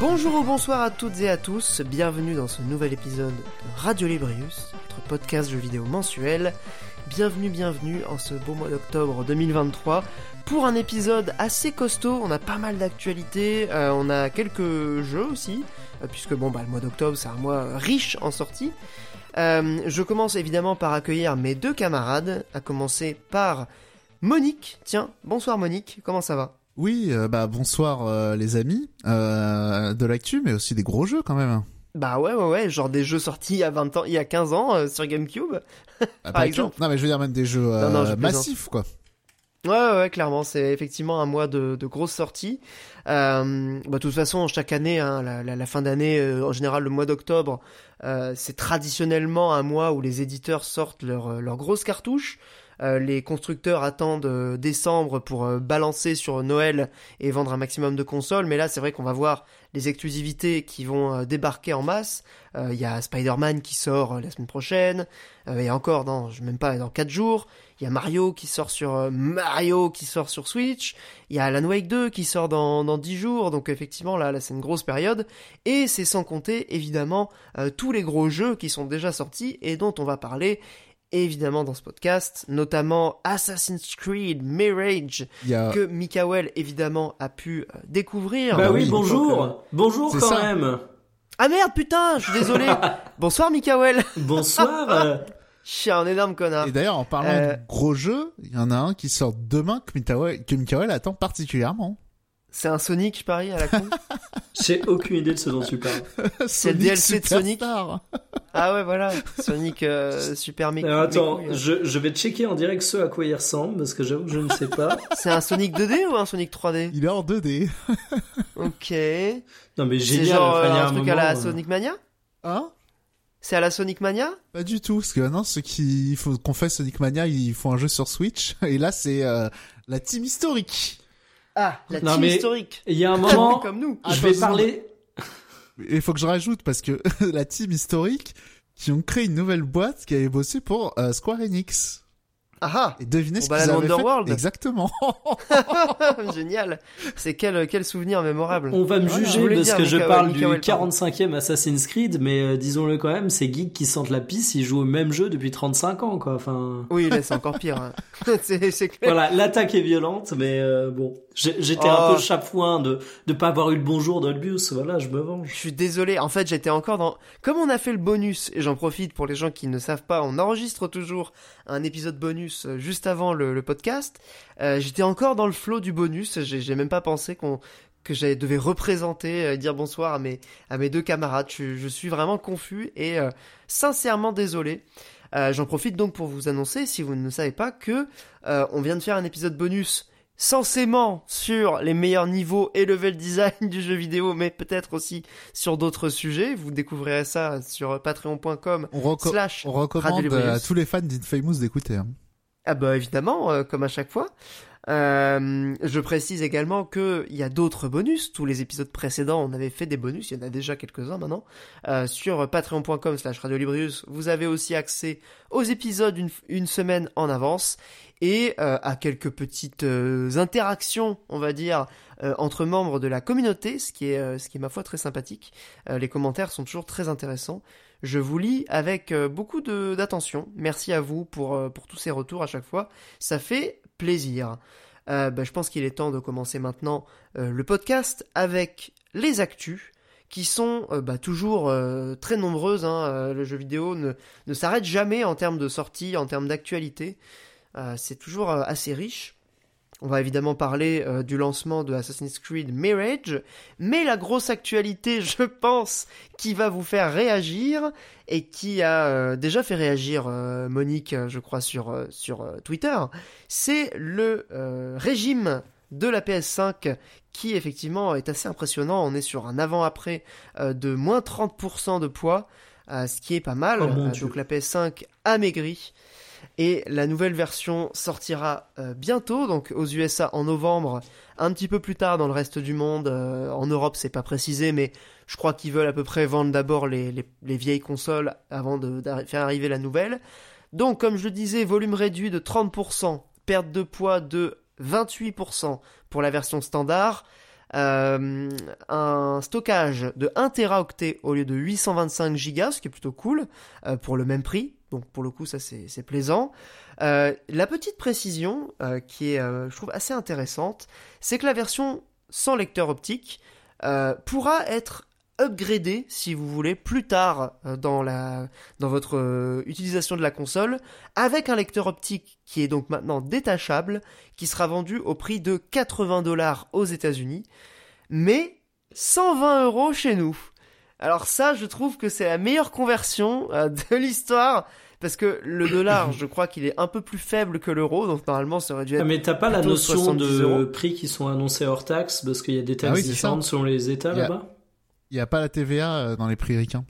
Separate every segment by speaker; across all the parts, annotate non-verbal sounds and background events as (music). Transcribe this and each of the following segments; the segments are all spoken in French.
Speaker 1: Bonjour ou bonsoir à toutes et à tous, bienvenue dans ce nouvel épisode de Radio Librius, notre podcast jeux vidéo mensuel. Bienvenue, bienvenue en ce beau mois d'octobre 2023 pour un épisode assez costaud. On a pas mal d'actualités, euh, on a quelques jeux aussi, euh, puisque bon bah le mois d'octobre c'est un mois riche en sorties. Euh, je commence évidemment par accueillir mes deux camarades, à commencer par Monique. Tiens, bonsoir Monique, comment ça va?
Speaker 2: Oui, bah bonsoir les amis de l'actu, mais aussi des gros jeux quand même.
Speaker 1: Bah ouais, ouais, ouais, genre des jeux sortis il y a 20 ans, il y a 15 ans euh, sur GameCube.
Speaker 2: Ah,
Speaker 1: Par exemple.
Speaker 2: Non mais je veux dire même des jeux
Speaker 1: Non, non,
Speaker 2: euh,
Speaker 1: je
Speaker 2: massifs quoi.
Speaker 1: Ouais, ouais, ouais, clairement, c'est effectivement un mois de, de grosses sorties. Euh, bah, de toute façon, chaque année, hein, la, la- la fin d'année, euh, en général le mois d'octobre, euh, c'est traditionnellement un mois où les éditeurs sortent leurs leurs grosses cartouches. Euh, les constructeurs attendent euh, décembre pour euh, balancer sur Noël et vendre un maximum de consoles, mais là c'est vrai qu'on va voir les exclusivités qui vont euh, débarquer en masse. Euh, Il y a Spider-Man qui sort euh, la semaine prochaine, et encore dans, même pas dans 4 jours. Il y a Mario qui sort sur Mario qui sort sur Switch. Il y a Alan Wake 2 qui sort dans, dans 10 jours. Donc effectivement là, là c'est une grosse période. Et c'est sans compter évidemment tous les gros jeux qui sont déjà sortis et dont on va parler évidemment dans ce podcast, notamment Assassin's Creed Mirage
Speaker 2: a
Speaker 1: que Mikael évidemment a pu euh, découvrir.
Speaker 3: Bah oui,
Speaker 2: oui.
Speaker 3: bonjour. Bonjour quand
Speaker 2: ça.
Speaker 3: même.
Speaker 1: Ah merde putain, je suis désolé. (laughs) Bonsoir Mikael.
Speaker 3: Bonsoir. euh, (laughs)
Speaker 1: Je suis un énorme connard.
Speaker 2: et d'ailleurs en parlant
Speaker 1: Euh,
Speaker 2: de gros jeux, il y en a un qui sort demain que Mikael, que Mikael attend particulièrement.
Speaker 1: C'est un Sonic, je parie, à la con. (laughs)
Speaker 3: J'ai aucune idée de ce dont tu parles.
Speaker 1: C'est le DLC de Sonic. Ah ouais, voilà. Sonic euh, (laughs) Super.
Speaker 3: Alors attends, je, je vais checker en direct ce à quoi il ressemble parce que j'avoue que je ne sais pas. (laughs)
Speaker 1: C'est un Sonic 2D ou un Sonic 3D
Speaker 2: Il est en 2D.
Speaker 1: Ok.
Speaker 3: Non mais
Speaker 1: C'est
Speaker 3: génial.
Speaker 1: genre
Speaker 3: enfin, il y
Speaker 1: euh,
Speaker 3: a
Speaker 1: un truc à la
Speaker 3: euh,
Speaker 1: Sonic Mania
Speaker 2: Hein
Speaker 1: C'est à la Sonic Mania
Speaker 2: Pas du tout, parce que maintenant ceux qui il faut qu'on fait Sonic Mania, ils font un jeu sur Switch, et là c'est euh, la team historique.
Speaker 1: Ah, la
Speaker 3: Non,
Speaker 1: team
Speaker 3: mais-
Speaker 1: historique.
Speaker 3: Il y a un moment,
Speaker 1: Comme nous.
Speaker 3: je vais parler.
Speaker 2: Il faut que je rajoute parce que (laughs) la team historique qui ont créé une nouvelle boîte qui avait bossé pour euh, Square Enix.
Speaker 1: Ah
Speaker 2: Et devinez ce qu'ils avaient
Speaker 1: Wonderworld.
Speaker 2: fait? Exactement.
Speaker 1: ah (laughs) Génial. C'est quel, quel souvenir mémorable.
Speaker 3: On va me juger parce
Speaker 1: dire,
Speaker 3: que je parle du
Speaker 1: pardon.
Speaker 3: 45e Assassin's Creed, mais euh, disons-le quand même, ces geeks qui sentent la pisse, ils jouent au même jeu depuis 35 ans, quoi. Enfin,
Speaker 1: Oui, là, c'est encore pire. hein. (laughs) c'est c'est clair.
Speaker 3: voilà, l'attaque est violente, mais euh, bon, j'étais
Speaker 1: Oh.
Speaker 3: un peu chafouin de de pas avoir eu le bonjour d'Olbius. Voilà, je me
Speaker 1: Je
Speaker 3: venge.
Speaker 1: suis désolé, en fait j'étais encore dans... Comme on a fait le bonus, et j'en profite pour les gens qui ne savent pas, on enregistre toujours un épisode bonus euh, juste avant le, le podcast, euh, j'étais encore dans le flow du bonus, j'ai même pas pensé qu'on que je devais représenter, euh, dire bonsoir à mes, à mes deux camarades, je, je suis vraiment confus et euh, sincèrement désolé. Euh, J'en profite donc pour vous annoncer, si vous ne le savez pas, que euh, on vient de faire un épisode bonus censément sur les meilleurs niveaux et level design du jeu vidéo, mais peut-être aussi sur d'autres sujets. Vous découvrirez ça sur patreon.com
Speaker 2: On, reco-
Speaker 1: slash
Speaker 2: on recommande à tous les fans d'Infamous d'écouter. hein.
Speaker 1: Ah bah évidemment, euh, comme à chaque fois. Euh, je précise également que il y a d'autres bonus. Tous les épisodes précédents, on avait fait des bonus. Il y en a déjà quelques-uns maintenant. Euh, sur patreon.com slash radiolibrius, vous avez aussi accès aux épisodes une, semaine en avance et euh, à quelques petites euh, interactions, on va dire, euh, entre membres de la communauté, ce qui est, ce qui est ma foi très sympathique. Les commentaires sont toujours très intéressants. Je vous lis avec beaucoup d'attention. Merci à vous pour, pour tous ces retours à chaque fois. Ça fait plaisir. Euh, bah, je pense qu'il est temps de commencer maintenant euh, le podcast avec les actus qui sont euh, bah, toujours très nombreuses. hein. Le jeu vidéo ne, s'arrête jamais en termes de sortie, en termes d'actualité. C'est toujours assez riche. On va évidemment parler euh, du lancement de Assassin's Creed Mirage, mais la grosse actualité, (laughs) je pense, qui va vous faire réagir et qui a euh, déjà fait réagir euh, Monique, je crois, sur, sur Twitter, c'est le régime de la PS5 qui effectivement est assez impressionnant. On est sur un avant-après de moins 30% de poids. ce qui est pas mal.
Speaker 3: Oh
Speaker 1: donc la PS5 a maigri. Et la nouvelle version sortira euh, bientôt, donc aux USA en novembre, un petit peu plus tard dans le reste du monde. euh, en Europe, c'est pas précisé, mais je crois qu'ils veulent à peu près vendre d'abord les, les- les vieilles consoles avant de faire arriver la nouvelle. Donc, comme je le disais, volume réduit de 30%, perte de poids de 28% pour la version standard, euh, un stockage de 1 Teraoctet au lieu de 825 Go, ce qui est plutôt cool, pour le même prix. Donc pour le coup, ça c'est plaisant. Euh, la petite précision, euh, qui est, euh, je trouve, assez intéressante, c'est que la version sans lecteur optique pourra être upgradée, si vous voulez, plus tard dans, la, dans votre utilisation de la console, avec un lecteur optique qui est donc maintenant détachable, qui sera vendu au prix de 80 dollars aux États-Unis, mais 120 euros chez nous. Alors ça, je trouve que c'est la meilleure conversion euh, (laughs) de l'histoire, parce que le dollar, je crois qu'il est un peu plus faible que l'euro, donc normalement ça aurait dû
Speaker 3: Ah,
Speaker 1: être...
Speaker 3: mais t'as pas la notion
Speaker 1: 70
Speaker 3: de
Speaker 1: euros.
Speaker 3: prix qui sont annoncés hors taxe parce qu'il y a des taxes
Speaker 2: Ah oui, c'est ça.
Speaker 3: différentes selon les États là-bas
Speaker 2: Il n'y a pas la TVA euh, dans les prix ricains.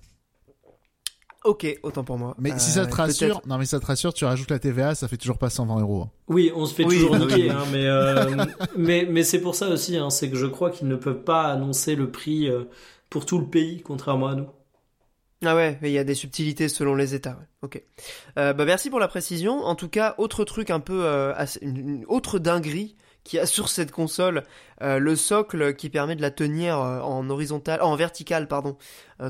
Speaker 1: Ok, autant pour moi.
Speaker 2: Mais si
Speaker 1: Euh,
Speaker 2: ça te rassure,
Speaker 1: peut-être-
Speaker 2: non mais ça te rassure, tu rajoutes la TVA, ça fait toujours pas 120 euros. hein.
Speaker 3: Oui, on se fait
Speaker 1: Oui,
Speaker 3: toujours (laughs)
Speaker 1: bah
Speaker 3: niquer, hein, mais, euh, (laughs) mais, mais c'est pour ça aussi, hein, c'est que je crois qu'ils ne peuvent pas annoncer le prix euh, pour tout le pays, contrairement à nous.
Speaker 1: Ah ouais, mais il y a des subtilités selon les États. Ok. Euh, bah merci pour la précision. En tout cas, autre truc un peu, euh, une, autre dinguerie qu'il y a (laughs) sur cette console, euh, le socle qui permet de la tenir en horizontal, en vertical, pardon,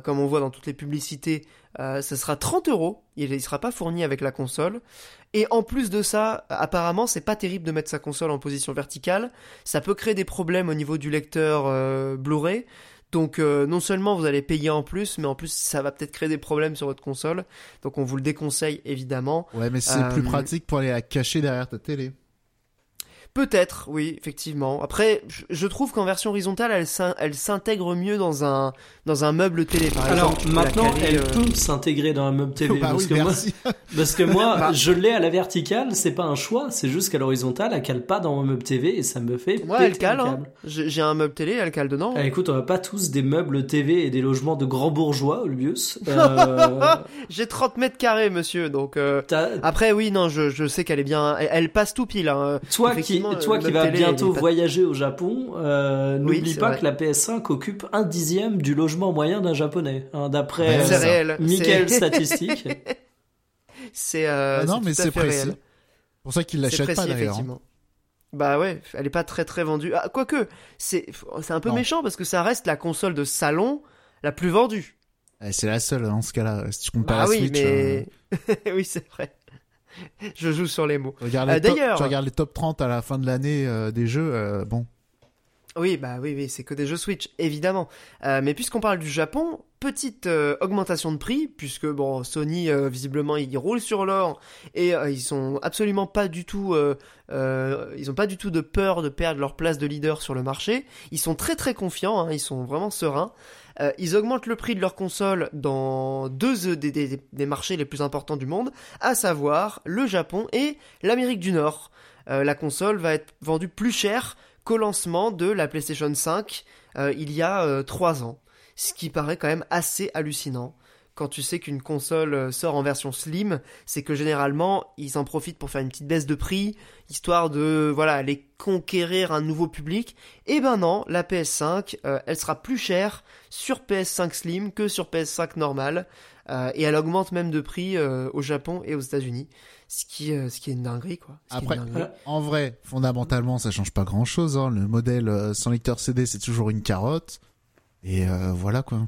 Speaker 1: comme on voit dans toutes les publicités. Ça sera 30 euros. Il, il sera pas fourni avec la console. Et en plus de ça, apparemment, c'est pas terrible de mettre sa console en position verticale. Ça peut créer des problèmes au niveau du lecteur Blu-ray. Donc euh, non seulement vous allez payer en plus, mais en plus ça va peut-être créer des problèmes sur votre console. Donc on vous le déconseille évidemment.
Speaker 2: Ouais, mais c'est
Speaker 1: Euh,
Speaker 2: plus pratique pour aller la cacher derrière ta télé.
Speaker 1: Peut-être, oui, effectivement. Après, je- trouve qu'en version horizontale, elle s'in- elle s'intègre mieux dans un dans un meuble télé, par
Speaker 3: Alors
Speaker 1: exemple. la
Speaker 3: maintenant, elle
Speaker 1: euh,
Speaker 3: peut s'intégrer dans un meuble TV.
Speaker 2: bah
Speaker 3: parce,
Speaker 2: oui,
Speaker 3: que moi, (laughs) parce que moi,
Speaker 1: Bah.
Speaker 3: je l'ai à la verticale, c'est pas un choix, c'est juste qu'à l'horizontale, elle cale pas dans mon meuble TV et ça me fait
Speaker 1: Moi, elle
Speaker 3: péter un
Speaker 1: cale. hein. J'ai un meuble télé, elle cale dedans.
Speaker 3: Ah, écoute, on a pas tous des meubles TV et des logements de grands bourgeois, Olbius. (laughs) Euh,
Speaker 1: J'ai 30 mètres carrés, monsieur. Donc euh, après, oui, non, je, je sais qu'elle est bien. Elle, elle passe tout pile. Hein.
Speaker 3: Toi qui,
Speaker 1: Effectivement,
Speaker 3: toi
Speaker 1: le
Speaker 3: qui vas bientôt
Speaker 1: pas-
Speaker 3: voyager au Japon, euh,
Speaker 1: Oui,
Speaker 3: n'oublie pas
Speaker 1: vrai.
Speaker 3: que la PS5 occupe un dixième du logement moyen d'un japonais, hein, d'après euh,
Speaker 1: C'est
Speaker 2: ça.
Speaker 1: réel.
Speaker 3: Michael
Speaker 1: C'est- (laughs)
Speaker 3: Statistique.
Speaker 1: C'est euh,
Speaker 2: Ah non, mais c'est précis.
Speaker 1: réel.
Speaker 2: C'est pour ça l'achètent
Speaker 1: précis,
Speaker 2: pas d'ailleurs. hein.
Speaker 1: Bah ouais, elle est pas très très vendue. Ah, quoique, c'est c'est un peu
Speaker 2: Non.
Speaker 1: méchant parce que ça reste la console de salon la plus vendue.
Speaker 2: Eh, C'est la seule dans ce cas-là. Si tu compares
Speaker 1: Ah
Speaker 2: la
Speaker 1: oui,
Speaker 2: Switch,
Speaker 1: mais (laughs) oui, c'est vrai. (laughs) Je joue sur les mots.
Speaker 2: euh, regarde
Speaker 1: Euh,
Speaker 2: les top-
Speaker 1: d'ailleurs-
Speaker 2: tu regardes les top 30 à la fin de l'année euh, des jeux, euh, bon.
Speaker 1: Oui, bah oui, oui, c'est que des jeux Switch, évidemment. Euh, mais puisqu'on parle du Japon, petite euh, augmentation de prix, puisque bon, Sony euh, visiblement ils roulent sur l'or et euh, ils sont absolument pas du tout, euh, euh, ils ont pas du tout de peur de perdre leur place de leader sur le marché. Ils sont très très confiants, hein, ils sont vraiment sereins. Euh, ils augmentent le prix de leur console dans deux euh, des, marchés les plus importants du monde, à savoir le Japon et l'Amérique du Nord. Euh, la console va être vendue plus cher qu'au lancement de la PlayStation 5 euh, il y a trois ans. Ce qui paraît quand même assez hallucinant. Quand tu sais qu'une console euh, sort en version slim, c'est que généralement ils en profitent pour faire une petite baisse de prix, histoire de voilà aller conquérir un nouveau public. Et ben non, la PS5, euh, elle sera plus chère sur PS5 Slim que sur PS5 normale, euh, et elle augmente même de prix euh, au Japon et aux États-Unis, ce qui ce qui est une dinguerie quoi. Ce
Speaker 2: Après,
Speaker 1: dinguerie.
Speaker 2: En vrai, fondamentalement, ça change pas grand chose. Hein. Le modèle sans lecteur CD, c'est toujours une carotte. Et voilà quoi.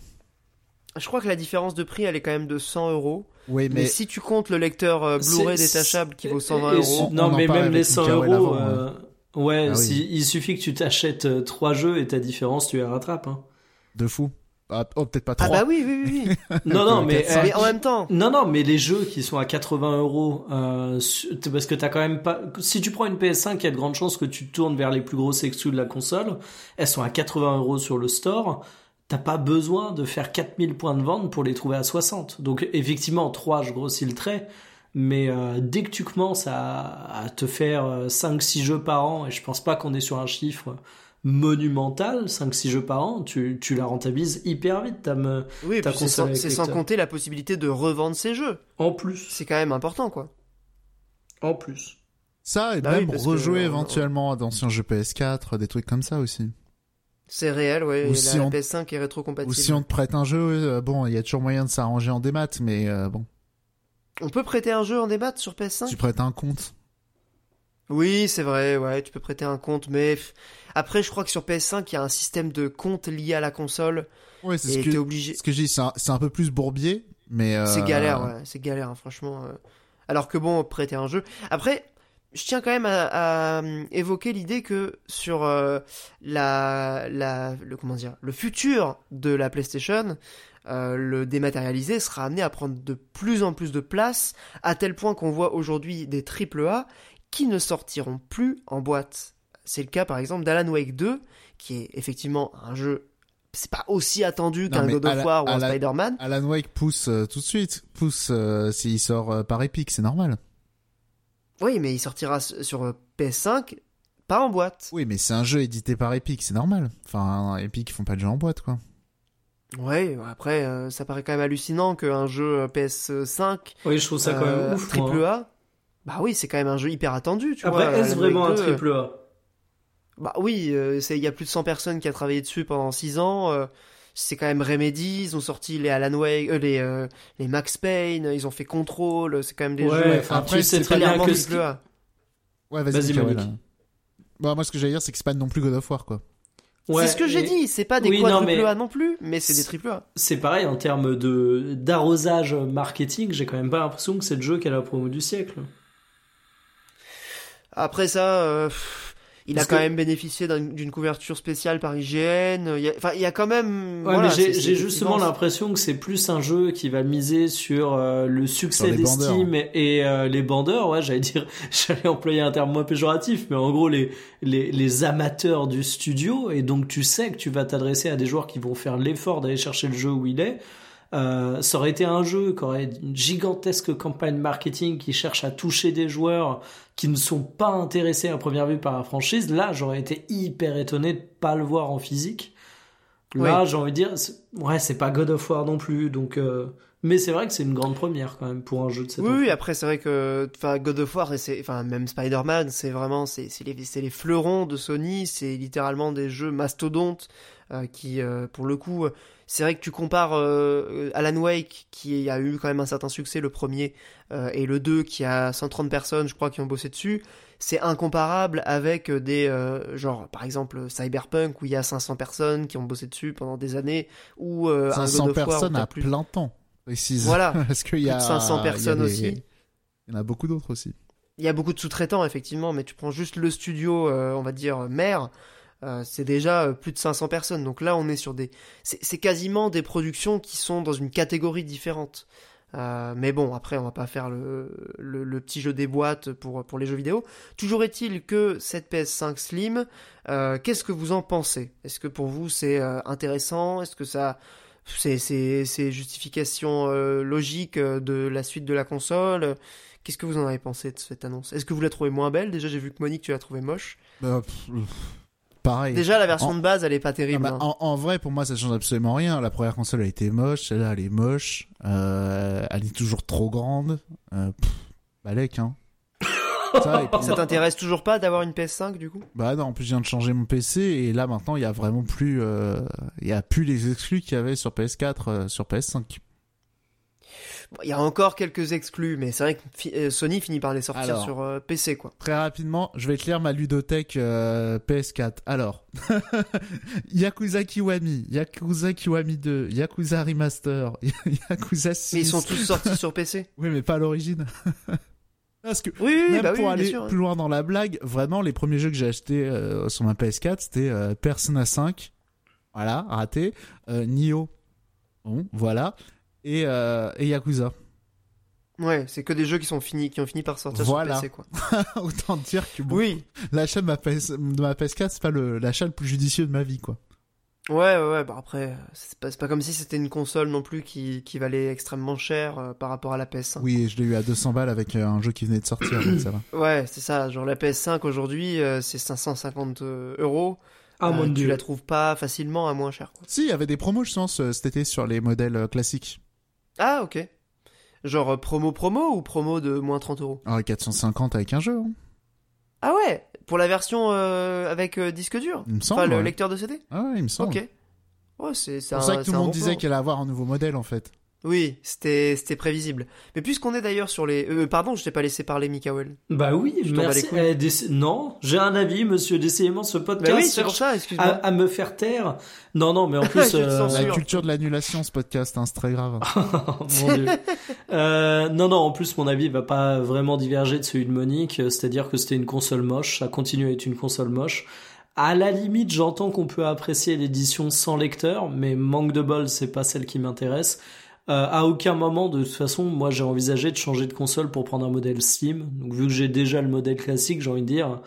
Speaker 1: Je crois que la différence de prix, elle est quand même de 100 euros.
Speaker 2: Oui,
Speaker 1: Mais,
Speaker 2: mais,
Speaker 1: si tu comptes le lecteur euh, Blu-ray détachable qui vaut
Speaker 3: et-
Speaker 1: 120
Speaker 3: et-
Speaker 1: euros,
Speaker 2: On
Speaker 3: Non, mais même les 100
Speaker 2: Mikael
Speaker 3: euros,
Speaker 2: avant,
Speaker 3: euh, ouais,
Speaker 2: Ah oui.
Speaker 3: si- il suffit que tu t'achètes euh, trois jeux et ta différence, tu la rattrapes. Hein.
Speaker 2: de fou. Ah, oh, peut-être pas
Speaker 1: ah
Speaker 2: trois.
Speaker 1: bah oui, oui, oui. oui. (laughs)
Speaker 3: Non, non, mais,
Speaker 2: 400.
Speaker 3: euh,
Speaker 1: mais en même temps,
Speaker 3: Non, non, mais les jeux qui sont à 80 euros, euh, parce que t'as quand même pas. Si tu prends une PS5, il y a de grandes chances que tu te tournes vers les plus grosses exclus de la console. Elles sont à 80 euros sur le store. T'as pas besoin de faire 4000 points de vente pour les trouver à 60. Donc effectivement, 3, je grossis le trait. Mais euh, dès que tu commences à, à te faire 5-6 jeux par an, et je pense pas qu'on est sur un chiffre monumentale, 5-6 jeux par an, tu, tu la rentabilises hyper vite. ta me...
Speaker 1: Oui, c'est sans, compter la possibilité de revendre ces jeux.
Speaker 3: En plus.
Speaker 1: C'est quand même important, quoi.
Speaker 3: En plus.
Speaker 2: Ça, et
Speaker 1: Bah
Speaker 2: même
Speaker 1: oui, parce que,
Speaker 2: rejouer
Speaker 1: euh,
Speaker 2: éventuellement à d'anciens jeux PS4, des trucs comme ça aussi.
Speaker 1: C'est réel, ouais.
Speaker 2: Ou si
Speaker 1: la,
Speaker 2: on-
Speaker 1: PS5 est rétrocompatible.
Speaker 2: Ou si on te prête un jeu, euh, bon, il y a toujours moyen de s'arranger en démat, mais euh, bon,
Speaker 1: On peut prêter un jeu en débat sur PS5
Speaker 2: tu prêtes un compte.
Speaker 1: Oui, c'est vrai, ouais, tu peux prêter un compte, mais après, je crois que sur PS5, il y a un système de compte lié à la console,
Speaker 2: Ouais, c'est ce que,
Speaker 1: obligé.
Speaker 2: ce que je dis, c'est un, un peu plus bourbier, mais... euh,
Speaker 1: C'est galère, ouais, c'est galère, hein, franchement. Alors que bon, prêter un jeu. Après, je tiens quand même à, à, euh, évoquer l'idée que sur euh, la, la, le comment dire, le futur de la PlayStation, euh, le dématérialisé sera amené à prendre de plus en plus de place, à tel point qu'on voit aujourd'hui des AAA qui ne sortiront plus en boîte. C'est le cas par exemple d'Alan Wake 2, qui est effectivement un jeu, c'est pas aussi attendu qu'un God of War ou un Spider-Man.
Speaker 2: Alan Wake pousse euh, tout de suite, pousse s'il sort par Epic, c'est normal.
Speaker 1: Oui, mais il sortira sur euh, PS5, pas en boîte.
Speaker 2: Oui, mais c'est un jeu édité par Epic, c'est normal. Enfin, Epic, ils font pas de jeux en boîte, quoi.
Speaker 1: Ouais, après, euh, ça paraît quand même hallucinant qu'un jeu euh, PS5
Speaker 3: Oui, je trouve ça quand même ouf.
Speaker 1: triple
Speaker 3: moi.
Speaker 1: A, bah oui, c'est quand même un jeu hyper attendu, tu
Speaker 3: Après,
Speaker 1: vois.
Speaker 3: est-ce vraiment un
Speaker 1: 2,
Speaker 3: triple A?
Speaker 1: Bah oui, euh, c'est il y a plus de 100 personnes qui a travaillé dessus pendant 6 ans. C'est quand même Remedy, ils ont sorti les Alan Wake, euh, les euh, les Max Payne, ils ont fait Control, c'est quand même des
Speaker 3: Ouais,
Speaker 1: jeux
Speaker 3: enfin,
Speaker 2: après, c'est
Speaker 3: très bien que ce
Speaker 1: A.
Speaker 2: Ouais, vas-y,
Speaker 3: Vas-y,
Speaker 2: Mikael,
Speaker 3: Monique.
Speaker 2: Bon, moi, ce que j'allais dire, c'est que c'est pas non plus God of War, quoi.
Speaker 3: Ouais,
Speaker 1: c'est ce que j'ai
Speaker 3: et
Speaker 1: dit, c'est pas des
Speaker 3: Oui, non,
Speaker 1: quadruple
Speaker 3: mais-
Speaker 1: A non plus, mais c'est des triple A.
Speaker 3: C'est pareil en termes de d'arrosage marketing, j'ai quand même pas l'impression que c'est le jeu qui a la promo du siècle.
Speaker 1: Après ça, euh, il
Speaker 3: Parce
Speaker 1: a quand
Speaker 3: que-
Speaker 1: même bénéficié d'un- d'une couverture spéciale par IGN. il y a- Enfin, il y a quand même.
Speaker 3: Ouais,
Speaker 1: voilà,
Speaker 3: mais j'ai justement l'impression que c'est plus un jeu qui va miser sur euh, le succès d'estime et, et, euh, les bandeurs. Ouais, j'allais dire, (laughs) j'allais employer un terme moins péjoratif, mais en gros les, les les amateurs du studio. Et donc tu sais que tu vas t'adresser à des joueurs qui vont faire l'effort d'aller chercher le jeu où il est. Euh, ça aurait été un jeu qui aurait une gigantesque campagne marketing qui cherche à toucher des joueurs qui ne sont pas intéressés à première vue par la franchise. Là, j'aurais été hyper étonné de pas le voir en physique. Là, j'ai envie de dire, ouais, c'est pas God of War non plus, donc. euh, Mais c'est vrai que c'est une grande première quand même pour un jeu de cette
Speaker 1: Oui, oui, après c'est vrai que enfin God of War et c'est enfin même Spider-Man, c'est vraiment c'est les c'est les fleurons de Sony, c'est littéralement des jeux mastodontes euh, qui euh, pour le coup c'est vrai que tu compares euh, Alan Wake qui a eu quand même un certain succès le premier euh, et le 2 qui a 130 personnes, je crois qui ont bossé dessus, c'est incomparable avec euh, des euh, genre par exemple Cyberpunk où il y a 500 personnes qui ont bossé dessus pendant des années ou euh, un
Speaker 2: 500
Speaker 1: God of War où
Speaker 2: personnes à
Speaker 1: plus
Speaker 2: plein temps, précise.
Speaker 1: Voilà. (laughs)
Speaker 2: Parce qu'il y a...
Speaker 1: de 500
Speaker 2: il y a
Speaker 1: personnes
Speaker 2: des-
Speaker 1: aussi.
Speaker 2: Il y en a beaucoup d'autres aussi.
Speaker 1: Il y a beaucoup de sous-traitants, effectivement, mais tu prends juste le studio, euh, on va dire, euh, mère, euh, c'est déjà euh, plus de 500 personnes. Donc là, on est sur des... C'est quasiment des productions qui sont dans une catégorie différente. Euh, mais bon, après, on va pas faire le, petit jeu des boîtes pour, pour les jeux vidéo. Toujours est-il que cette PS5 Slim, qu'est-ce que vous en pensez? Est-ce que pour vous, c'est intéressant? Est-ce que ça... C'est c'est- justification logique de la suite de la console? Qu'est-ce que vous en avez pensé de cette annonce? Est-ce que vous la trouvez moins belle? Déjà, j'ai vu que Monique, tu l'as trouvée moche.
Speaker 2: Bah, pareil.
Speaker 1: Déjà, la version
Speaker 2: En-
Speaker 1: de base, elle est pas
Speaker 2: Ah
Speaker 1: terrible.
Speaker 2: bah,
Speaker 1: hein.
Speaker 2: en, en vrai, pour moi, ça change absolument rien. La première console a été moche, celle-là, elle est moche. Euh, elle est toujours trop grande. Euh, pff, balèque, hein. (laughs) Ça, puis-
Speaker 1: Ça t'intéresse toujours pas d'avoir une PS5 du coup?
Speaker 2: Bah non, en plus, je viens de changer mon PC et là, maintenant, il y a vraiment plus, euh, il y a plus les exclus qu'il y avait sur PS4, euh, sur PS5.
Speaker 1: Bon, Il y a encore quelques exclus, mais c'est vrai que fi- euh, Sony finit par les sortir
Speaker 2: Alors.
Speaker 1: sur euh, PC quoi.
Speaker 2: Très rapidement, je vais te lire ma ludothèque euh, PS4. Alors, (laughs) Yakuza Kiwami, Yakuza Kiwami 2, Yakuza Remaster, (laughs) Yakuza 6.
Speaker 1: Mais ils sont tous sortis sur PC. (laughs)
Speaker 2: Oui, mais pas à l'origine. Parce que
Speaker 1: Oui,
Speaker 2: même
Speaker 1: bah
Speaker 2: pour aller
Speaker 1: sûr.
Speaker 2: plus loin dans la blague, vraiment, les premiers jeux que j'ai achetés euh, sur ma PS4, c'était euh, Persona 5. Voilà, raté. Euh, Nioh. Bon, voilà. Et, euh, et Yakuza.
Speaker 1: Ouais, c'est que des jeux qui sont finis, qui ont fini par sortir
Speaker 2: Voilà.
Speaker 1: sur PC quoi. (laughs)
Speaker 2: Autant dire que bon,
Speaker 1: Oui.
Speaker 2: l'achat de ma, PS, de ma PS4, c'est pas le- l'achat le plus judicieux de ma vie, quoi.
Speaker 1: Ouais, ouais, ouais. Bah après, c'est pas, pas comme si c'était une console non plus qui, qui valait extrêmement cher euh, par rapport à la PS5.
Speaker 2: Oui, et je l'ai eu à 200 balles avec euh, un jeu qui venait de sortir, donc ça va. (coughs)
Speaker 1: Ouais, c'est ça. Genre la PS5 aujourd'hui, euh, c'est 550 euh, euros.
Speaker 3: Ah mon
Speaker 1: tu
Speaker 3: dieu.
Speaker 1: la trouves pas facilement à moins cher. Quoi.
Speaker 2: Si, il y avait des promos, je pense, euh, cet été sur les modèles classiques.
Speaker 1: Ah ok. Genre euh, promo promo ou promo de moins 30 euros?
Speaker 2: Ah, 450 avec un jeu, hein.
Speaker 1: Ah ouais Pour la version euh, avec euh, disque dur?
Speaker 2: Il me semble.
Speaker 1: Enfin le
Speaker 2: ouais.
Speaker 1: lecteur de CD
Speaker 2: Ah ouais, il me semble.
Speaker 1: Ok. Ouais, c'est c'est
Speaker 2: pour ça que tout le monde disait qu'elle allait avoir un nouveau modèle, en fait.
Speaker 1: Oui, c'était c'était prévisible. Mais puisqu'on est d'ailleurs sur les... Euh, pardon, je t'ai pas laissé parler, Mikael.
Speaker 3: Bah oui,
Speaker 1: Je
Speaker 3: merci. Eh, déc- non, j'ai un avis, monsieur. Décidément, ce podcast
Speaker 1: Bah oui,
Speaker 3: cherche
Speaker 1: ça,
Speaker 3: à,
Speaker 1: excuse-moi.
Speaker 3: à me faire taire. Non, non, mais en (laughs) plus, euh.
Speaker 2: La culture de l'annulation, ce podcast, hein, c'est très grave. (laughs)
Speaker 3: Mon Dieu. Euh, non, non, en plus, mon avis va pas vraiment diverger de celui de Monique, euh, c'est-à-dire que c'était une console moche, ça continue à être une console moche. À la limite, j'entends qu'on peut apprécier l'édition sans lecteur, mais manque de bol, c'est pas celle qui m'intéresse. Euh, à aucun moment, de toute façon, moi j'ai envisagé de changer de console pour prendre un modèle Steam. Donc vu que j'ai déjà le modèle classique, j'ai envie de dire,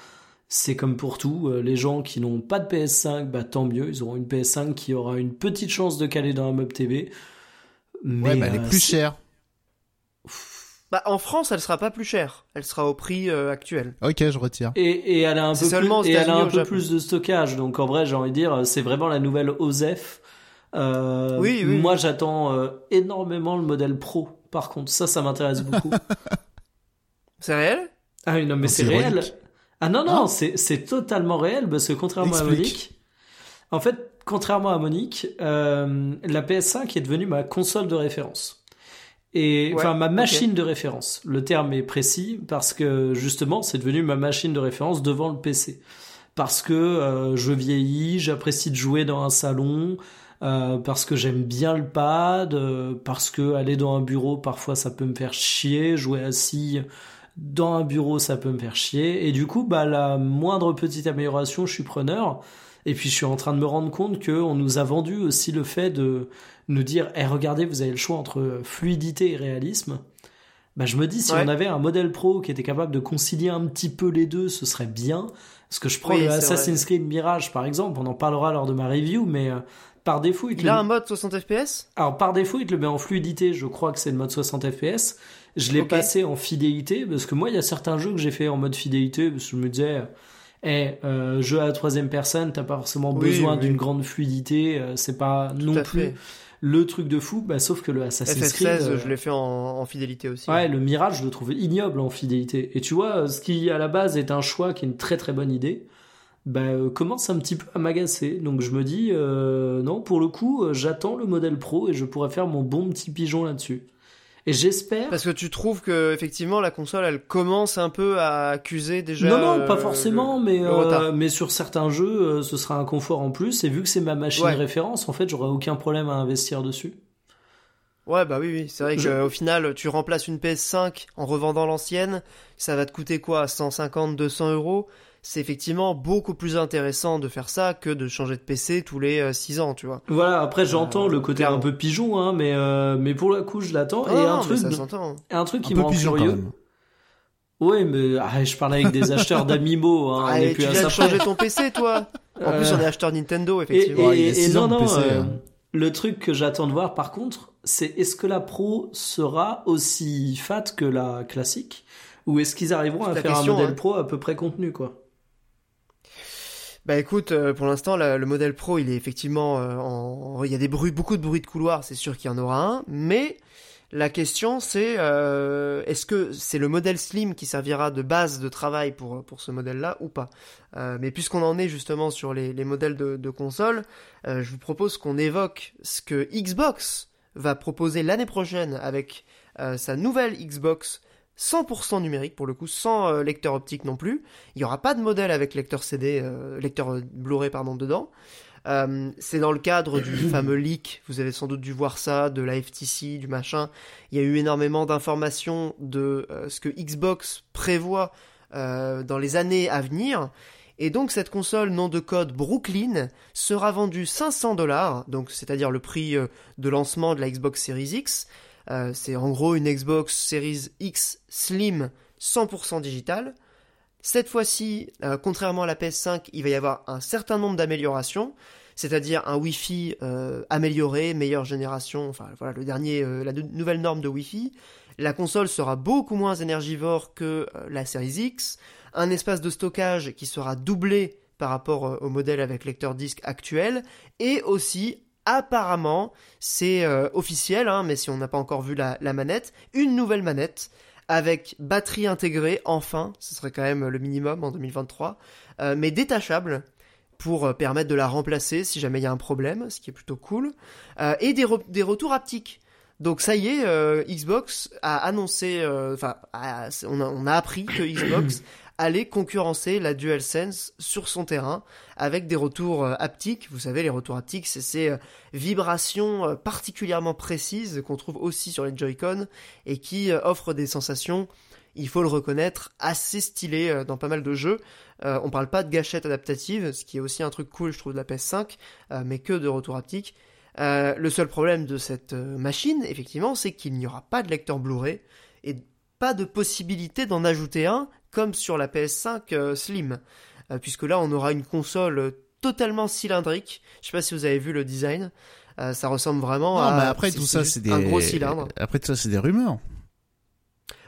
Speaker 3: c'est comme pour tout. euh, Les gens qui n'ont pas de PS5, bah tant mieux, ils auront une PS5 qui aura une petite chance de caler dans un meuble TV. Mais
Speaker 2: ouais, mais elle est
Speaker 3: euh,
Speaker 2: plus chère.
Speaker 1: Bah, en France, elle sera pas plus chère. Elle sera au prix euh, actuel.
Speaker 2: Ok, je retire.
Speaker 3: Et, et elle a un peu, plus, et elle a un peu plus de stockage. Donc en vrai, j'ai envie de dire, c'est vraiment la nouvelle OZEF. Euh,
Speaker 1: Oui, oui,
Speaker 3: Moi, j'attends euh, énormément le modèle Pro. Par contre, ça, ça m'intéresse beaucoup. (laughs)
Speaker 1: C'est réel?
Speaker 3: Ah oui, non, mais
Speaker 2: Non,
Speaker 3: c'est réel. Ah non, non,
Speaker 2: Ah.
Speaker 3: c'est totalement réel parce que contrairement à. Monique, en fait, contrairement à Monique, euh, la PS5 est devenue ma console de référence. Et
Speaker 1: Ouais,
Speaker 3: enfin ma machine de référence. Le terme est précis parce que justement c'est devenu ma machine de référence devant le PC. Parce que euh, je vieillis, j'apprécie de jouer dans un salon, euh, parce que j'aime bien le pad, euh, parce que aller dans un bureau parfois ça peut me faire chier, jouer assis dans un bureau ça peut me faire chier. Et du coup bah la moindre petite amélioration je suis preneur. Et puis je suis en train de me rendre compte que on nous a vendu aussi le fait de nous dire eh regardez vous avez le choix entre fluidité et réalisme bah je me dis si
Speaker 1: Ouais.
Speaker 3: on avait un modèle pro qui était capable de concilier un petit peu les deux ce serait bien. Parce que je prends
Speaker 1: Oui,
Speaker 3: le Assassin's Creed Mirage par exemple on en parlera lors de ma review mais euh, par défaut il, te
Speaker 1: Il
Speaker 3: le-
Speaker 1: a un mode 60 FPS
Speaker 3: alors par défaut, il te le met en fluidité, je crois que c'est le mode 60 FPS. Je l'ai passé en fidélité parce que moi, il y a certains jeux que j'ai fait en mode fidélité parce que je me disais, eh, euh, jeu à la troisième personne, t'as pas forcément
Speaker 1: Oui,
Speaker 3: besoin
Speaker 1: oui.
Speaker 3: d'une grande fluidité, euh, c'est pas
Speaker 1: Tout
Speaker 3: non plus
Speaker 1: fait.
Speaker 3: le truc de fou. Bah, sauf que le Assassin's Creed,
Speaker 1: FF16,
Speaker 3: euh,
Speaker 1: je l'ai fait en, en fidélité aussi.
Speaker 3: Ouais, le Mirage, je le trouve ignoble en fidélité. Et tu vois, ce qui à la base est un choix qui est une très très bonne idée, bah, euh, commence un petit peu à m'agacer. Donc je me dis, euh, non, pour le coup, euh, j'attends le modèle pro et je pourrais faire mon bon petit pigeon là-dessus. Et j'espère.
Speaker 1: Parce que tu trouves que effectivement la console elle commence un peu à accuser déjà.
Speaker 3: Non, non, pas forcément,
Speaker 1: le-
Speaker 3: mais,
Speaker 1: le
Speaker 3: euh, mais sur certains jeux, ce sera un confort en plus. Et vu que c'est ma machine
Speaker 1: Ouais.
Speaker 3: référence, en fait, j'aurai aucun problème à investir dessus.
Speaker 1: Ouais, bah oui, oui. C'est vrai
Speaker 3: Je-
Speaker 1: qu'au final, tu remplaces une PS5 en revendant l'ancienne, ça va te coûter quoi? 150, 200 euros? C'est effectivement beaucoup plus intéressant de faire ça que de changer de PC tous les 6 ans, tu vois.
Speaker 3: Voilà, après j'entends
Speaker 1: Euh,
Speaker 3: le côté
Speaker 1: clairement.
Speaker 3: un peu pigeon, hein, mais, euh, mais pour le coup, je l'attends.
Speaker 1: Ah
Speaker 3: et
Speaker 1: non,
Speaker 3: un truc,
Speaker 1: ça s'entend.
Speaker 3: un truc qui me
Speaker 2: peu
Speaker 3: rend curieux. Ouais, mais ah, je parlais avec des acheteurs d'Amimo, hein, on
Speaker 1: Ah,
Speaker 3: est plus
Speaker 1: tu
Speaker 3: à
Speaker 1: de changer ton PC, toi En plus,
Speaker 3: Euh,
Speaker 1: on est acheteur Nintendo, effectivement.
Speaker 3: Et- non, non,
Speaker 2: PC,
Speaker 3: euh,
Speaker 2: hein.
Speaker 3: le truc que j'attends de voir par contre, c'est est-ce que la Pro sera aussi fat que la classique Ou est-ce qu'ils arriveront à faire
Speaker 1: question,
Speaker 3: un modèle
Speaker 1: hein.
Speaker 3: Pro à peu près contenu, quoi
Speaker 1: Bah écoute, euh, pour l'instant, le modèle Pro, il est effectivement euh, en... Il y a des bruits, beaucoup de bruits de couloir, c'est sûr qu'il y en aura un, mais la question c'est euh, est-ce que c'est le modèle Slim qui servira de base de travail pour, pour ce modèle-là ou pas? Euh, Mais puisqu'on en est justement sur les, les modèles de, de console, euh, je vous propose qu'on évoque ce que Xbox va proposer l'année prochaine avec sa nouvelle Xbox 100% numérique pour le coup, sans euh, lecteur optique non plus. Il n'y aura pas de modèle avec lecteur CD, euh, lecteur euh, Blu-ray pardon dedans. Euh, c'est dans le cadre du (coughs) fameux leak, vous avez sans doute dû voir ça, de la FTC, du machin. Il y a eu énormément d'informations de ce que Xbox prévoit euh, dans les années à venir. Et donc cette console nom de code Brooklyn sera vendue 500 dollars, donc c'est-à-dire le prix de lancement de la Xbox Series X. Euh, c'est en gros une Xbox Series X Slim 100% digital. Cette fois-ci, euh, contrairement à la PS5, il va y avoir un certain nombre d'améliorations, c'est-à-dire un Wi-Fi euh, amélioré, meilleure génération, enfin voilà le dernier, la nou- nouvelle norme de Wi-Fi. La console sera beaucoup moins énergivore que la Series X, un espace de stockage qui sera doublé par rapport au modèle avec lecteur disque actuel, et aussi apparemment, c'est officiel, hein, mais si on n'a pas encore vu la, manette, une nouvelle manette avec batterie intégrée, enfin, ce serait quand même le minimum en 2023, mais détachable pour permettre de la remplacer si jamais il y a un problème, ce qui est plutôt cool, et des, des retours haptiques. Donc ça y est, euh, Xbox a annoncé, euh, enfin, on, a, appris que Xbox (clears throat) allait concurrencer la DualSense sur son terrain avec des retours euh, haptiques. Vous savez, les retours haptiques, c'est ces vibrations particulièrement précises qu'on trouve aussi sur les Joy-Con et qui offrent des sensations, il faut le reconnaître, assez stylées dans pas mal de jeux. on parle pas de gâchettes adaptatives, ce qui est aussi un truc cool, je trouve, de la PS5, mais que de retours haptiques. Euh, le seul problème de cette euh, machine, effectivement, c'est qu'il n'y aura pas de lecteur Blu-ray et pas de possibilité d'en ajouter un comme sur la PS5 euh, Slim, puisque là on aura une console totalement cylindrique. Je sais pas si vous avez vu le design. ça ressemble vraiment
Speaker 2: à. Mais après tout ça, c'est des.
Speaker 1: Un gros cylindre.
Speaker 2: Après tout ça, c'est des rumeurs.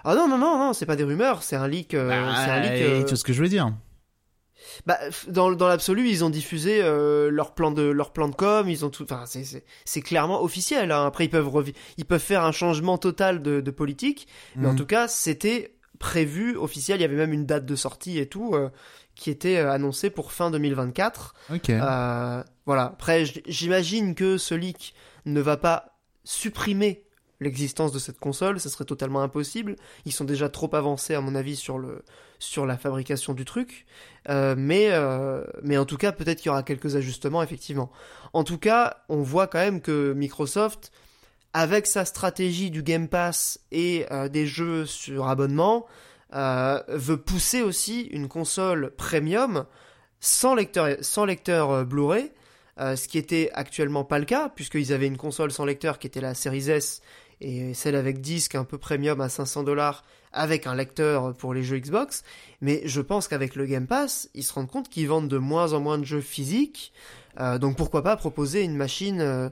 Speaker 1: Ah non non non non, c'est pas des rumeurs, c'est un leak.
Speaker 2: Bah, c'est un leak. Tu vois ce que je veux dire
Speaker 1: bah, dans, dans l'absolu, ils ont diffusé euh, leur plan de leur plan de com, ils ont tout. Enfin, c'est clairement officiel. Hein. Après, ils peuvent ils peuvent faire un changement total de, de politique, mais en mhm. tout cas, c'était prévu officiel. Il y avait même une date de sortie et tout euh, qui était euh, annoncée pour fin 2024.
Speaker 2: Ok.
Speaker 1: Euh, voilà. Après, j'imagine que ce leak ne va pas supprimer l'existence de cette console, ce serait totalement impossible. Ils sont déjà trop avancés à mon avis sur le sur la fabrication du truc, euh, mais euh, mais en tout cas peut-être qu'il y aura quelques ajustements effectivement. En tout cas, on voit quand même que Microsoft, avec sa stratégie du Game Pass et euh, des jeux sur abonnement, veut pousser aussi une console premium sans lecteur sans lecteur Blu-ray. ce qui était actuellement pas le cas, puisqu'ils avaient une console sans lecteur qui était la Series S et celle avec disque un peu premium à 500 dollars avec un lecteur pour les jeux Xbox. Mais je pense qu'avec le Game Pass, ils se rendent compte qu'ils vendent de moins en moins de jeux physiques. Euh, donc pourquoi pas proposer une machine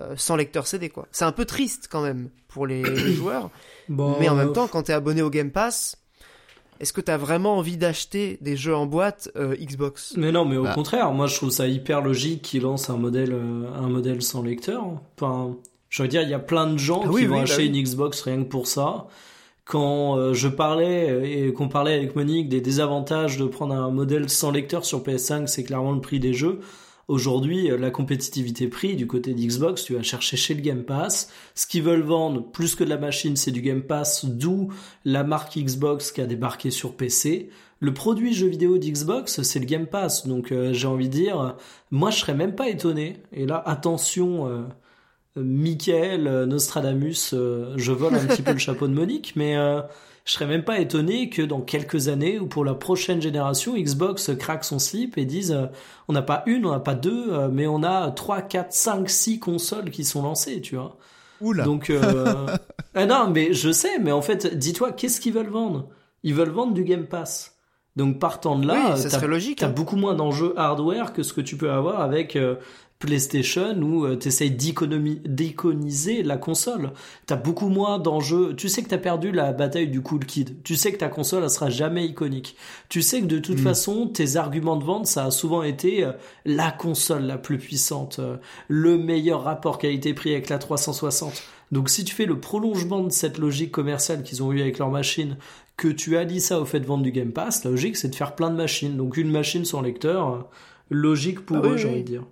Speaker 1: euh, euh, sans lecteur CD quoi. C'est un peu triste quand même pour les, (coughs) joueurs. mais en même temps, quand t'es abonné au Game Pass, est-ce que t'as vraiment envie d'acheter des jeux en boîte Xbox?
Speaker 3: Mais non, mais au bah. contraire, moi je trouve ça hyper logique qu'ils lancent un modèle, un modèle sans lecteur. Enfin, je veux dire, il y a plein de gens ah qui vont bah acheter une Xbox rien que pour ça. Quand euh, je parlais et qu'on parlait avec Monique des désavantages de prendre un modèle sans lecteur sur PS5, c'est clairement le prix des jeux. Aujourd'hui, euh, la compétitivité prix du côté d'Xbox, tu vas chercher chez le Game Pass. Ce qu'ils veulent vendre, plus que de la machine, c'est du Game Pass, d'où la marque Xbox qui a débarqué sur PC. Le produit jeu vidéo d'Xbox, c'est le Game Pass. Donc euh, j'ai envie de dire, moi je serais même pas étonné. Et là, attention, Michael euh, Nostradamus, euh, je vole un petit peu le chapeau de Monique, mais je serais même pas étonné que dans quelques années ou pour la prochaine génération, Xbox craque son slip et dise on n'a pas une, on n'a pas deux, mais on a trois, quatre, cinq, six consoles qui sont lancées, tu vois.
Speaker 2: Oula.
Speaker 3: Donc (laughs) ah non, mais je sais, mais en fait, dis-toi, qu'est-ce qu'ils veulent vendre? Ils veulent vendre du Game Pass. Donc partant de là,
Speaker 1: oui, ça logique.
Speaker 3: T'as
Speaker 1: hein.
Speaker 3: beaucoup moins d'enjeux hardware que ce que tu peux avoir avec PlayStation où euh, tu essayes d'iconiser la console. T'as beaucoup moins d'enjeux. Tu sais que t'as perdu la bataille du cool kid. Tu sais que ta console, elle sera jamais iconique. Tu sais que de toute mm. façon, tes arguments de vente, ça a souvent été euh, la console la plus puissante, euh, le meilleur rapport qualité-prix avec la 360. Donc si tu fais le prolongement de cette logique commerciale qu'ils ont eu avec leur machine, que tu allies ça au fait de vendre du Game Pass, la logique c'est de faire plein de machines. Donc une machine sans lecteur, logique pour ah eux, j'ai envie de dire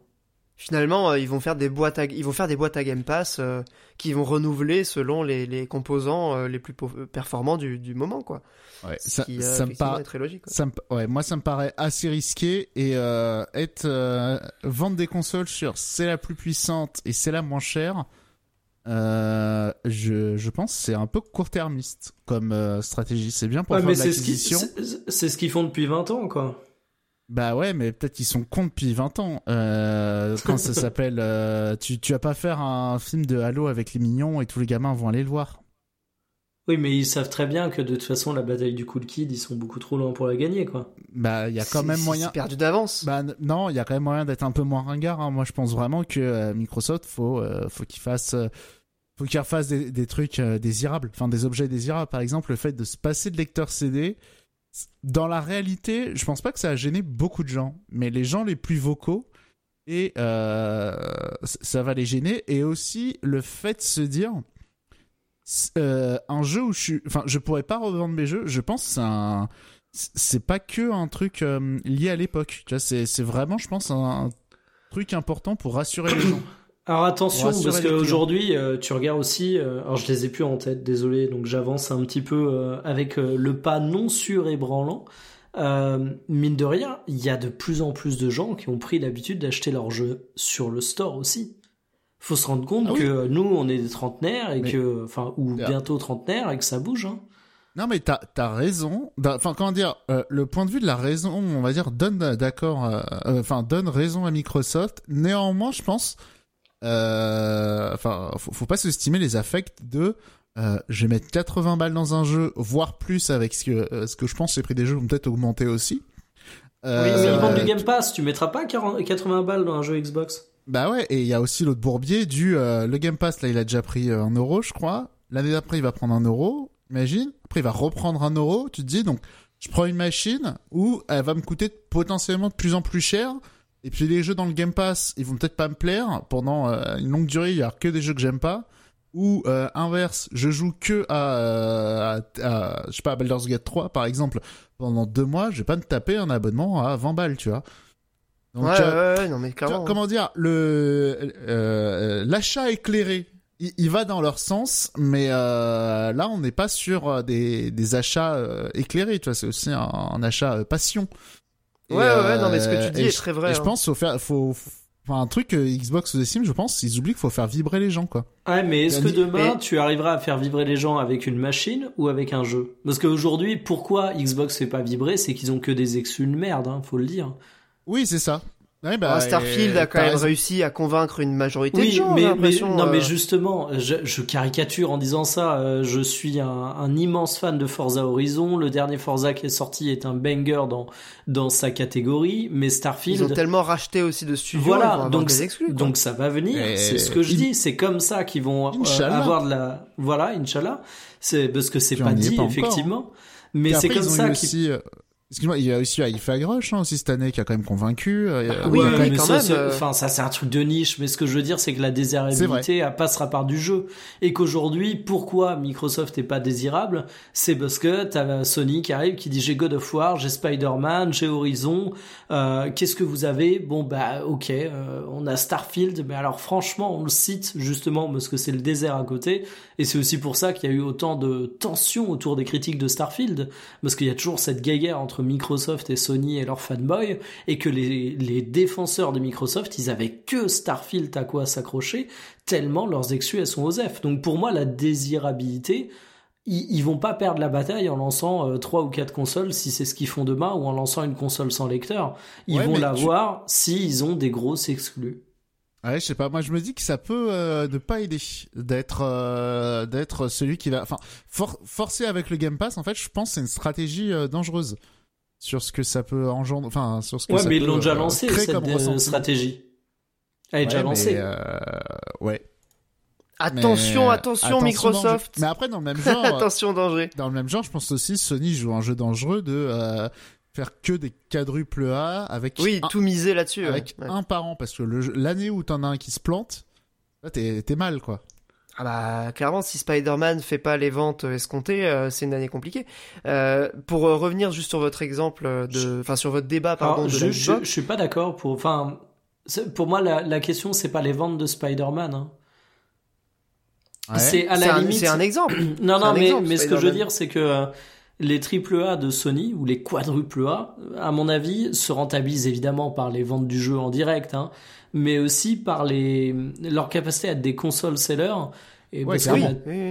Speaker 1: finalement euh, ils vont faire des boîtes à, ils vont faire des boîtes à Game Pass euh, qui vont renouveler selon les, les composants euh, les plus performants du, du moment quoi.
Speaker 2: Ouais, ça, ça me paraît très logique. Ça ouais, moi ça me paraît assez risqué et être vendre des consoles sur c'est la plus puissante et c'est la moins chère. je, je pense c'est un peu court-termiste comme stratégie. C'est bien pour faire de l'acquisition.
Speaker 3: C'est ce qu'ils font depuis 20 ans quoi.
Speaker 2: Bah ouais, mais peut-être qu'ils sont cons depuis 20 ans. Euh, (laughs) quand ça s'appelle, euh, tu tu vas pas faire un film de Halo avec les mignons et tous les gamins vont aller le voir.
Speaker 3: Oui, mais ils savent très bien que de toute façon la bataille du Cool Kid, ils sont beaucoup trop loin pour la gagner, quoi.
Speaker 2: Bah, il y a quand même moyen.
Speaker 1: perdu d'avance.
Speaker 2: Bah non, il y a quand même moyen d'être un peu moins ringard. Hein. Moi, je pense vraiment que euh, Microsoft, faut euh, faut qu'il fasse euh, faut qu'il refasse des, des trucs désirables, enfin des objets désirables. Par exemple, le fait de se passer de lecteur CD dans la réalité, je pense pas que ça a gêné beaucoup de gens, mais les gens les plus vocaux et euh, ça va les gêner et aussi le fait de se dire euh, un jeu où je suis enfin je pourrais pas revendre mes jeux je pense c'est un c'est pas que un truc euh, lié à l'époque. C'est vraiment je pense un, truc important pour rassurer les gens
Speaker 3: alors attention parce qu'aujourd'hui tu regardes aussi alors je les ai plus en tête désolé donc j'avance un petit peu avec le pas non sûr et branlant euh, mine de rien, il y a de plus en plus de gens qui ont pris l'habitude d'acheter leurs jeux sur le store aussi. Faut se rendre compte ah que nous, on est des trentenaires et que, enfin, ou bientôt trentenaires et que ça bouge. Hein.
Speaker 2: Non, mais t'as as raison. Enfin, comment dire, euh, le point de vue de la raison, on va dire, donne d'accord, euh, enfin, donne raison à Microsoft. Néanmoins, je pense, enfin, faut, faut pas sous-estimer les affects de euh, je vais mettre 80 balles dans un jeu, voire plus avec ce que, euh, ce que je pense les prix des jeux vont peut-être augmenter aussi.
Speaker 3: Euh, oui, mais ils vendent du Game Pass, tu mettras pas 40, 80 balles dans un jeu Xbox?
Speaker 2: Bah ouais, et il y a aussi l'autre bourbier du le Game Pass, là il a déjà pris un euro je crois. L'année d'après il va prendre un euro, imagine. Après il va reprendre un euro, tu te dis donc je prends une machine où elle va me coûter potentiellement de plus en plus cher. Et puis les jeux dans le Game Pass, ils vont peut-être pas me plaire. Pendant une longue durée, il y a que des jeux que j'aime pas ou euh, inverse, je joue que à, à, je sais pas à Baldur's Gate 3 par exemple pendant deux mois, je vais pas me taper un abonnement à 20 balles, tu vois.
Speaker 1: Donc, ouais, euh, ouais, non mais
Speaker 2: comment dire, le euh, l'achat éclairé, il, va dans leur sens, mais là on n'est pas sur des, des achats éclairés, tu vois, c'est aussi un, achat passion.
Speaker 1: Ouais, ouais, non mais ce que tu dis est très vrai.
Speaker 2: Et je hein. pense faut faire, faut Enfin, un truc Xbox ou Steam, je pense, ils oublient qu'il faut faire vibrer les gens, quoi.
Speaker 3: Ouais, mais est-ce que demain, tu arriveras à faire vibrer les gens avec une machine ou avec un jeu? Parce qu'aujourd'hui, pourquoi Xbox fait pas vibrer C'est qu'ils ont que des exclus de merde, hein, faut le dire.
Speaker 2: Oui, c'est ça.
Speaker 1: Bah, ah, Starfield a quand même réussi à convaincre une majorité de gens.
Speaker 3: Mais, mais non, mais euh. justement, je, caricature en disant ça. Euh, je suis un, immense fan de Forza Horizon. Le dernier Forza qui est sorti est un banger dans dans sa catégorie. Mais Starfield,
Speaker 1: ils ont tellement racheté aussi de studios.
Speaker 3: Voilà, donc donc ça va venir. C'est ce que je dis. C'est comme ça qu'ils vont euh, avoir de la. Voilà, Inch'Allah. C'est parce que c'est pas dit effectivement. Mais c'est comme ça qu'ils
Speaker 2: Excuse-moi, il y a aussi fait Rush hein, aussi cette année qui a quand même convaincu.
Speaker 3: Euh, oui, mais quand même. Euh, enfin, ça c'est un truc de niche, mais ce que je veux dire, c'est que la désirabilité elle passera par du jeu et qu'aujourd'hui, pourquoi Microsoft est pas désirable, c'est parce que t'as Sony qui arrive, qui dit j'ai God of War, j'ai Spider-Man, j'ai Horizon. Euh, Qu'est-ce que vous avez? Bon bah ok, euh, on a Starfield, mais alors franchement, on le cite justement parce que c'est le désert à côté et c'est aussi pour ça qu'il y a eu autant de tensions autour des critiques de Starfield parce qu'il y a toujours cette guéguerre entre Microsoft et Sony et leurs fanboys, et que les, défenseurs de Microsoft, ils avaient que Starfield à quoi s'accrocher, tellement leurs exclus elles sont aux F. Donc pour moi, la désirabilité, ils, vont pas perdre la bataille en lançant euh, trois ou quatre consoles si c'est ce qu'ils font demain ou en lançant une console sans lecteur. Ils vont l'avoir s'ils ont des grosses exclus.
Speaker 2: Ouais, je sais pas. Moi, je me dis que ça peut euh, ne pas aider d'être euh, d'être celui qui va. Enfin, forcer avec le Game Pass. En fait, je pense c'est une stratégie dangereuse sur ce que ça peut engendrer, enfin sur ce que
Speaker 3: ouais,
Speaker 2: ça
Speaker 3: mais ils l'ont déjà euh, lancé cette euh, stratégie. Elle est déjà lancée.
Speaker 2: Euh, ouais.
Speaker 1: Attention, attention, Microsoft.
Speaker 2: Mais après dans le même (laughs) genre,
Speaker 1: attention danger.
Speaker 2: Dans le même genre, je pense aussi Sony joue un jeu dangereux de faire que des quadruples A avec
Speaker 1: oui tout miser là-dessus
Speaker 2: avec un par an parce que l'année où t'en as un qui se plante, là t'es mal quoi.
Speaker 1: Ah bah clairement, si Spider-Man fait pas les ventes escomptées, euh, c'est une année compliquée. Euh, pour euh, revenir juste sur votre exemple de, enfin sur votre débat, pardon.
Speaker 3: je, je, suis pas d'accord. Pour, enfin, pour moi la, la question c'est pas les ventes de Spider-Man. Hein. C'est à la limite.
Speaker 1: C'est un exemple. (clears throat)
Speaker 3: non non, mais, mais ce que je veux dire c'est que les triple A de Sony ou les quadruple A, à mon avis, se rentabilisent évidemment par les ventes du jeu en direct, hein, mais aussi par les, leur capacité à être des console sellers. Et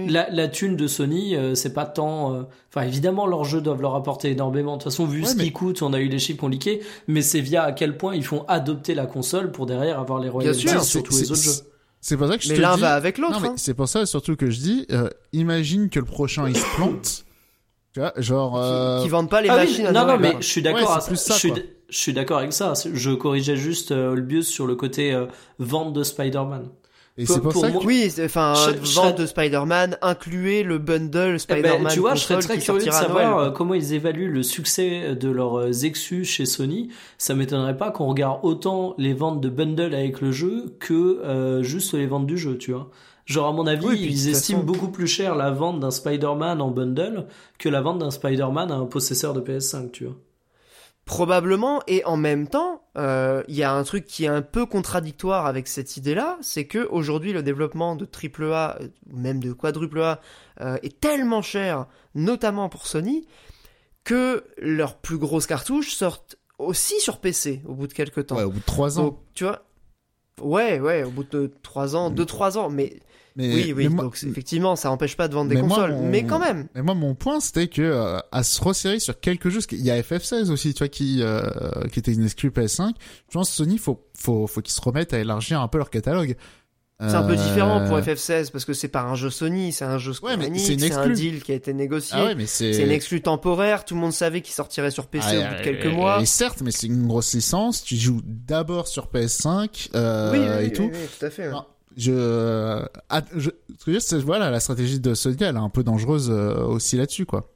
Speaker 3: la, la, thune de Sony, euh, c'est pas tant. Euh, enfin, évidemment, leurs jeux doivent leur apporter énormément. De toute façon, vu ce qu'ils coûtent, on a eu les chiffres qu'on liqué, mais c'est via à quel point ils font adopter la console pour derrière avoir les royalties sur tous les autres jeux.
Speaker 2: C'est pour ça que je
Speaker 1: mais
Speaker 2: te
Speaker 1: l'un va avec l'autre. Hein.
Speaker 2: C'est pour ça surtout que je dis, euh, imagine que le prochain il se plante. tu vois, genre.
Speaker 1: Qui, vendent pas les machines. à
Speaker 3: non, non, mais je suis d'accord. Ouais, je suis d'accord avec ça. Je corrigeais juste euh, Olbius sur le côté euh, vente de Spider-Man.
Speaker 2: Et c'est pour, ça que...
Speaker 1: Oui, enfin, vente de Spider-Man, incluait le bundle eh Spider-Man.
Speaker 3: Ben, tu vois, je serais très curieux de savoir euh, comment ils évaluent le succès de leurs Exus chez Sony. Ça m'étonnerait pas qu'on regarde autant les ventes de bundle avec le jeu que euh, juste les ventes du jeu, tu vois. Genre, à mon avis, ils estiment beaucoup plus cher la vente d'un Spider-Man en bundle que la vente d'un Spider-Man à un possesseur de PS5, tu vois.
Speaker 1: Probablement, et en même temps, euh, il y a un truc qui est un peu contradictoire avec cette idée-là, c'est que aujourd'hui le développement de AAA, euh, ou même de quadruple A, euh, est tellement cher, notamment pour Sony, que leurs plus grosses cartouches sortent aussi sur PC au bout de quelques temps.
Speaker 2: Ouais, au bout de 3 ans.
Speaker 1: tu vois Ouais, ouais, au bout de 3 ans, 2-3 ans, mais oui, oui. donc effectivement, ça empêche pas de vendre des consoles, mais quand même.
Speaker 2: Mais moi, mon point, c'était que euh, à se resserrer sur quelques jeux, il y a FF16 aussi, tu vois, qui euh, qui était une exclue PS5. Je pense que Sony, faut faut faut qu'ils se remettent à élargir un peu leur catalogue.
Speaker 1: C'est un peu différent pour euh, FF16 parce que c'est pas un jeu Sony, c'est un jeu Square ouais, c'est un deal qui a été négocié. Ah c'est une exclue temporaire, tout le monde savait qu'il sortirait sur PC ah, au bout de quelques mois.
Speaker 2: Et certes, mais c'est une grosse licence, tu joues d'abord sur PS5 euh, oui, oui, et tout.
Speaker 1: Oui, tout à fait.
Speaker 2: Je, je, ce que voilà, la stratégie de Sony, elle est un peu dangereuse euh, aussi là-dessus, quoi.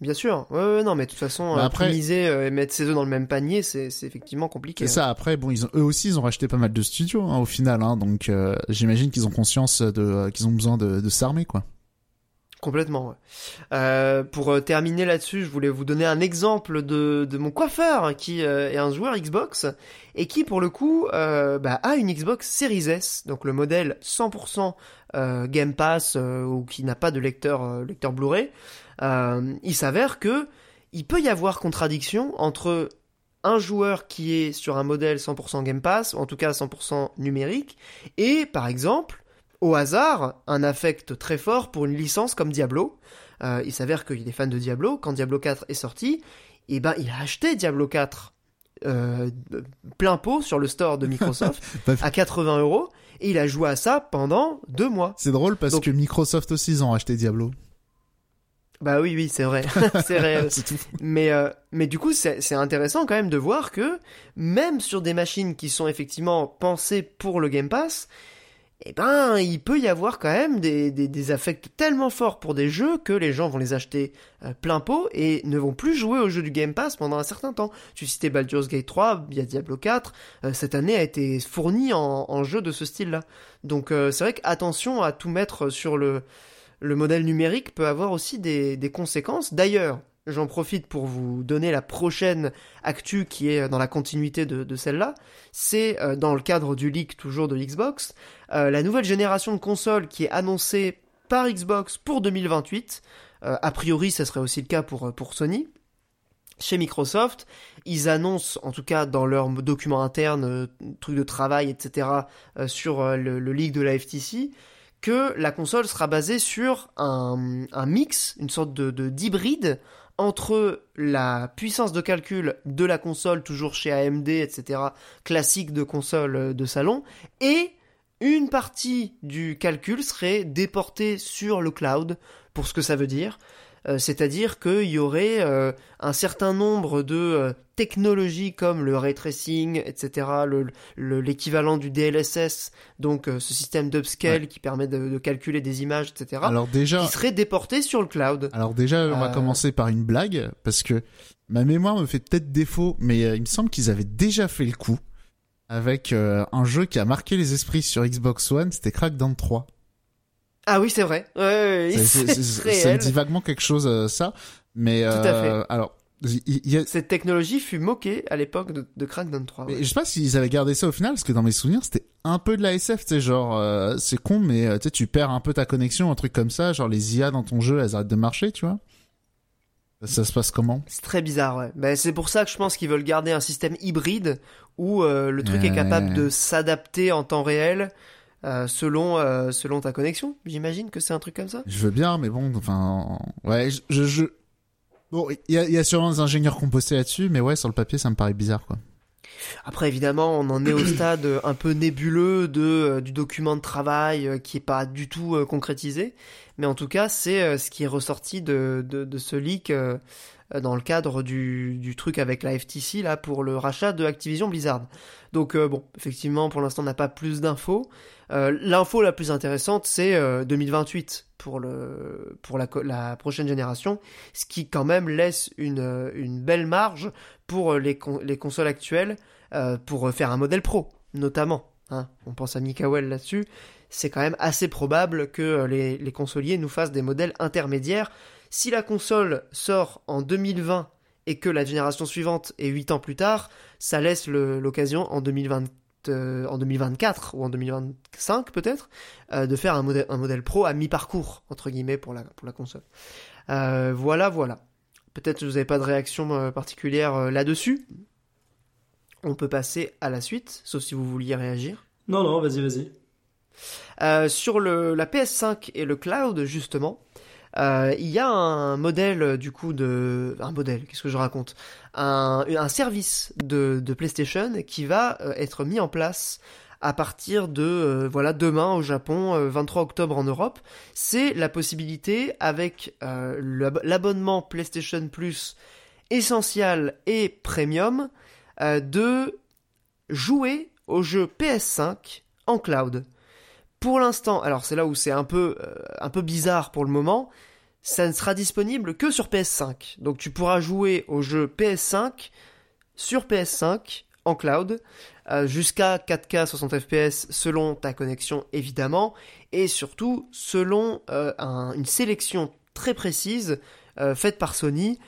Speaker 1: Bien sûr, ouais, ouais, non, mais de toute façon, bah après, miser euh, et mettre ses œufs dans le même panier, c'est, effectivement compliqué.
Speaker 2: C'est hein. ça. Après, bon, ils ont, eux aussi, ils ont racheté pas mal de studios hein, au final, hein, donc euh, j'imagine qu'ils ont conscience de, qu'ils ont besoin de, de s'armer, quoi.
Speaker 1: Complètement. Euh, pour euh, terminer là-dessus, je voulais vous donner un exemple de, mon coiffeur qui euh, est un joueur Xbox et qui pour le coup bah, a une Xbox Series S, donc le modèle 100% Game Pass ou qui n'a pas de lecteur lecteur Blu-ray. il s'avère que il peut y avoir contradiction entre un joueur qui est sur un modèle 100% Game Pass, ou en tout cas 100% numérique, et par exemple au hasard un affect très fort pour une licence comme Diablo. Euh, il s'avère qu'il est fan de Diablo. Quand Diablo 4 est sorti, et eh ben, il a acheté Diablo 4 euh, plein pot sur le store de Microsoft (laughs) à 80 euros et il a joué à ça pendant deux mois.
Speaker 2: C'est drôle parce que Microsoft aussi ils ont acheté Diablo.
Speaker 1: Bah oui, oui, c'est vrai, (laughs) c'est vrai. mais euh, mais du coup, c'est intéressant quand même de voir que même sur des machines qui sont effectivement pensées pour le Game Pass, eh ben, il peut y avoir quand même des, des, affects tellement forts pour des jeux que les gens vont les acheter euh, plein pot et ne vont plus jouer aux jeux du Game Pass pendant un certain temps. Tu citais Baldur's Gate 3, il y a Diablo 4, euh, cette année a été fournie en, en jeu de ce style-là. Donc euh, c'est vrai qu'attention à tout mettre sur le, le modèle numérique peut avoir aussi des, des conséquences. D'ailleurs, J'en profite pour vous donner la prochaine actu qui est dans la continuité de, celle-là. C'est euh, dans le cadre du leak toujours de Xbox, euh, la nouvelle génération de consoles qui est annoncée par Xbox pour 2028. Euh, a priori, ça serait aussi le cas pour, pour Sony. Chez Microsoft, ils annoncent, en tout cas dans leurs documents internes, trucs de travail, etc., sur le, le leak de la FTC, que la console sera basée sur un, un mix, une sorte de d'hybride entre la puissance de calcul de la console, toujours chez AMD, etc., classique de console euh, de salon, et une partie du calcul serait déportée sur le cloud, pour ce que ça veut dire. Euh, c'est-à-dire qu'il y aurait euh, un certain nombre de euh, technologies comme le ray tracing, etc., l'équivalent du DLSS, donc ce système d'upscale qui permet de, calculer des images, etc.,
Speaker 2: alors déjà,
Speaker 1: qui serait déporté sur le cloud.
Speaker 2: Alors déjà, on va commencer par une blague, parce que ma mémoire me fait peut-être défaut, mais il me semble qu'ils avaient déjà fait le coup avec un jeu qui a marqué les esprits sur Xbox One, c'était Crackdown 3.
Speaker 1: Ah oui, c'est vrai. Ouais, ouais,
Speaker 2: ça dit vaguement quelque chose, euh, ça. Mais Tout à fait. Euh, alors, y a...
Speaker 1: Cette technologie fut moquée à l'époque de, de Crackdown 3.
Speaker 2: Mais je sais pas s'ils avaient gardé ça au final, parce que dans mes souvenirs, c'était un peu de la SF, tu sais, genre, euh, c'est con, mais tu sais, tu perds un peu ta connexion, un truc comme ça, genre les IA dans ton jeu, elles arrêtent de marcher, tu vois. Ça se passe comment?
Speaker 1: C'est très bizarre, ouais. Ben, c'est pour ça que je pense qu'ils veulent garder un système hybride où le truc est capable de s'adapter en temps réel euh, selon euh, selon ta connexion. J'imagine que c'est un truc comme ça.
Speaker 2: Je veux bien, mais bon, enfin, ouais, je, je... bon, il y a, y a sûrement des ingénieurs composés là-dessus, mais ouais, sur le papier, ça me paraît bizarre, quoi.
Speaker 1: Après, évidemment, on en est au (coughs) stade un peu nébuleux de euh, du document de travail qui est pas du tout concrétisé, mais en tout cas, c'est ce qui est ressorti de, de, de ce leak dans le cadre du, du truc avec la FTC là pour le rachat de Activision Blizzard. Donc bon, effectivement, pour l'instant, on n'a pas plus d'infos. L'info la plus intéressante, c'est 2028 pour le pour la, prochaine génération, ce qui quand même laisse une, une belle marge pour les, les consoles actuelles euh, pour faire un modèle pro, notamment. Hein. On pense à Mikael là-dessus. C'est quand même assez probable que euh, les, les consoliers nous fassent des modèles intermédiaires. Si la console sort en 2020 et que la génération suivante est 8 ans plus tard, ça laisse l'occasion en 2020 euh, en 2024 ou en 2025 peut-être de faire un modèle, un modèle pro à mi-parcours entre guillemets pour la, pour la console. voilà, voilà. Peut-être que vous n'avez pas de réaction particulière là-dessus. On peut passer à la suite, sauf si vous vouliez réagir.
Speaker 3: Non, non, vas-y, vas-y.
Speaker 1: Euh, sur le, la PS5 et le cloud, justement, euh, il y a un modèle, du coup, de... Un modèle, qu'est-ce que je raconte? Un, un, service de, de, PlayStation qui va euh, être mis en place à partir de voilà demain au Japon, 23 octobre en Europe, c'est la possibilité avec l'abonnement PlayStation Plus essentiel et premium euh, de jouer au jeu PS5 en cloud. Pour l'instant, alors c'est là où c'est un peu euh, un peu bizarre pour le moment, ça ne sera disponible que sur PS5. Donc tu pourras jouer au jeu PS5 sur PS5 en cloud euh, jusqu'à 4K 60 fps selon ta connexion évidemment et surtout selon une sélection très précise faite par Sony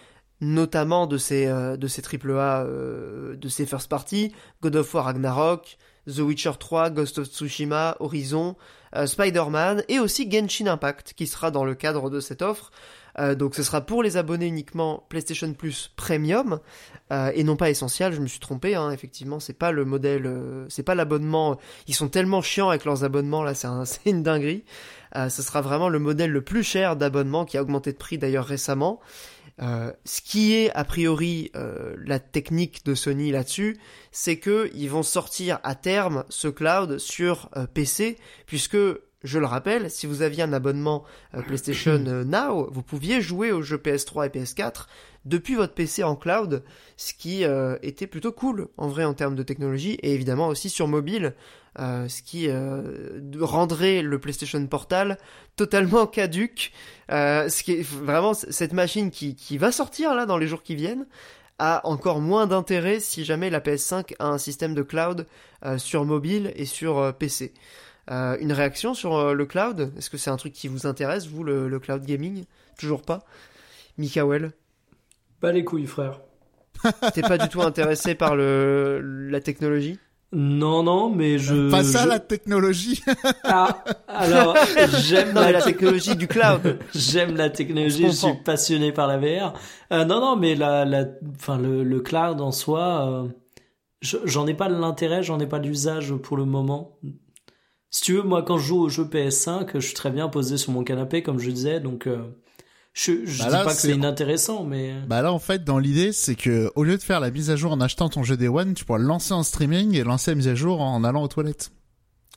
Speaker 1: notamment de ces euh, de ces triple A euh, de ces first party God of War Ragnarok The Witcher 3 Ghost of Tsushima Horizon euh, Spider-Man et aussi Genshin Impact qui sera dans le cadre de cette offre. Donc ce sera pour les abonnés uniquement PlayStation Plus Premium et non pas essentiel je me suis trompé hein, effectivement c'est pas le modèle c'est pas l'abonnement ils sont tellement chiants avec leurs abonnements là c'est un, (laughs) une dinguerie. Ce sera vraiment le modèle le plus cher d'abonnement qui a augmenté de prix d'ailleurs récemment euh, ce qui est a priori euh, la technique de Sony là-dessus, c'est que ils vont sortir à terme ce cloud sur euh, PC, puisque je le rappelle, si vous aviez un abonnement PlayStation (clears throat) Now, vous pouviez jouer aux jeux PS3 et PS4 depuis votre PC en cloud, ce qui était plutôt cool en vrai en termes de technologie, et évidemment aussi sur mobile, euh, ce qui euh, rendrait le PlayStation Portal totalement (laughs) caduque. Euh, ce qui est vraiment cette machine qui, qui va sortir là dans les jours qui viennent a encore moins d'intérêt si jamais la PS5 a un système de cloud sur mobile et sur PC. Une réaction sur le cloud? Est-ce que c'est un truc qui vous intéresse, vous, le, le cloud gaming? Toujours pas Mikael
Speaker 3: Pas les couilles, frère. (laughs)
Speaker 1: T'es pas du tout intéressé par le, la technologie?
Speaker 3: Non, non, mais je.
Speaker 2: Pas ça la technologie. (laughs)
Speaker 3: ah, alors j'aime
Speaker 1: la, technologie du cloud.
Speaker 3: j'aime la technologie. Je suis passionné par la VR. Euh, non, non, mais la, la, enfin le, le cloud en soi, euh, j'en ai pas l'intérêt, j'en ai pas l'usage pour le moment. Si tu veux, moi quand je joue au jeu PS5, je suis très bien posé sur mon canapé, comme je disais, donc. Euh, je, je bah dis pas que c'est inintéressant, mais. Euh.
Speaker 2: Bah là, en fait, dans l'idée, c'est que au lieu de faire la mise à jour en achetant ton jeu Day One, tu pourras le lancer en streaming et lancer la mise à jour en allant aux toilettes.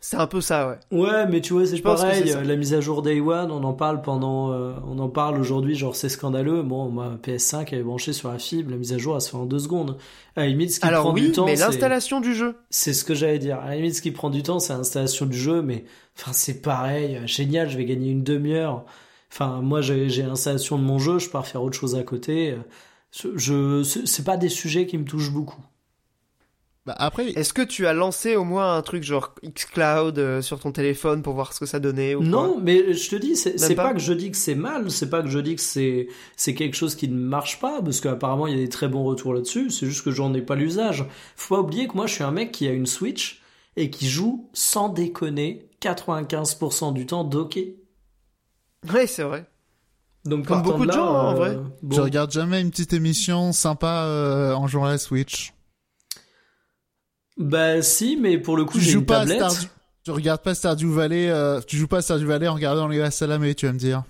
Speaker 1: C'est un peu ça, ouais.
Speaker 3: Ouais, mais tu vois, c'est pareil. La mise à jour Day One, on en parle pendant, euh, on en parle aujourd'hui, genre c'est scandaleux. Bon, ma PS5 elle est branchée sur la fibre, la mise à jour elle se fait en deux secondes. À la limite, ce qui
Speaker 1: Alors
Speaker 3: prend
Speaker 1: oui,
Speaker 3: du temps,
Speaker 1: mais l'installation du jeu.
Speaker 3: C'est ce que j'allais dire. À la limite, ce qui prend du temps, c'est l'installation du jeu, mais enfin c'est pareil, génial. Je vais gagner une demi-heure. Enfin, moi, j'ai l'installation de mon jeu, je pars faire autre chose à côté. Je, c'est pas des sujets qui me touchent beaucoup.
Speaker 2: Bah après,
Speaker 1: est-ce que tu as lancé au moins un truc genre xCloud euh, sur ton téléphone pour voir ce que ça donnait ou
Speaker 3: Non, mais je te dis, c'est pas, que je dis que c'est mal, c'est pas que je dis que c'est c'est quelque chose qui ne marche pas, parce qu'apparemment il y a des très bons retours là-dessus. C'est juste que j'en ai pas l'usage. Faut pas oublier que moi je suis un mec qui a une Switch et qui joue sans déconner 95% du temps docké.
Speaker 1: Oui, c'est vrai.
Speaker 3: Donc,
Speaker 1: Comme beaucoup de, gens, en vrai.
Speaker 2: Euh, je regarde jamais une petite émission sympa euh, en jouant à la Switch.
Speaker 3: Bah si, mais pour le coup, j'ai une pas tablette.
Speaker 2: Tu regardes pas Stardew Valley, euh, tu joues pas à Stardew Valley en regardant les Salamé, tu vas me dire.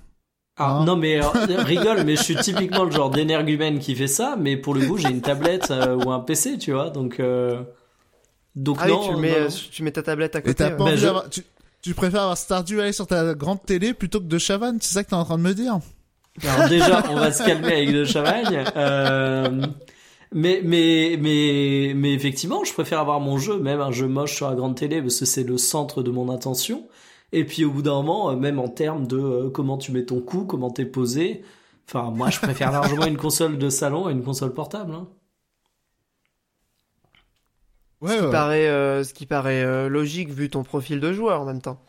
Speaker 3: Ah, non mais (laughs) rigole, mais je suis typiquement le genre d'énergumène qui fait ça, mais pour le coup j'ai une tablette ou un PC, tu vois, donc
Speaker 1: donc ah non, oui, tu mets, tu mets ta tablette à côté.
Speaker 2: Ben, tu, tu, préfères avoir Stardew aller sur ta grande télé plutôt que de Chavannes, c'est ça que t'es en train de me dire
Speaker 3: Alors déjà, on va se calmer avec de Chavagne. Euh, mais mais mais mais effectivement, je préfère avoir mon jeu, même un jeu moche sur la grande télé, parce que c'est le centre de mon attention. Et puis au bout d'un moment, euh, même en termes de euh, comment tu mets ton coup, comment t'es posé. Enfin, moi, je préfère largement une console de salon à une console portable. Hein.
Speaker 1: Ouais, ce, qui paraît, euh, ce qui paraît logique vu ton profil de joueur en même temps.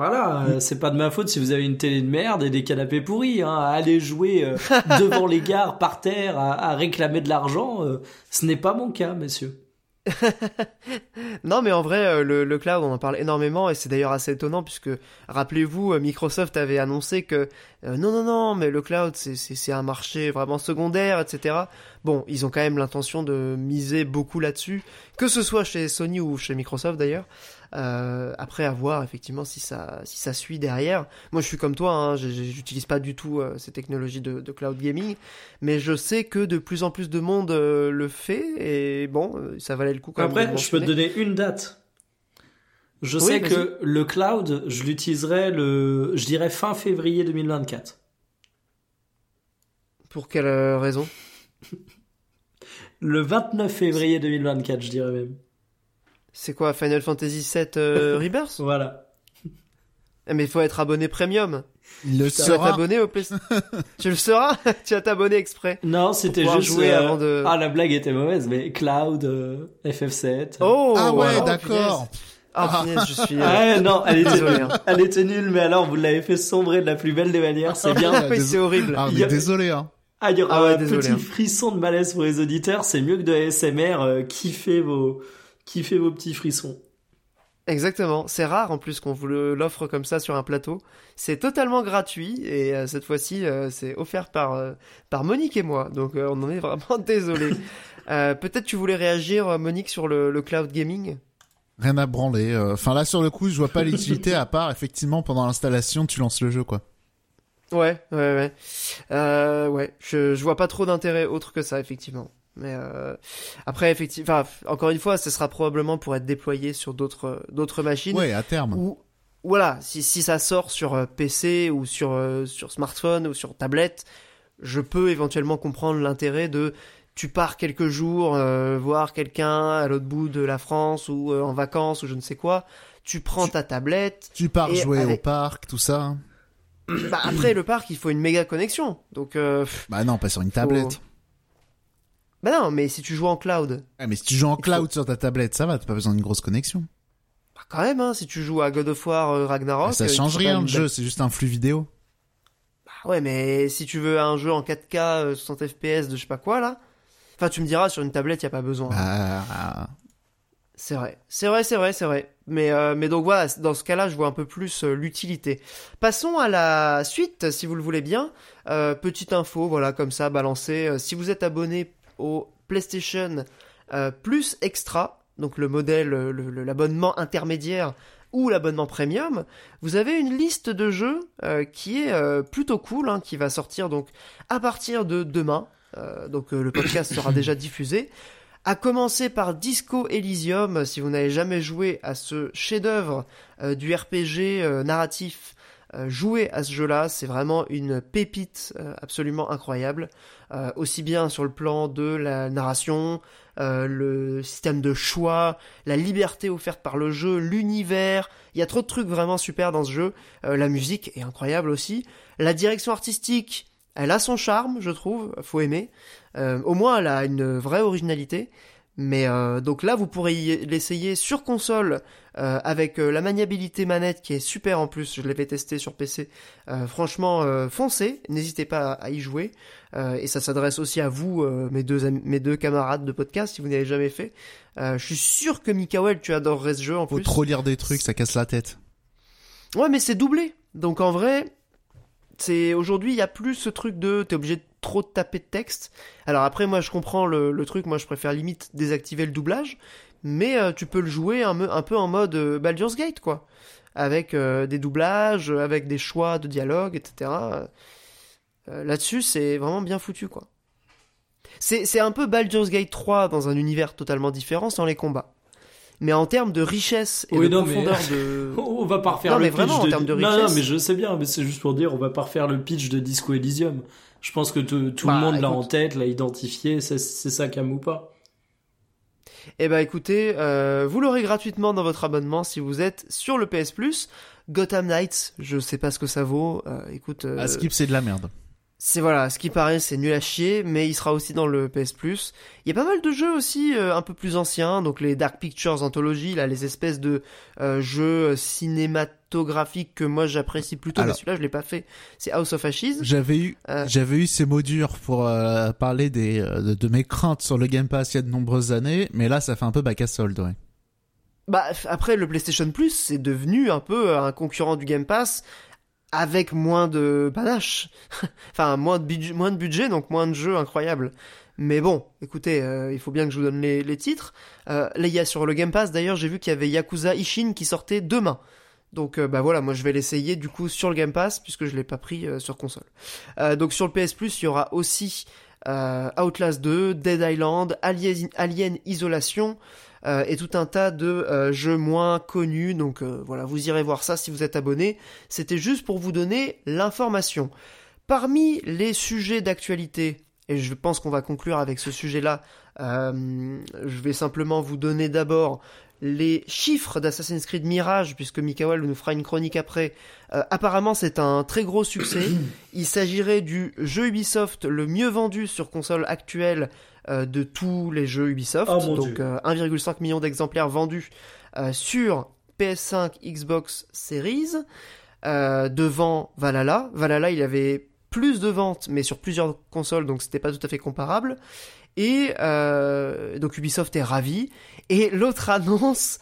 Speaker 3: Voilà, euh, c'est pas de ma faute si vous avez une télé de merde et des canapés pourris. Hein, à aller jouer euh, (laughs) devant les gares par terre à, réclamer de l'argent, euh, ce n'est pas mon cas, messieurs. (laughs)
Speaker 1: non, mais en vrai, le, cloud, on en parle énormément et c'est d'ailleurs assez étonnant puisque, rappelez-vous, Microsoft avait annoncé que non, non, non, mais le cloud, c'est un marché vraiment secondaire, etc. Bon, ils ont quand même l'intention de miser beaucoup là-dessus, que ce soit chez Sony ou chez Microsoft d'ailleurs. Euh, après, à voir effectivement si ça, si ça suit derrière. Moi, je suis comme toi, hein, j'utilise pas du tout euh, ces technologies de, cloud gaming, mais je sais que de plus en plus de monde euh, le fait et bon, ça valait le coup quand
Speaker 3: Après, je peux te donner une date. Je sais que le cloud, je l'utiliserai le, je dirais fin février 2024.
Speaker 1: Pour quelle raison?
Speaker 3: Le 29 février 2024, je dirais même.
Speaker 1: C'est quoi Final Fantasy VII euh, (laughs) Rebirth?
Speaker 3: Voilà.
Speaker 1: Eh, mais il faut être abonné premium.
Speaker 2: Il le
Speaker 1: tu vas abonné au (laughs) Tu le seras (laughs) Tu vas t'abonner exprès
Speaker 3: Non, c'était juste jouer euh, avant de. Ah, la blague était mauvaise, mais Cloud, euh, FF7.
Speaker 2: Oh Ah ouais, d'accord.
Speaker 1: Ah, ah. je suis.
Speaker 3: Ah, non, elle était nulle. Elle était nulle, mais alors vous l'avez fait sombrer de la plus belle des manières. C'est bien.
Speaker 1: oui, c'est horrible.
Speaker 2: Ah, mais désolé, hein.
Speaker 3: Ah, il y aura ah un petit hein. frisson de malaise pour les auditeurs. C'est mieux que de ASMR. kiffez vos qui fait vos petits frissons.
Speaker 1: Exactement, c'est rare en plus qu'on vous l'offre comme ça sur un plateau. C'est totalement gratuit et euh, cette fois-ci euh, c'est offert par, euh, par Monique et moi, donc on en est (laughs) vraiment désolé. Peut-être tu voulais réagir Monique sur le, cloud gaming?
Speaker 2: Rien à branler. Enfin là sur le coup je vois pas l'utilité à part effectivement pendant l'installation tu lances le jeu quoi.
Speaker 1: Ouais, ouais, ouais. ouais, je, je vois pas trop d'intérêt autre que ça effectivement. Mais euh, après, effectivement, encore une fois, ce sera probablement pour être déployé sur d'autres d'autres machines.
Speaker 2: Oui, à terme.
Speaker 1: Ou voilà, si, si ça sort sur euh, PC ou sur euh, sur smartphone ou sur tablette, je peux éventuellement comprendre l'intérêt de tu pars quelques jours voir quelqu'un à l'autre bout de la France ou en vacances ou je ne sais quoi. Tu prends ta tablette.
Speaker 2: Tu pars jouer au parc, tout ça.
Speaker 1: Bah, après le parc, il faut une méga connexion. Donc.
Speaker 2: bah non, pas sur une tablette.
Speaker 1: Bah non, mais si tu joues en cloud.
Speaker 2: Ah, mais si tu joues en cloud sur ta tablette, ça va, t'as pas besoin d'une grosse connexion.
Speaker 1: Bah quand même, hein, si tu joues à God of War euh, Ragnarok. Bah,
Speaker 2: ça euh, change rien le jeu, c'est juste un flux vidéo.
Speaker 1: Bah ouais, mais si tu veux un jeu en 4K, 60 FPS de je sais pas quoi là. Enfin, tu me diras, sur une tablette, y a pas besoin.
Speaker 2: Bah...
Speaker 1: C'est vrai, c'est vrai, c'est vrai, c'est vrai. Mais, euh, mais donc voilà, dans ce cas-là, je vois un peu plus l'utilité. Passons à la suite, si vous le voulez bien. petite info, voilà, comme ça, balancée. si vous êtes abonné PlayStation euh, Plus Extra, donc le modèle, l'abonnement intermédiaire ou l'abonnement premium, vous avez une liste de jeux euh, qui est euh, plutôt cool, hein, qui va sortir donc à partir de demain. donc le podcast sera déjà diffusé. À commencer par Disco Elysium, si vous n'avez jamais joué à ce chef-d'œuvre du RPG narratif euh, jouer à ce jeu-là, c'est vraiment une pépite euh, absolument incroyable, euh, aussi bien sur le plan de la narration, le système de choix, la liberté offerte par le jeu, l'univers. Il y a trop de trucs vraiment super dans ce jeu. la musique est incroyable aussi. La direction artistique, elle a son charme, je trouve. Faut aimer. au moins, elle a une vraie originalité. Mais euh, donc là, vous pourrez l'essayer sur console euh, avec euh, la maniabilité manette qui est super en plus. Je l'avais testé sur PC. franchement, foncez, n'hésitez pas à, y jouer. et ça s'adresse aussi à vous, mes deux mes deux camarades de podcast, si vous n'avez jamais fait. je suis sûr que Mikael, tu adorerais ce jeu en
Speaker 2: Faut
Speaker 1: plus.
Speaker 2: Faut trop lire des trucs, ça casse la tête.
Speaker 1: Ouais, mais c'est doublé. Donc en vrai, c'est aujourd'hui il y a plus ce truc de t'es obligé de trop taper de texte. Alors après moi je comprends le, truc, moi je préfère limite désactiver le doublage, mais tu peux le jouer un, un, peu en mode Baldur's Gate, quoi. Avec des doublages, avec des choix de dialogue, etc. Là-dessus, c'est vraiment bien foutu, quoi. C'est un peu Baldur's Gate 3 dans un univers totalement différent sans les combats. Mais en termes de richesse et de profondeur de. (laughs)
Speaker 3: on va pas refaire
Speaker 1: non,
Speaker 3: le
Speaker 1: mais vraiment,
Speaker 3: de...
Speaker 1: en termes de richesse.
Speaker 3: Non, non, mais je sais bien, mais c'est juste pour dire, on va pas refaire le pitch de Disco Elysium. Je pense que tout le bah, monde l'a en tête, l'a identifié, c'est ça Cam ou pas.
Speaker 1: Eh ben écoutez, euh, vous l'aurez gratuitement dans votre abonnement si vous êtes sur le PS Plus. Gotham Knights, je sais pas ce que ça vaut. Euh, écoute. Euh,
Speaker 2: à skip, c'est de la merde.
Speaker 1: C'est voilà, ce qui paraît, c'est nul à chier, mais il sera aussi dans le PS Plus. Il y a pas mal de jeux aussi euh, un peu plus anciens, donc les Dark Pictures Anthology, là, les espèces de euh, jeux cinématographiques que moi j'apprécie plutôt, mais celui-là je l'ai pas fait. C'est House of Ashes.
Speaker 2: J'avais eu, euh, j'avais eu ces mots durs pour parler des de, mes craintes sur le Game Pass il y a de nombreuses années, mais là ça fait un peu bac à solde, ouais.
Speaker 1: Bah après le PlayStation Plus, c'est devenu un peu un concurrent du Game Pass avec moins de panache. (laughs) enfin, moins de, budget, donc moins de jeux incroyables. Mais bon, écoutez, euh, il faut bien que je vous donne les, titres. Euh, là, il y a sur le Game Pass, d'ailleurs, j'ai vu qu'il y avait Yakuza Ishin qui sortait demain. Donc euh, bah voilà, moi je vais l'essayer du coup sur le Game Pass puisque je l'ai pas pris euh, sur console. donc sur le PS Plus, il y aura aussi Outlast 2, Dead Island, Alien Isolation, euh, et tout un tas de euh, jeux moins connus. Donc euh, voilà, vous irez voir ça si vous êtes abonné. C'était juste pour vous donner l'information. Parmi les sujets d'actualité, et je pense qu'on va conclure avec ce sujet-là, je vais simplement vous donner d'abord les chiffres d'Assassin's Creed Mirage, puisque Mikael nous fera une chronique après. apparemment, c'est un très gros succès. Il s'agirait du jeu Ubisoft le mieux vendu sur console actuelle de tous les jeux Ubisoft.
Speaker 3: Oh,
Speaker 1: donc 1,5 euh, million d'exemplaires vendus euh, sur PS5, Xbox Series, devant Valhalla. Valhalla, il avait plus de ventes, mais sur plusieurs consoles, donc c'était pas tout à fait comparable. Et donc Ubisoft est ravi. Et l'autre annonce,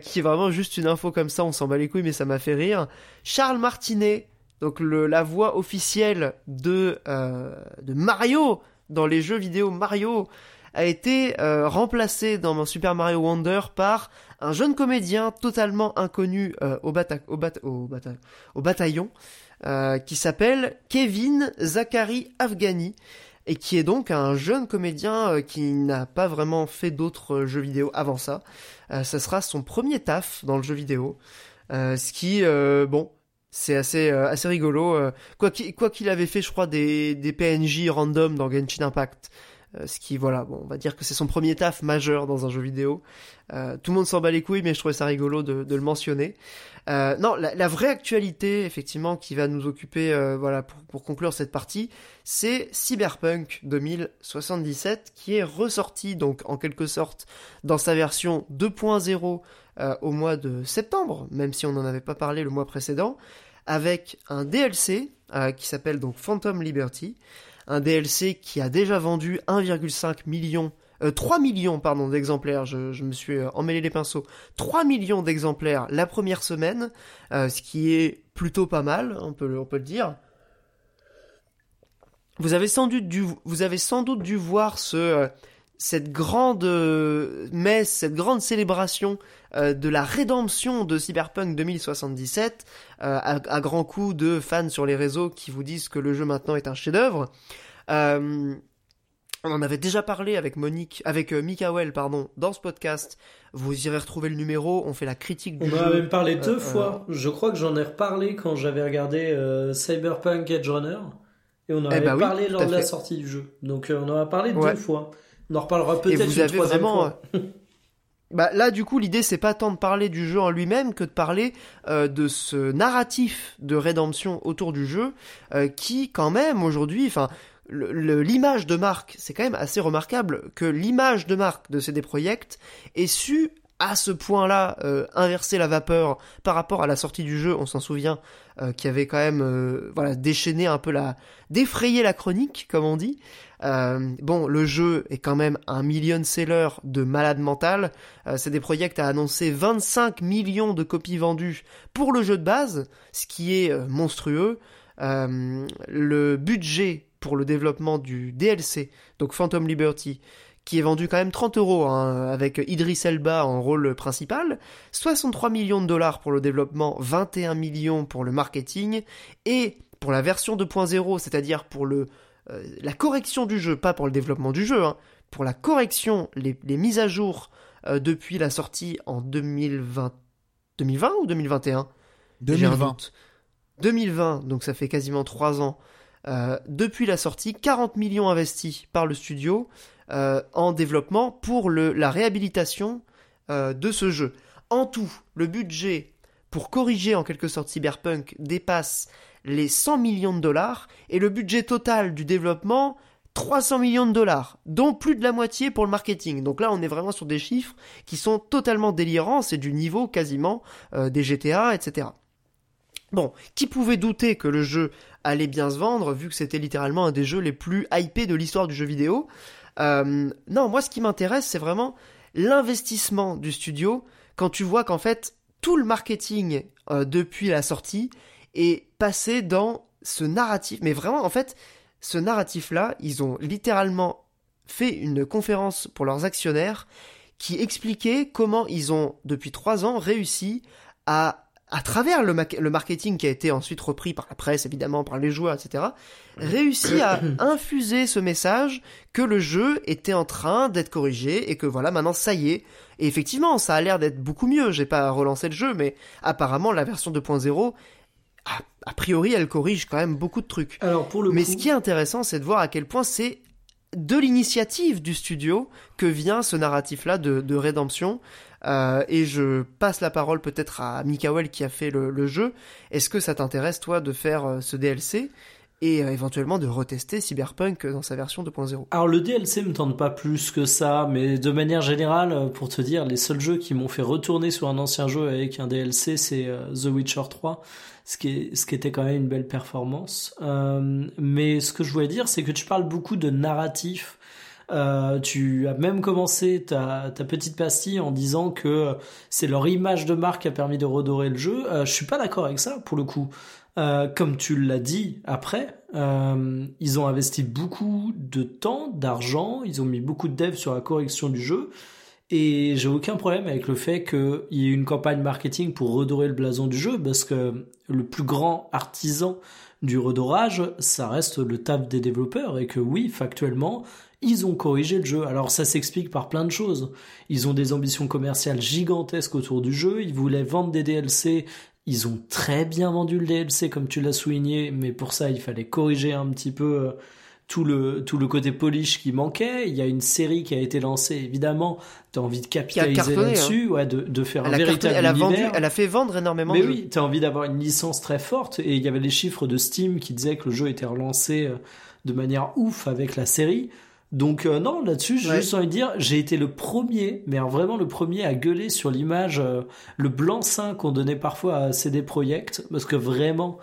Speaker 1: qui est vraiment juste une info comme ça, on s'en bat les couilles, mais ça m'a fait rire. Charles Martinet, donc le, la voix officielle de, de Mario dans les jeux vidéo Mario a été euh, remplacé dans Super Mario Wonder par un jeune comédien totalement inconnu euh, au, au, bataillon euh, qui s'appelle Kevin Zachary Afghani et qui est donc un jeune comédien qui n'a pas vraiment fait d'autres jeux vidéo avant ça. ça sera son premier taf dans le jeu vidéo. ce qui, bon, c'est assez, euh, assez rigolo. Euh, quoi qu'il avait fait, je crois, des, des PNJ random dans Genshin Impact. Euh, ce qui, voilà, bon, on va dire que c'est son premier taf majeur dans un jeu vidéo. tout le monde s'en bat les couilles, mais je trouvais ça rigolo de, le mentionner. non, la, la, vraie actualité, effectivement, qui va nous occuper, voilà, pour, pour, conclure cette partie, c'est Cyberpunk 2077, qui est ressorti, donc, en quelque sorte, dans sa version 2.0 euh, au mois de septembre, même si on n'en avait pas parlé le mois précédent, avec un DLC euh, qui s'appelle donc Phantom Liberty, un DLC qui a déjà vendu 1,5 million 3 euh, millions pardon d'exemplaires, je, me suis emmêlé les pinceaux, 3 millions d'exemplaires la première semaine, ce qui est plutôt pas mal, on peut, on peut le dire. Vous avez sans doute dû, vous avez sans doute dû voir ce, cette grande messe, cette grande célébration euh, de la rédemption de Cyberpunk 2077, euh, à, grands coups de fans sur les réseaux qui vous disent que le jeu maintenant est un chef-d'œuvre. Euh, on en avait déjà parlé avec Monique, avec Mikael, pardon, dans ce podcast. Vous irez retrouver le numéro. On fait la critique du
Speaker 3: jeu.
Speaker 1: On
Speaker 3: en a même parlé deux fois. Je crois que j'en ai reparlé quand j'avais regardé Cyberpunk Edge Runner. Et on en eh avait ben parlé lors de la sortie du jeu. Donc on en a parlé deux fois. On en reparlera peut-être une troisième fois. (laughs)
Speaker 1: Bah là du coup l'idée c'est pas tant de parler du jeu en lui-même que de parler euh, de ce narratif de rédemption autour du jeu euh, qui quand même aujourd'hui, enfin l'image de marque, c'est quand même assez remarquable que l'image de marque de CD Projekt ait su à ce point-là euh, inverser la vapeur par rapport à la sortie du jeu, on s'en souvient, qui avait quand même voilà déchaîné un peu la défrayé la chronique comme on dit. Euh, bon, le jeu est quand même un million seller de malade mental. Euh, CD Projekt a annoncé 25 millions de copies vendues pour le jeu de base, ce qui est euh, monstrueux. Euh, le budget pour le développement du DLC, donc Phantom Liberty, qui est vendu quand même 30 euros, hein, avec Idris Elba en rôle principal, 63 millions de dollars pour le développement, 21 millions pour le marketing, et pour la version 2.0, c'est-à-dire pour le, euh, la correction du jeu, pas pour le développement du jeu, hein, pour la correction, les, mises à jour euh, depuis la sortie en 2020, 2020 ou 2021
Speaker 2: 2020.
Speaker 1: 2020, donc ça fait quasiment 3 ans. Euh, depuis la sortie, 40 millions investis par le studio en développement pour le, la réhabilitation de ce jeu. En tout, le budget pour corriger en quelque sorte Cyberpunk dépasse les 100 millions de dollars et le budget total du développement 300 millions de dollars, dont plus de la moitié pour le marketing. Donc là, on est vraiment sur des chiffres qui sont totalement délirants, c'est du niveau quasiment des GTA, etc. Bon, qui pouvait douter que le jeu allait bien se vendre, vu que c'était littéralement un des jeux les plus hypés de l'histoire du jeu vidéo? Euh, Non, moi ce qui m'intéresse, c'est vraiment l'investissement du studio, quand tu vois qu'en fait, tout le marketing euh, depuis la sortie est passé dans ce narratif. Mais vraiment, en fait, ce narratif-là, ils ont littéralement fait une conférence pour leurs actionnaires qui expliquait comment ils ont, depuis trois ans, réussi à à travers le, le, marketing qui a été ensuite repris par la presse, évidemment, par les joueurs, etc., réussi à (coughs) infuser ce message que le jeu était en train d'être corrigé et que voilà, maintenant ça y est. Et effectivement, ça a l'air d'être beaucoup mieux. J'ai pas relancé le jeu, mais apparemment la version 2.0 a, priori, elle corrige quand même beaucoup de trucs.
Speaker 3: Alors pour le
Speaker 1: Mais ce qui est intéressant, c'est de voir à quel point c'est de l'initiative du studio que vient ce narratif-là de, de rédemption. Euh, et je passe la parole peut-être à Mikael qui a fait le, jeu. Est-ce que ça t'intéresse, toi, de faire euh, ce DLC et euh, éventuellement de retester Cyberpunk dans sa version 2.0
Speaker 3: Alors le DLC me tente pas plus que ça, mais de manière générale, pour te dire, les seuls jeux qui m'ont fait retourner sur un ancien jeu avec un DLC, c'est The Witcher 3, ce qui, est, ce qui était quand même une belle performance. mais ce que je voulais dire, c'est que tu parles beaucoup de narratif euh, tu as même commencé ta, petite pastille en disant que c'est leur image de marque qui a permis de redorer le jeu. Euh, je suis pas d'accord avec ça pour le coup. Euh, comme tu l'as dit après, ils ont investi beaucoup de temps, d'argent, ils ont mis beaucoup de dev sur la correction du jeu. Et j'ai aucun problème avec le fait qu'il y ait une campagne marketing pour redorer le blason du jeu, parce que le plus grand artisan du redorage, ça reste le taf des développeurs, et que oui, factuellement, ils ont corrigé le jeu. Alors ça s'explique par plein de choses. Ils ont des ambitions commerciales gigantesques autour du jeu, ils voulaient vendre des DLC, ils ont très bien vendu le DLC comme tu l'as souligné, mais pour ça il fallait corriger un petit peu euh, tout le, tout le côté polish qui manquait. Il y a une série qui a été lancée, évidemment. T'as envie de capitaliser là-dessus, hein. ouais, de, de faire un véritable
Speaker 1: elle
Speaker 3: a
Speaker 1: vendu, elle a fait vendre énormément.
Speaker 3: Mais oui, t'as envie d'avoir une licence très forte. Et il y avait les chiffres de Steam qui disaient que le jeu était relancé euh, de manière ouf avec la série. Donc euh, non, là-dessus, j'ai juste envie de dire, j'ai été le premier, mais vraiment le premier à gueuler sur l'image, euh, le blanc-seing qu'on donnait parfois à CD Projekt, parce que vraiment,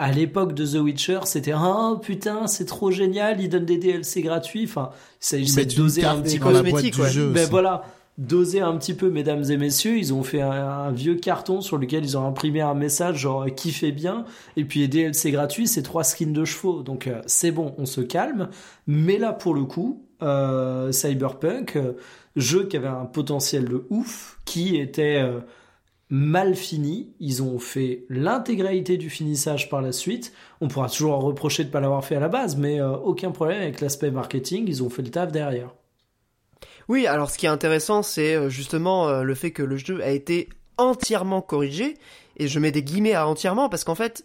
Speaker 3: à l'époque de The Witcher, c'était oh putain, c'est trop génial, ils donnent des DLC gratuits. Enfin, il de doser un petit peu
Speaker 2: ouais.
Speaker 3: Ben voilà, doser un petit peu, mesdames et messieurs. Ils ont fait un, vieux carton sur lequel ils ont imprimé un message genre qui fait bien? Et puis les DLC gratuits, c'est trois skins de chevaux. Donc euh, c'est bon, on se calme. Mais là, pour le coup, euh, Cyberpunk, euh, jeu qui avait un potentiel de ouf, qui était mal fini. Ils ont fait l'intégralité du finissage par la suite. On pourra toujours reprocher de ne pas l'avoir fait à la base, mais aucun problème avec l'aspect marketing. Ils ont fait le taf derrière.
Speaker 1: Oui, alors ce qui est intéressant, c'est euh, justement euh, le fait que le jeu a été entièrement corrigé, et je mets des guillemets à entièrement parce qu'en fait,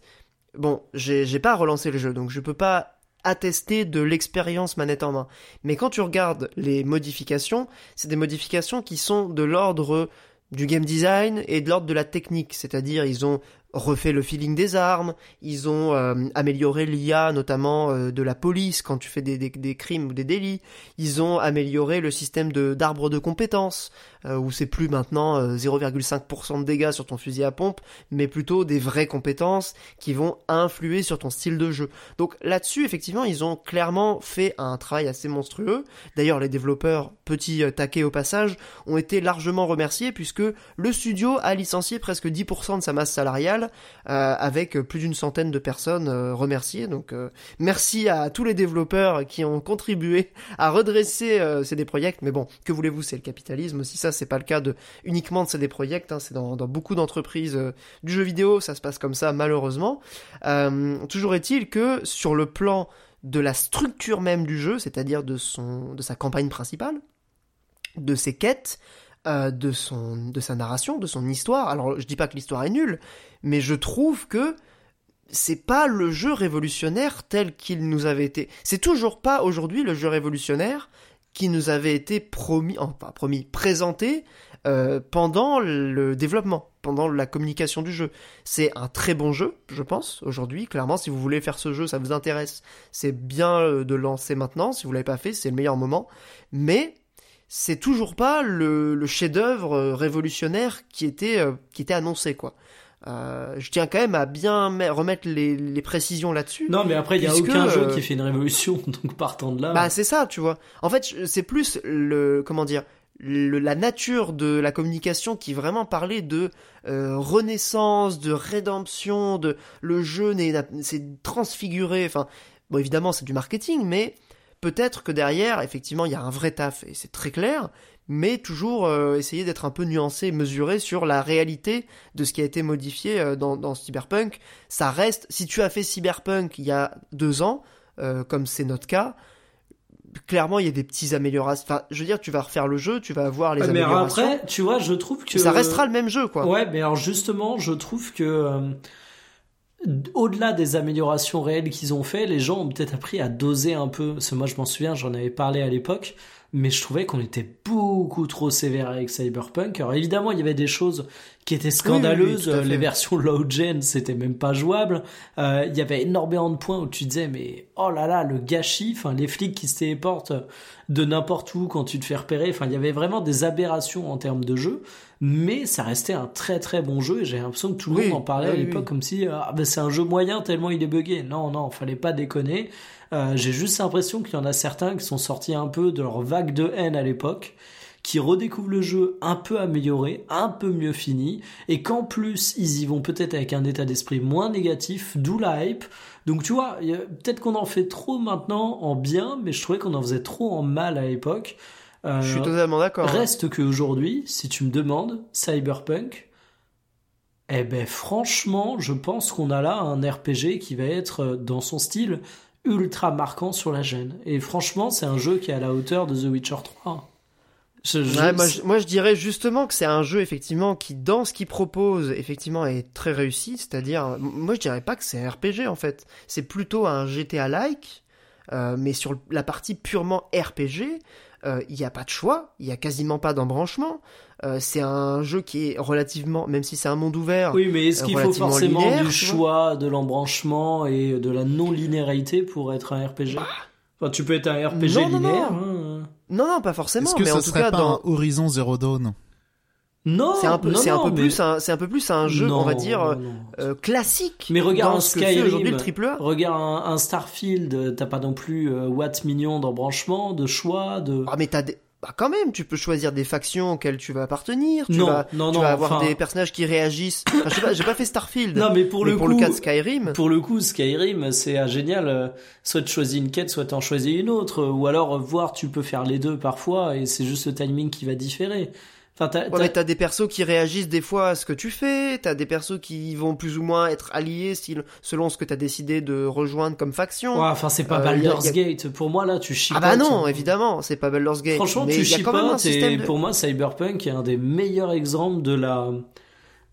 Speaker 1: bon, j'ai pas relancé le jeu, donc je peux pas attester de l'expérience manette en main. Mais quand tu regardes les modifications, c'est des modifications qui sont de l'ordre du game design et de l'ordre de la technique, c'est-à-dire ils ont refait le feeling des armes, ils ont euh, amélioré l'IA notamment euh, de la police quand tu fais des, crimes ou des délits, ils ont amélioré le système de d'arbre de compétences euh, où c'est plus maintenant 0,5% de dégâts sur ton fusil à pompe, mais plutôt des vraies compétences qui vont influer sur ton style de jeu. Donc là-dessus effectivement ils ont clairement fait un travail assez monstrueux. D'ailleurs les développeurs, petit taquet au passage, ont été largement remerciés puisque le studio a licencié presque 10% de sa masse salariale mondial avec plus d'une centaine de personnes remerciées. Donc merci à tous les développeurs qui ont contribué à redresser CD Projekt. Mais bon, que voulez-vous, c'est le capitalisme aussi. Ça, c'est pas le cas de uniquement de CD Projekt. Hein, c'est dans, beaucoup d'entreprises du jeu vidéo, ça se passe comme ça malheureusement. toujours est-il que sur le plan de la structure même du jeu, c'est-à-dire de sa campagne principale, de ses quêtes, euh, de son de sa narration, de son histoire. Alors je dis pas que l'histoire est nulle, mais je trouve que c'est pas le jeu révolutionnaire tel qu'il nous avait été. C'est toujours pas aujourd'hui le jeu révolutionnaire qui nous avait été promis, enfin promis, présenté euh, pendant le développement, pendant la communication du jeu. C'est un très bon jeu, je pense, aujourd'hui. Clairement, si vous voulez faire ce jeu, ça vous intéresse, c'est bien euh, de lancer maintenant. Si vous l'avez pas fait, c'est le meilleur moment. Mais c'est toujours pas le, chef-d'œuvre euh, révolutionnaire qui était qui était annoncé, quoi. je tiens quand même à bien remettre les, précisions là-dessus.
Speaker 3: Non, mais après, il n'y a aucun jeu qui fait une révolution, (laughs) donc partant de là.
Speaker 1: Bah, c'est ça, tu vois. En fait, c'est plus le, comment dire, la nature de la communication qui vraiment parlait de euh, renaissance, de rédemption, de le jeu c'est transfiguré. Enfin, bon évidemment c'est du marketing, mais peut-être que derrière effectivement il y a un vrai taf et c'est très clair, mais toujours euh, essayer d'être un peu nuancé, mesuré sur la réalité de ce qui a été modifié euh, dans, dans Cyberpunk. Ça reste, si tu as fait Cyberpunk il y a deux ans, comme c'est notre cas, clairement il y a des petites améliorations. Enfin, je veux dire, tu vas refaire le jeu, tu vas voir les mais améliorations.
Speaker 3: Mais après, tu vois, je trouve que
Speaker 1: ça restera le même jeu, quoi.
Speaker 3: Ouais, mais alors justement, je trouve que euh, au-delà des améliorations réelles qu'ils ont fait, les gens ont peut-être appris à doser un peu. Parce que moi, je m'en souviens, j'en avais parlé à l'époque mais je trouvais qu'on était beaucoup trop sévère avec Cyberpunk. Alors évidemment, il y avait des choses qui étaient scandaleuses. les versions low gen, c'était même pas jouable. Euh, il y avait énormément de points où tu disais mais oh là là, le gâchis. Enfin, les flics qui se téléportent de n'importe où quand tu te fais repérer. Enfin, il y avait vraiment des aberrations en termes de jeu, mais ça restait un très très bon jeu. Et j'ai l'impression que tout le monde en parlait à l'époque comme si ah, ben, c'est un jeu moyen tellement il est buggé. Non non, fallait pas déconner. Euh, j'ai juste l'impression qu'il y en a certains qui sont sortis un peu de leur vague de haine à l'époque, qui redécouvrent le jeu un peu amélioré, un peu mieux fini, et qu'en plus ils y vont peut-être avec un état d'esprit moins négatif, d'où la hype. Donc tu vois, peut-être qu'on en fait trop maintenant en bien, mais je trouvais qu'on en faisait trop en mal à l'époque.
Speaker 1: Euh, je suis totalement d'accord.
Speaker 3: Hein. Reste qu'aujourd'hui, si tu me demandes, Cyberpunk, eh ben franchement, je pense qu'on a là un RPG qui va être euh, dans son style ultra marquant sur la gêne. Et franchement, c'est un jeu qui est à la hauteur de The Witcher 3.
Speaker 1: Moi, je, dirais justement que c'est un jeu effectivement qui, dans ce qu'il propose, effectivement est très réussi. C'est-à-dire, moi je dirais pas que c'est un RPG en fait. C'est plutôt un GTA-like, euh, mais sur la partie purement RPG, euh, il n'y a pas de choix, il n'y a quasiment pas d'embranchement. Euh, c'est un jeu qui est relativement, même si c'est un monde ouvert.
Speaker 3: Oui, mais est-ce qu'il faut forcément du choix, de l'embranchement et de la non-linéarité pour être un RPG bah. enfin, Tu peux être un RPG linéaire.
Speaker 1: Hein. Non, non, pas forcément.
Speaker 2: Est-ce que ça serait pas un Horizon Zero Dawn
Speaker 3: non,
Speaker 1: c'est un peu, c'est un peu plus, c'est un peu plus un jeu, on va dire euh, classique.
Speaker 3: Mais regarde un Skyrim, aujourd'hui le triple A. Regarde un, Starfield, t'as pas non plus euh, watts millions d'embranchements, de choix, de.
Speaker 1: Ah mais t'as des, bah quand même, tu peux choisir des factions auxquelles tu vas appartenir. Tu vas, non, tu vas avoir des personnages qui réagissent. Enfin, je sais pas, j'ai pas fait Starfield.
Speaker 3: Non, mais pour le
Speaker 1: pour
Speaker 3: le
Speaker 1: cas de Skyrim.
Speaker 3: Pour le coup, Skyrim, c'est génial. Euh, soit tu choisis une quête, soit tu en choisis une autre, ou alors voir tu peux faire les deux parfois, et c'est juste le timing qui va différer.
Speaker 1: Enfin, t'as, ouais, t'as... des persos qui réagissent des fois à ce que tu fais, t'as des persos qui vont plus ou moins être alliés selon ce que t'as décidé de rejoindre comme faction.
Speaker 3: Ouais, enfin, c'est pas euh, Baldur's Gate. Pour moi, là, tu chipotes.
Speaker 1: Ah bah non, évidemment, c'est pas Baldur's Gate.
Speaker 3: Franchement, tu chipotes, et pour moi, Cyberpunk est un des meilleurs exemples de la,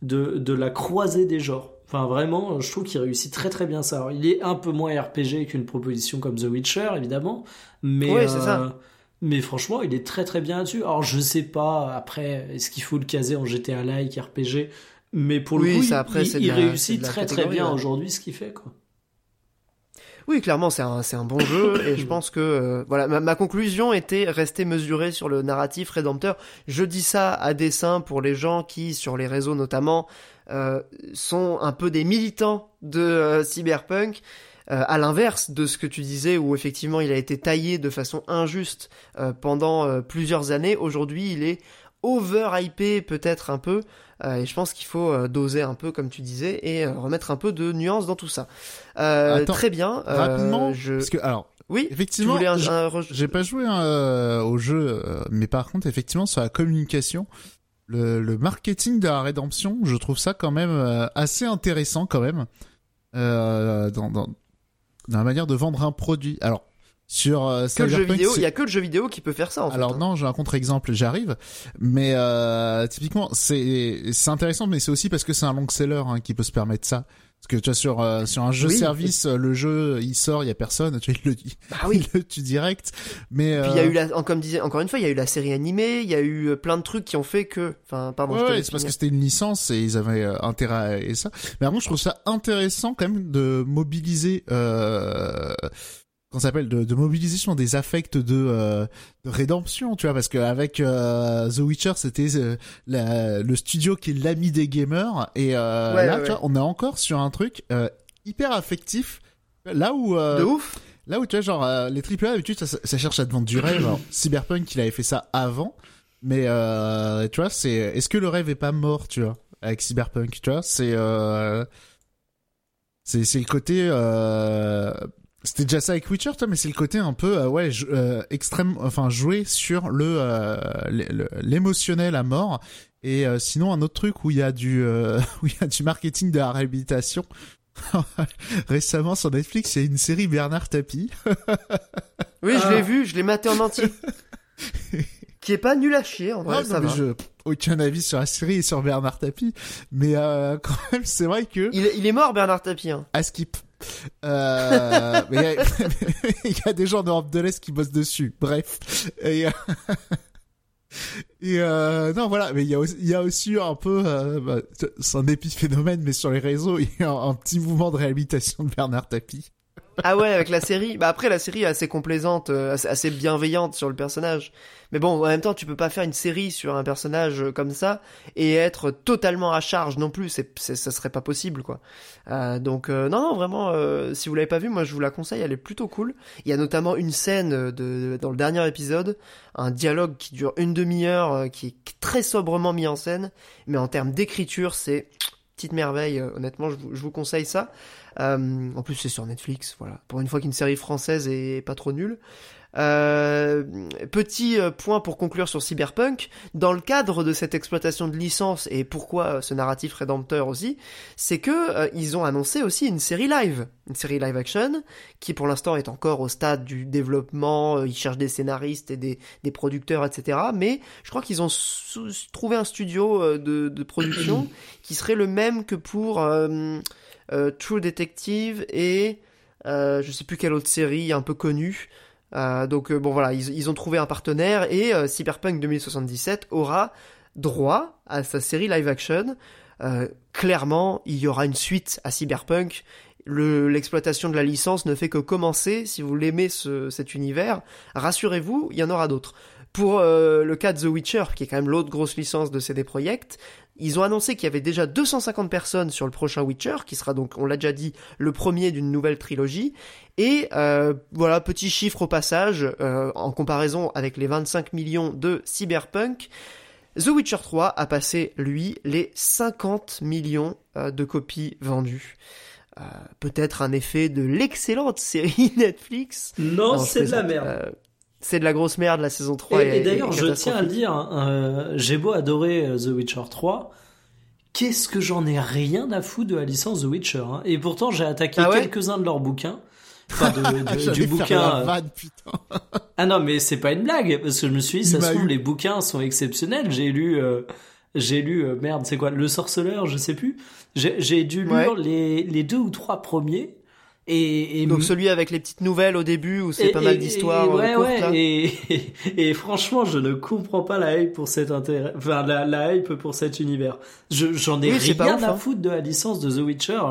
Speaker 3: de, de la croisée des genres. Enfin, vraiment, je trouve qu'il réussit très très bien ça. Alors, il est un peu moins RPG qu'une proposition comme The Witcher, évidemment. Mais,
Speaker 1: ouais, c'est ça.
Speaker 3: Mais franchement, il est très très bien là-dessus. Alors je sais pas, après, est-ce qu'il faut le caser en GTA like, RPG Mais pour le coup, après, il, réussit très très bien aujourd'hui ce qu'il fait. quoi.
Speaker 1: Oui, clairement, c'est un, c'est un bon jeu (coughs) et je pense que euh, voilà, ma, conclusion était rester mesurée sur le narratif rédempteur. Je dis ça à dessein pour les gens qui, sur les réseaux notamment, euh, sont un peu des militants de euh, cyberpunk euh, à l'inverse de ce que tu disais, où effectivement il a été taillé de façon injuste euh, pendant euh, plusieurs années, aujourd'hui il est over hypé peut-être un peu. et je pense qu'il faut doser un peu, comme tu disais, et remettre un peu de nuances dans tout ça. très bien.
Speaker 2: rapidement, je... parce que alors. Oui, effectivement, j'ai pas joué au jeu, mais par contre, effectivement, sur la communication, le, marketing de la rédemption, je trouve ça quand même euh, assez intéressant quand même euh, dans, dans, la manière de vendre un produit. Alors sur
Speaker 1: euh, que le jeu vidéo, il y a que le jeu vidéo qui peut faire ça. En
Speaker 2: Alors
Speaker 1: fait,
Speaker 2: hein. non, j'ai un contre-exemple, j'arrive. Mais euh, typiquement, c'est c'est intéressant, mais c'est aussi parce que c'est un long seller hein, qui peut se permettre ça. Parce que tu vois sur euh, sur un jeu service, le jeu il sort, il y a personne, tu vois, il le dit, bah oui, (laughs) il le tue direct. Mais
Speaker 1: puis il y a eu la, comme disait encore une fois, il y a eu la série animée, il y a eu plein de trucs qui ont fait que, enfin pardon.
Speaker 2: Ouais, c'est parce que c'était une licence et ils avaient intérêt à ça. Mais moi je trouve ça intéressant quand même de mobiliser. Euh, qu'on s'appelle de, de mobilisation des affects de, euh, de rédemption tu vois parce qu'avec euh, The Witcher c'était euh, le studio qui est l'ami des gamers et euh, là tu vois on est encore sur un truc hyper affectif là où
Speaker 1: de ouf.
Speaker 2: là où tu vois genre les AAA d'habitude ça, ça, cherche à te vendre du rêve. (clears throat) Cyberpunk il avait fait ça avant mais tu vois c'est est-ce que le rêve est pas mort tu vois avec Cyberpunk tu vois c'est c'est c'est le côté c'était déjà ça avec Witcher, toi, mais c'est le côté un peu, euh, ouais, euh, extrême, enfin, jouer sur le euh, l'émotionnel à mort. Et sinon, un autre truc où il y a du (laughs) où il y a du marketing de la réhabilitation. (laughs) Récemment sur Netflix, il y a une série Bernard Tapie. (laughs)
Speaker 1: oui, je l'ai ah. vu, je l'ai maté en entier. qui est pas nul à chier en vrai, ça va. Je,
Speaker 2: aucun avis sur la série et sur Bernard Tapie, mais quand même c'est vrai que
Speaker 1: il, il, est mort Bernard Tapie. Hein.
Speaker 2: À skip. Euh, (laughs) mais (laughs) il y, a des gens d'Europe de l'Est qui bossent dessus. Bref. Euh, (laughs) et euh, non, voilà. Mais il y a aussi, y a aussi un peu, euh, bah, c'est un épiphénomène, mais sur les réseaux, il y a un, un petit mouvement de réhabilitation de Bernard Tapie.
Speaker 1: Ah ouais, avec la série. Bah après, la série est assez complaisante, euh, assez, bienveillante sur le personnage. Mais bon, en même temps, tu peux pas faire une série sur un personnage euh, comme ça et être totalement à charge non plus. C'est, ça serait pas possible, quoi. Euh, donc non, non, vraiment, si vous l'avez pas vu, moi je vous la conseille. Elle est plutôt cool. Il y a notamment une scène de, dans le dernier épisode, un dialogue qui dure une demi-heure, qui est très sobrement mis en scène, mais en termes d'écriture, c'est petite merveille. honnêtement, je vous, je vous conseille ça. Euh, en plus, c'est sur Netflix, voilà. Pour une fois qu'une série française est pas trop nulle. Euh, petit euh, point pour conclure sur Cyberpunk, dans le cadre de cette exploitation de licence et pourquoi ce narratif rédempteur aussi, c'est que ils ont annoncé aussi une série live, une série live action qui pour l'instant est encore au stade du développement, ils cherchent des scénaristes et des, des producteurs, etc. Mais je crois qu'ils ont trouvé un studio de, de production (clears throat) qui serait le même que pour euh, True Detective et euh, je sais plus quelle autre série un peu connue. Euh, donc bon voilà, ils, ont trouvé un partenaire et Cyberpunk 2077 aura droit à sa série live action. clairement, il y aura une suite à Cyberpunk. L'exploitation de la licence ne fait que commencer. Si vous l'aimez cet univers, rassurez-vous, il y en aura d'autres. Pour le cas de The Witcher, qui est quand même l'autre grosse licence de CD Projekt, ils ont annoncé qu'il y avait déjà 250 personnes sur le prochain Witcher, qui sera donc, on l'a déjà dit, le premier d'une nouvelle trilogie. Et euh, voilà, petit chiffre au passage, euh, en comparaison avec les 25 millions de Cyberpunk, The Witcher 3 a passé, lui, les 50 millions euh, de copies vendues. Peut-être un effet de l'excellente (laughs) série Netflix.
Speaker 3: Non, c'est de la merde
Speaker 1: c'est de la grosse merde la saison 3.
Speaker 3: Et, d'ailleurs, je tiens à le dire, hein, euh, j'ai beau adorer euh, The Witcher 3, qu'est-ce que j'en ai rien à foutre de la licence The Witcher. Hein. Et pourtant, j'ai attaqué ah quelques-uns de leurs bouquins. Enfin, de, (laughs) du bouquin.
Speaker 2: Euh. (laughs)
Speaker 3: ah non, mais c'est pas une blague, parce que je me suis dit, ça se trouve, les bouquins sont exceptionnels. J'ai lu, j'ai lu, merde, c'est quoi, Le Sorceleur, je sais plus. J'ai dû lire les, les deux ou trois premiers. Et,
Speaker 1: donc celui avec les petites nouvelles au début où c'est pas mal d'histoires
Speaker 3: euh, ouais, ouais, et, (laughs) et, franchement je ne comprends pas la hype pour cet intérêt enfin la, la hype pour cet univers. J'en ai rien à hein. foutre de la licence de The Witcher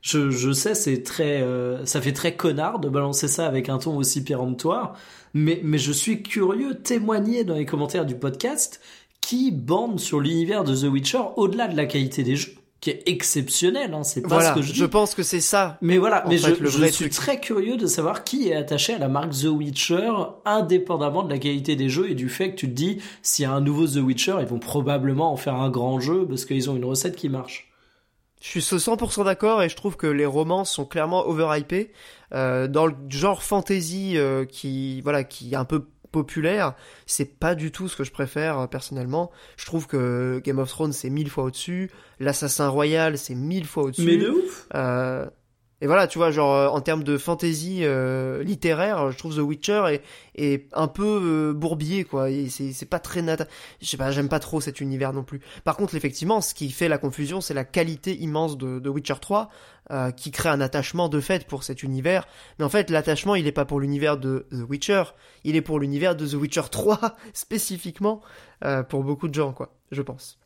Speaker 3: je, je sais c'est très euh, ça fait très connard de balancer ça avec un ton aussi péremptoire mais mais je suis curieux témoigner dans les commentaires du podcast qui bande sur l'univers de The Witcher au-delà de la qualité des jeux qui est exceptionnel. Hein, c'est pas ce que je dis.
Speaker 1: Je pense que c'est ça.
Speaker 3: Mais voilà, mais je, je suis très curieux de savoir qui est attaché à la marque The Witcher, indépendamment de la qualité des jeux et du fait que tu te dis, s'il y a un nouveau The Witcher, ils vont probablement en faire un grand jeu parce qu'ils ont une recette qui marche.
Speaker 1: Je suis 100% d'accord et je trouve que les romans sont clairement overhypés. Euh, dans le genre fantasy euh, qui voilà qui est un peu populaire, c'est pas du tout ce que je préfère euh, personnellement. Je trouve que Game of Thrones c'est mille fois au-dessus, l'Assassin Royal c'est mille fois au-dessus.
Speaker 3: Mais de ouf.
Speaker 1: Euh, et voilà, tu vois, genre euh, en termes de fantasy euh, littéraire, je trouve The Witcher est, est un peu euh, bourbier, quoi. C'est pas très nat. Je sais pas, j'aime pas trop cet univers non plus. Par contre, effectivement, ce qui fait la confusion, c'est la qualité immense de, de Witcher 3, qui crée un attachement de fait pour cet univers. Mais en fait, l'attachement, il est pas pour l'univers de The Witcher, il est pour l'univers de The Witcher 3 (laughs) spécifiquement pour beaucoup de gens, quoi. Je pense.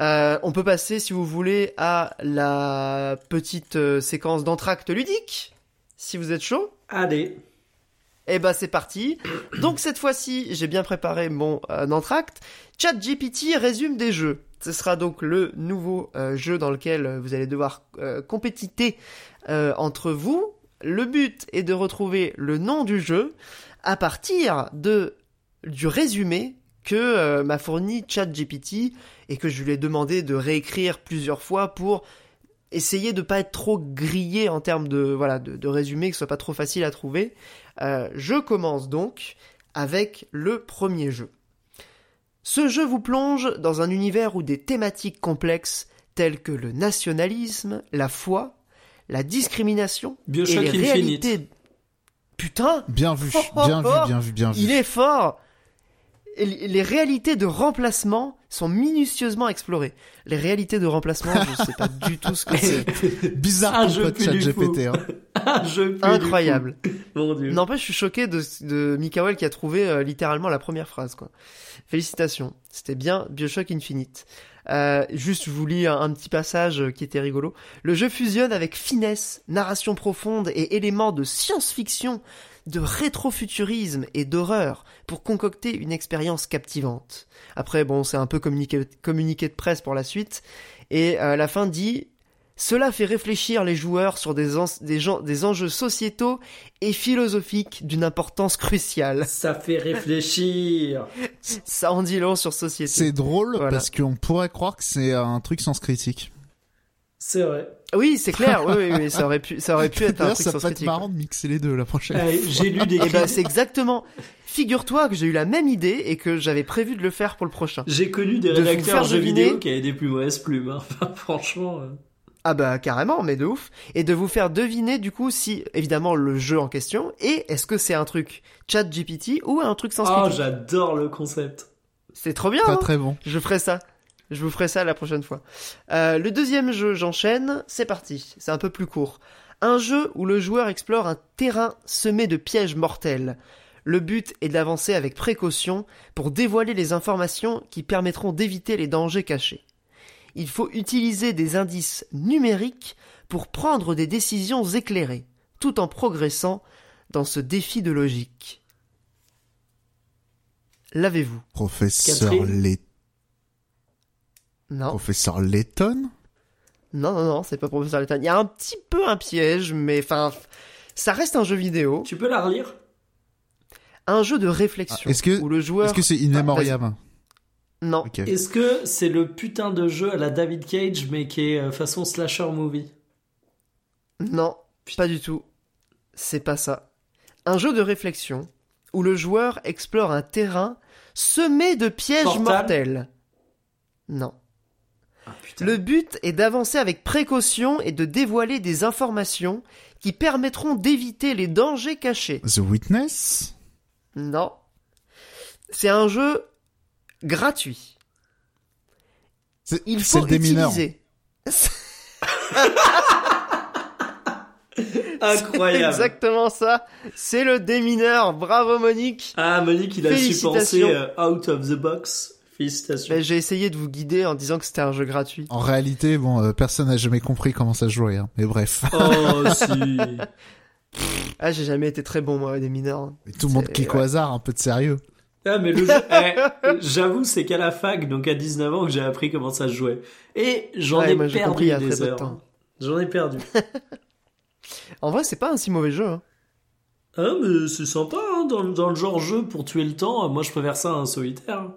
Speaker 1: Euh, on peut passer, si vous voulez, à la petite euh, séquence d'entracte ludique, si vous êtes chaud.
Speaker 3: Allez.
Speaker 1: Eh ben c'est parti. Donc cette fois-ci, j'ai bien préparé mon euh, entracte. ChatGPT résume des jeux. Ce sera donc le nouveau jeu dans lequel vous allez devoir compétiter entre vous. Le but est de retrouver le nom du jeu à partir de du résumé que m'a fourni ChatGPT et que je lui ai demandé de réécrire plusieurs fois pour essayer de pas être trop grillé en termes de voilà de, résumé, que ce soit pas trop facile à trouver. Euh, je commence donc avec le premier jeu. Ce jeu vous plonge dans un univers où des thématiques complexes telles que le nationalisme, la foi, la discrimination et les réalités. Putain.
Speaker 2: Bien vu, (laughs) bien vu, bien vu, bien vu.
Speaker 1: Il est fort les réalités de remplacement sont minutieusement explorées. Les réalités de remplacement, je sais pas du tout ce que (laughs) c'est.
Speaker 2: Bizarre un jeu chat GPT. Hein. (laughs)
Speaker 3: un jeu
Speaker 1: Incroyable. (laughs)
Speaker 3: Mon Dieu.
Speaker 1: N'empêche, je suis choqué de, de Mikael qui a trouvé euh, littéralement la première phrase. Quoi. Félicitations. C'était bien Bioshock Infinite. Euh, juste, je vous lis un, un, petit passage qui était rigolo. Le jeu fusionne avec finesse, narration profonde et éléments de science-fiction de rétrofuturisme et d'horreur pour concocter une expérience captivante. Après, bon, c'est un peu communiqué, communiqué de presse pour la suite. Et euh, la fin dit cela fait réfléchir les joueurs sur des, des, des enjeux sociétaux et philosophiques d'une importance cruciale.
Speaker 3: Ça fait réfléchir. (laughs)
Speaker 1: Ça en dit long sur société.
Speaker 2: C'est drôle parce qu'on pourrait croire que c'est un truc sans critique.
Speaker 3: C'est vrai.
Speaker 1: Oui, c'est clair. (laughs) Oui, oui, ça aurait pu, ça aurait pu être un truc
Speaker 2: ça peut être marrant de mixer les deux la prochaine.
Speaker 3: j'ai lu des.
Speaker 1: Et eh ben, c'est exactement. Figure-toi que j'ai eu la même idée et que j'avais prévu de le faire pour le prochain.
Speaker 3: J'ai connu des rédacteurs jeux vidéo qui avaient des plus mauvaises plumes. Hein. (laughs) Franchement. Euh.
Speaker 1: Ah bah carrément, mais de ouf. Et de vous faire deviner du coup si évidemment le jeu en question et est-ce que c'est un truc chat GPT ou un truc sans
Speaker 3: Oh, j'adore le concept.
Speaker 1: C'est trop bien.
Speaker 2: Pas
Speaker 1: hein
Speaker 2: très bon.
Speaker 1: Je ferai ça. Je vous ferai ça la prochaine fois. Euh, le deuxième jeu, j'enchaîne. C'est parti. C'est un peu plus court. Un jeu où le joueur explore un terrain semé de pièges mortels. Le but est d'avancer avec précaution pour dévoiler les informations qui permettront d'éviter les dangers cachés. Il faut utiliser des indices numériques pour prendre des décisions éclairées, tout en progressant dans ce défi de logique. L'avez-vous?
Speaker 2: Professeur
Speaker 1: non.
Speaker 2: Professeur Letton
Speaker 1: Non, non, non, c'est pas Professeur Letton. Il y a un petit peu un piège, mais enfin, ça reste un jeu vidéo.
Speaker 3: Tu peux la relire?
Speaker 1: Un jeu de réflexion.
Speaker 2: Ah, est-ce que,
Speaker 1: où le joueur...
Speaker 2: Est-ce que c'est
Speaker 1: Non.
Speaker 3: Est-ce que c'est le putain de jeu à la David Cage, mais qui est euh, façon slasher movie?
Speaker 1: Non, pas du tout. C'est pas ça. Un jeu de réflexion où le joueur explore un terrain semé de pièges mortels. Non.
Speaker 3: Ah,
Speaker 1: le but est d'avancer avec précaution et de dévoiler des informations qui permettront d'éviter les dangers cachés.
Speaker 2: The Witness?
Speaker 1: Non. C'est un jeu gratuit. Il faut utiliser. (laughs)
Speaker 3: Incroyable.
Speaker 1: exactement ça. C'est le démineur. Bravo Monique.
Speaker 3: Ah Monique, il a su penser euh, out of the box.
Speaker 1: Ben, j'ai essayé de vous guider en disant que c'était un jeu gratuit.
Speaker 2: En réalité, bon, euh, personne n'a jamais compris comment ça se jouait, hein. mais bref.
Speaker 3: Oh (laughs) si.
Speaker 1: ah, j'ai jamais été très bon moi des mineurs.
Speaker 2: tout le monde clique au hasard, un peu de sérieux.
Speaker 3: Ah, mais le jeu, eh, j'avoue, c'est qu'à la fac, donc à 19 ans, que j'ai appris comment ça se jouait. Et j'en ai perdu des heures. J'en ai perdu. (laughs)
Speaker 1: en vrai, c'est pas un si mauvais jeu. Hein.
Speaker 3: Ah, mais c'est sympa, hein, dans, dans, le genre jeu pour tuer le temps. Moi, je préfère ça à un solitaire.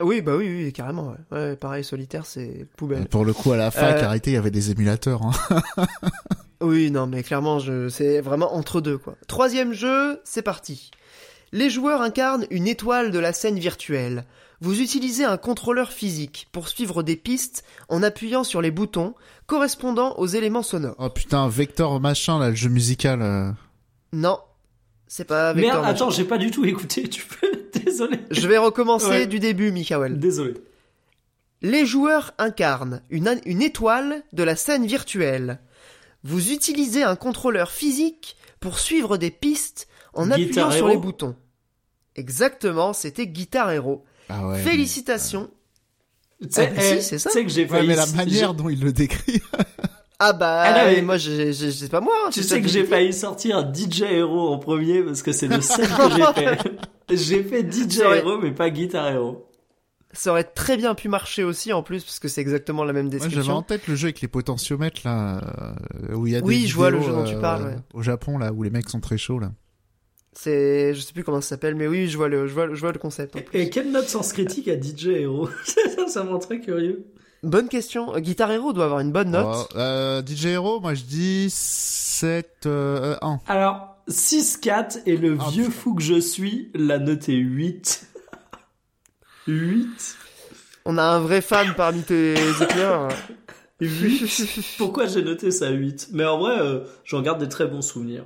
Speaker 1: Oui, bah oui, oui, carrément. Ouais. pareil, solitaire, c'est poubelle.
Speaker 2: Pour le coup, à la fac, euh... arrêtez, il y avait des émulateurs. Hein. (laughs)
Speaker 1: oui, non, mais clairement, je... c'est vraiment entre deux, quoi. Troisième jeu, c'est parti. Les joueurs incarnent une étoile de la scène virtuelle. Vous utilisez un contrôleur physique pour suivre des pistes en appuyant sur les boutons correspondant aux éléments sonores.
Speaker 2: Oh putain, Vector machin là, le jeu musical. Euh.
Speaker 1: Non, c'est pas.
Speaker 3: Merde, attends, j'ai pas du tout écouté. (laughs) Tu peux, désolé.
Speaker 1: Je vais recommencer du début, Mikael.
Speaker 3: Désolé.
Speaker 1: Les joueurs incarnent une, une étoile de la scène virtuelle. Vous utilisez un contrôleur physique pour suivre des pistes en appuyant sur les boutons. Exactement, c'était Guitar Hero. Ah ouais, Félicitations.
Speaker 3: Ah, si, c'est ça. C'est que j'ai failli.
Speaker 2: mais la manière dont il le décrit. (laughs)
Speaker 1: ah bah, ah moi, c'est pas moi. Hein,
Speaker 3: tu sais que j'ai failli sortir DJ Hero en premier parce que c'est le seul que j'ai fait. (laughs) j'ai fait DJ Hero mais pas Guitar Hero.
Speaker 1: Ça aurait très bien pu marcher aussi en plus parce que c'est exactement la même description.
Speaker 2: j'avais en tête le jeu avec les potentiomètres là euh, où il y a des
Speaker 1: Oui, je vois le jeu dont tu parles.
Speaker 2: Euh, au Japon là où les mecs sont très chauds là.
Speaker 1: C'est, je sais plus comment ça s'appelle, mais oui, je vois le, je vois, je vois le concept.
Speaker 3: Et quelle note sens critique à DJ Hero? (laughs) Ça, ça me très curieux.
Speaker 1: Bonne question. Guitar Hero doit avoir une bonne note.
Speaker 2: Oh, euh, DJ Hero, moi je dis 7, euh, 1.
Speaker 3: Alors, 6-4 et le ah, vieux fou que je suis l'a noté 8. 8.
Speaker 1: On a un vrai fan parmi tes éclaireurs.
Speaker 3: 8. (laughs) Pourquoi j'ai noté ça 8 Mais en vrai, euh, j'en garde des très bons souvenirs.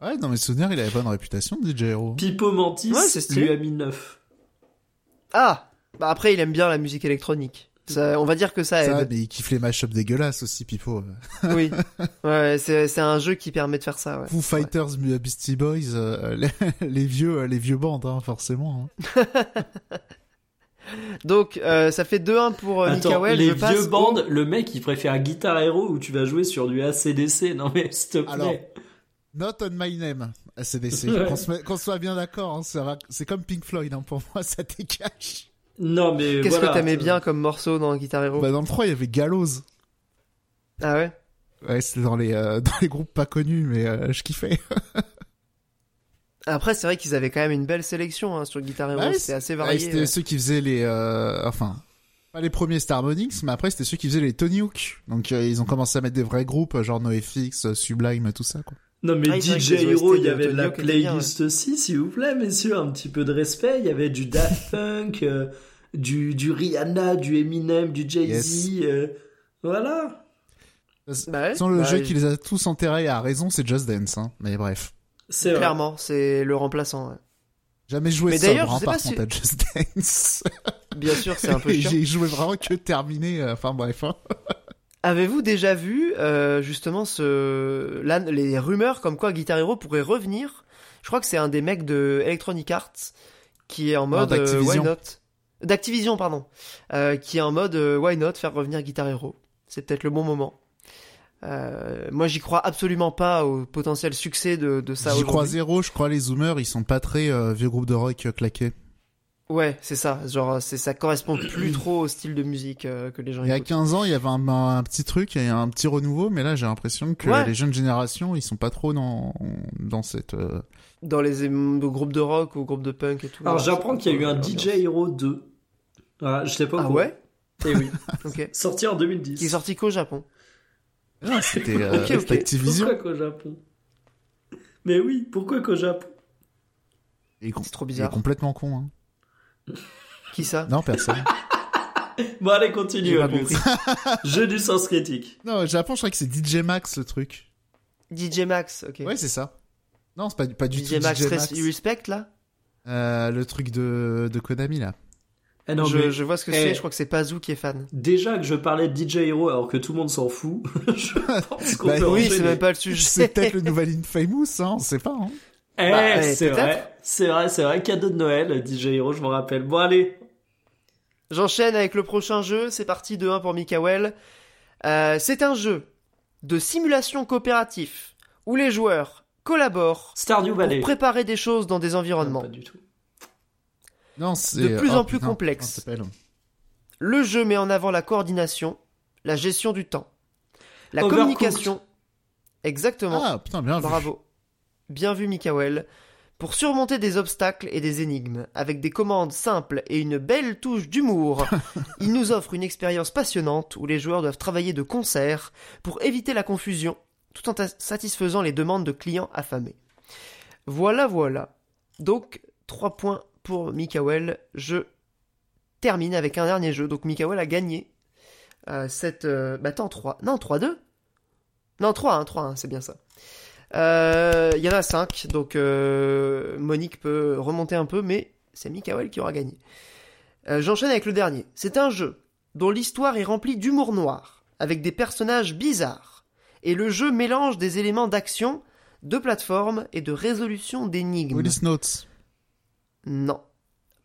Speaker 2: Ouais, dans mes souvenirs, il avait pas une réputation, DJ Hero.
Speaker 3: Pipo Mantis ouais, lui a mis 9.
Speaker 1: Ah Bah après, il aime bien la musique électronique. Ça, on va dire que ça, ça
Speaker 2: mais il kiffe les mashups dégueulasses aussi, Pipo.
Speaker 1: oui. Ouais, (laughs) c'est, un jeu qui permet de faire ça, ouais.
Speaker 2: Foo Fighters, Beastie Boys, euh, (laughs) les, vieux, les vieux bandes, hein, forcément. Hein. (laughs)
Speaker 1: Donc, euh, ça fait 2-1 pour euh,
Speaker 3: Attends, Les vieux bandes, le mec, il préfère Guitar Hero où tu vas jouer sur du ACDC. Non mais, s'il te plaît.
Speaker 2: Not on my name, ACDC. Qu'on soit bien d'accord, hein, c'est comme Pink Floyd, hein, pour moi, ça cache.
Speaker 3: Non, mais
Speaker 1: Qu'est-ce
Speaker 3: que
Speaker 1: t'aimais bien comme morceau dans Guitar Hero
Speaker 2: bah, Dans le 3, il y avait Gallows.
Speaker 1: Ah ouais?
Speaker 2: Ouais, c'était dans les, euh, (laughs) dans les groupes pas connus, mais euh, je kiffais.
Speaker 1: Après, c'est vrai qu'ils avaient quand même une belle sélection hein, sur Guitar Hero, c'était assez varié.
Speaker 2: c'était ceux qui faisaient les... Euh, enfin, pas les premiers Star Starmonix, mais après, c'était ceux qui faisaient les Tony Hawk. Donc, ils ont commencé à mettre des vrais groupes, genre NoFX, Sublime, tout ça, quoi.
Speaker 3: Non mais ah, DJ Hero, il y avait de la playlist aussi, s'il vous plaît, messieurs, un petit peu de respect. Il y avait du Daft (laughs) Punk, euh, du, du Rihanna, du Eminem, du Jay-Z, euh, voilà.
Speaker 2: Bah Sans le bah jeu qui les a tous enterrés à raison, c'est Just Dance, hein. Mais bref.
Speaker 1: C'est clairement, c'est le remplaçant.
Speaker 2: Jamais joué ça hein, par contre à Just Dance. (laughs)
Speaker 1: Bien sûr, c'est un peu chiant.
Speaker 2: J'ai joué vraiment que terminé. Euh, enfin bref. Hein. (laughs)
Speaker 1: Avez-vous déjà vu euh, justement ce là, les rumeurs comme quoi Guitar Hero pourrait revenir? Je crois que c'est un des mecs de Electronic Arts qui est en mode euh, why not? D'Activision pardon, euh, qui est en mode euh, why not faire revenir Guitar Hero. C'est peut-être le bon moment. Euh, moi, j'y crois absolument pas au potentiel succès de, de ça.
Speaker 2: J'y crois zéro. Je crois les Zoomers, ils sont pas très vieux groupe de rock claqués.
Speaker 1: Ouais, c'est ça. Genre, c'est ça correspond plus trop au style de musique euh, que les gens.
Speaker 2: Il y a 15 ans, il y avait un, petit truc, il y a un petit renouveau, mais là, j'ai l'impression que les jeunes générations, ils sont pas trop dans dans cette. Euh,
Speaker 1: dans les groupes de rock ou groupes de punk et tout.
Speaker 3: Alors, j'apprends qu'il y a eu un DJ Hero 2. Ah, je sais pas.
Speaker 1: Ah ouais.
Speaker 3: Eh oui. (laughs) ok. Sorti en 2010.
Speaker 1: Qui est sorti qu'au Japon.
Speaker 2: Ah, c'était euh, Activision.
Speaker 3: Pourquoi qu'au Japon? Mais oui, pourquoi qu'au Japon?
Speaker 2: C'est trop bizarre. Il est complètement con. Hein.
Speaker 1: Qui ça?
Speaker 2: Non, personne. (laughs)
Speaker 3: bon, allez, continue. Jeu du sens critique.
Speaker 2: Non, au Japon, je crois que c'est DJ Max le truc.
Speaker 1: DJ Max, ok.
Speaker 2: Ouais, c'est ça. Non, c'est pas, pas du
Speaker 1: DJ
Speaker 2: tout
Speaker 1: Max, DJ Max. Respect, là?
Speaker 2: Euh, Le truc de, de Konami, là.
Speaker 1: Eh non, je, je, vois ce que c'est, eh, je crois que c'est Pazou qui est fan.
Speaker 3: Déjà que je parlais de DJ Hero alors que tout le monde s'en fout, (laughs) je (laughs) pense qu'on bah,
Speaker 1: Oui, c'est même pas le sujet.
Speaker 2: C'est peut-être le nouvel Infamous, hein, on sait pas. Hein.
Speaker 3: Eh, bah, c'est vrai, c'est vrai, c'est vrai, cadeau de Noël, DJ Hero, je m'en rappelle. Bon, allez.
Speaker 1: J'enchaîne avec le prochain jeu, c'est parti de 1 pour Mikael. Euh, c'est un jeu de simulation coopératif où les joueurs collaborent
Speaker 3: Stardew Valley.
Speaker 1: pour préparer des choses dans des environnements.
Speaker 3: pas du tout.
Speaker 2: Non,
Speaker 1: de plus en oh, plus complexe. Le jeu met en avant la coordination, la gestion du temps, la communication. Exactement.
Speaker 2: Ah putain, bien
Speaker 1: Bravo. Bien vu, Mikael. Pour surmonter des obstacles et des énigmes, avec des commandes simples et une belle touche d'humour, (laughs) il nous offre une expérience passionnante où les joueurs doivent travailler de concert pour éviter la confusion, tout en satisfaisant les demandes de clients affamés. Voilà, voilà. Donc, 3 points pour Mikael. Je termine avec un dernier jeu. Donc, Mikael a gagné euh, cette... Euh, bah attends, 3... Non, 3-2 Non, 3-1, 3-1, c'est bien ça. Euh, il y en a 5, donc Monique peut remonter un peu, mais c'est Mikael qui aura gagné. J'enchaîne avec le dernier. C'est un jeu dont l'histoire est remplie d'humour noir, avec des personnages bizarres, et le jeu mélange des éléments d'action, de plateforme et de résolution d'énigmes. Non.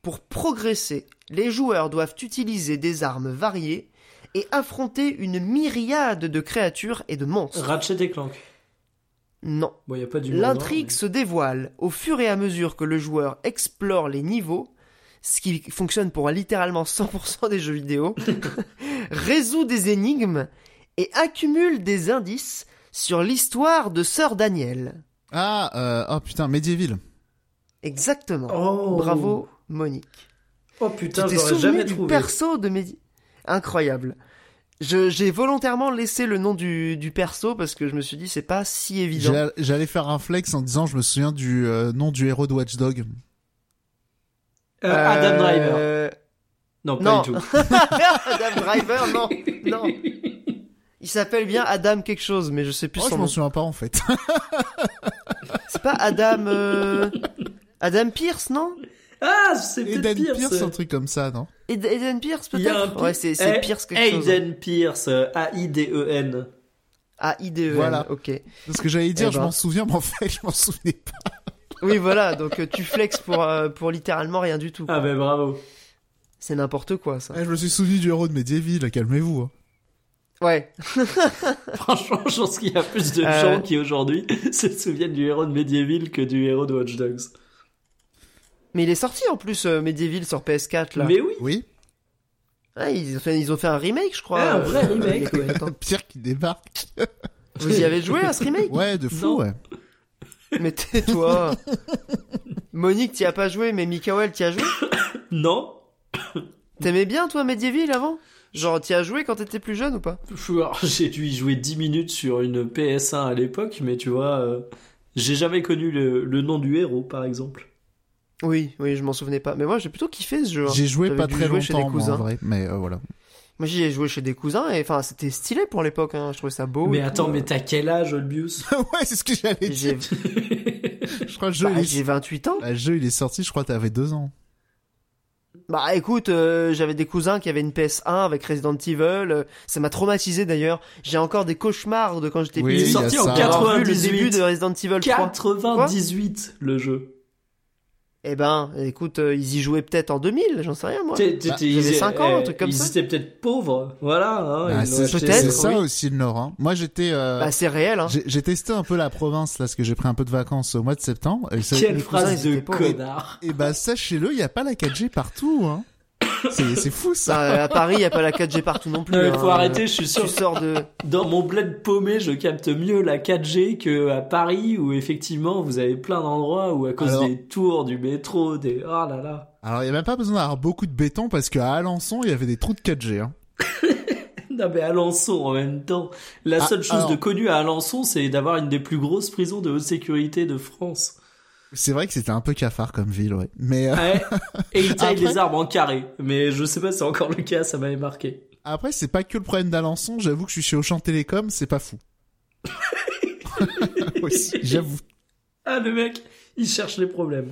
Speaker 1: Pour progresser, les joueurs doivent utiliser des armes variées et affronter une myriade de créatures et de monstres.
Speaker 3: Ratchet et Clank.
Speaker 1: Non.
Speaker 3: pas
Speaker 1: L'intrigue se dévoile au fur et à mesure que le joueur explore les niveaux, ce qui fonctionne pour littéralement 100% des jeux vidéo, (laughs) résout des énigmes et accumule des indices sur l'histoire de Sœur Daniel.
Speaker 2: Ah, euh, oh putain, Medieval.
Speaker 1: Exactement. Oh. Bravo, Monique.
Speaker 3: Oh putain, j'aurais jamais trouvé.
Speaker 1: du perso de Medieval. Incroyable. J'ai volontairement laissé le nom du, du, perso parce que je me suis dit c'est pas si évident.
Speaker 2: J'allais faire un flex en disant je me souviens du euh, nom du héros de Watchdog.
Speaker 3: Euh, Adam Driver. Non, pas du tout. (laughs)
Speaker 1: Adam Driver, non, non. Il s'appelle bien Adam quelque chose, mais je sais plus oh, son
Speaker 2: je m'en souviens pas en fait.
Speaker 1: c'est pas Adam. (laughs) Adam Pierce, non?
Speaker 3: Ah, c'est peut-être
Speaker 2: Pierce. Pierce, un truc comme ça, non?
Speaker 1: Eden Pierce, peut-être? Ouais, c'est eh, Pierce quelque
Speaker 3: chose. Aiden Pierce, A-I-D-E-N.
Speaker 1: A-I-D-E-N, voilà. ok.
Speaker 2: Ce que j'allais dire, eh je m'en ben. souviens, mais en fait, je m'en souvenais pas.
Speaker 1: oui, voilà, donc euh, tu flexes pour, euh, pour littéralement rien du tout.
Speaker 3: Ah ben bravo.
Speaker 1: C'est n'importe quoi, ça.
Speaker 2: Eh, je me suis souvenu du héros de Medieval, calmez-vous. Hein.
Speaker 1: Ouais. (laughs)
Speaker 3: Franchement, je pense qu'il y a plus de euh. gens qui aujourd'hui (laughs) se souviennent du héros de Medieval que du héros de Watch Dogs.
Speaker 1: Mais il est sorti en plus, euh, Medieval sur PS4 là.
Speaker 3: Mais oui.
Speaker 2: Oui.
Speaker 1: Ah, ils ont fait, ils ont fait un remake, je crois.
Speaker 3: Ah, un vrai remake. (laughs) ouais.
Speaker 2: Pierre qui débarque.
Speaker 1: Vous y avez joué à ce remake?
Speaker 2: Ouais, de fou, ouais.
Speaker 1: Mais tais-toi. Monique, t'y as pas joué, mais Mikael, t'y as joué?
Speaker 3: Non.
Speaker 1: T'aimais bien, toi, Medieval avant? Genre, t'y as joué quand t'étais plus jeune ou pas? (laughs)
Speaker 3: J'ai dû y jouer 10 minutes sur une PS1 à l'époque, mais tu vois, euh, j'ai jamais connu le nom du héros, par exemple.
Speaker 1: Oui, oui, je m'en souvenais pas. Mais moi, j'ai plutôt kiffé ce jeu. Hein.
Speaker 2: J'ai joué pas très longtemps, chez des cousins. vrai, mais euh, voilà.
Speaker 1: Moi, j'y ai joué chez des cousins et enfin, c'était stylé pour l'époque. Hein. Je trouvais ça beau.
Speaker 3: Mais attends, mais t'as quel âge, Olbius (laughs)
Speaker 2: Ouais, c'est ce que j'allais dire. (laughs) je crois que jeu.
Speaker 1: Bah, J'ai 28 ans.
Speaker 2: Le jeu, il est sorti. Je crois que t'avais deux ans.
Speaker 1: Bah écoute, euh, j'avais des cousins qui avaient une PS1 avec Resident Evil, euh, ça m'a traumatisé d'ailleurs. J'ai encore des cauchemars de quand j'étais
Speaker 3: oui, petit. Il est sorti en 98.
Speaker 1: Le début de Resident Evil
Speaker 3: 3. 98 le jeu.
Speaker 1: Eh ben, écoute, euh, ils y jouaient peut-être en 2000, j'en sais rien moi. J'avais 5 ans, un truc comme
Speaker 3: ça.
Speaker 1: Ils
Speaker 3: étaient peut-être pauvres, voilà. Hein,
Speaker 2: bah, c'est ça aussi le Nord. Hein. Moi j'étais. Euh,
Speaker 1: bah c'est réel. Hein.
Speaker 2: J'ai testé un peu la province là, parce que j'ai pris un peu de vacances au mois de septembre.
Speaker 3: Et Quelle phrase de connard.
Speaker 2: Et bah sachez-le, il y a pas la 4G partout. Hein. C'est fou ça.
Speaker 1: À Paris, il y a pas la 4G partout non plus.
Speaker 3: Il faut hein. arrêter, je suis sûr. Tu sors de dans mon bled paumé, je capte mieux la 4G que à Paris où effectivement, vous avez plein d'endroits où à cause des tours du métro, des oh là là.
Speaker 2: Alors, il y a même pas besoin d'avoir beaucoup de béton parce qu'à Alençon, il y avait des trous de 4G hein. (laughs)
Speaker 3: non mais Alençon en même temps. La ah, seule chose de connue à Alençon, c'est d'avoir une des plus grosses prisons de haute sécurité de France.
Speaker 2: C'est vrai que c'était un peu cafard comme ville, ouais. Mais euh,
Speaker 3: ouais. Et il taille les arbres en carré. Mais je sais pas si c'est encore le cas, ça m'avait marqué.
Speaker 2: Après, c'est pas que le problème d'Alençon. J'avoue que je suis chez Auchan Télécom, c'est pas fou. (laughs) Aussi, j'avoue.
Speaker 3: Ah le mec, il cherche les problèmes.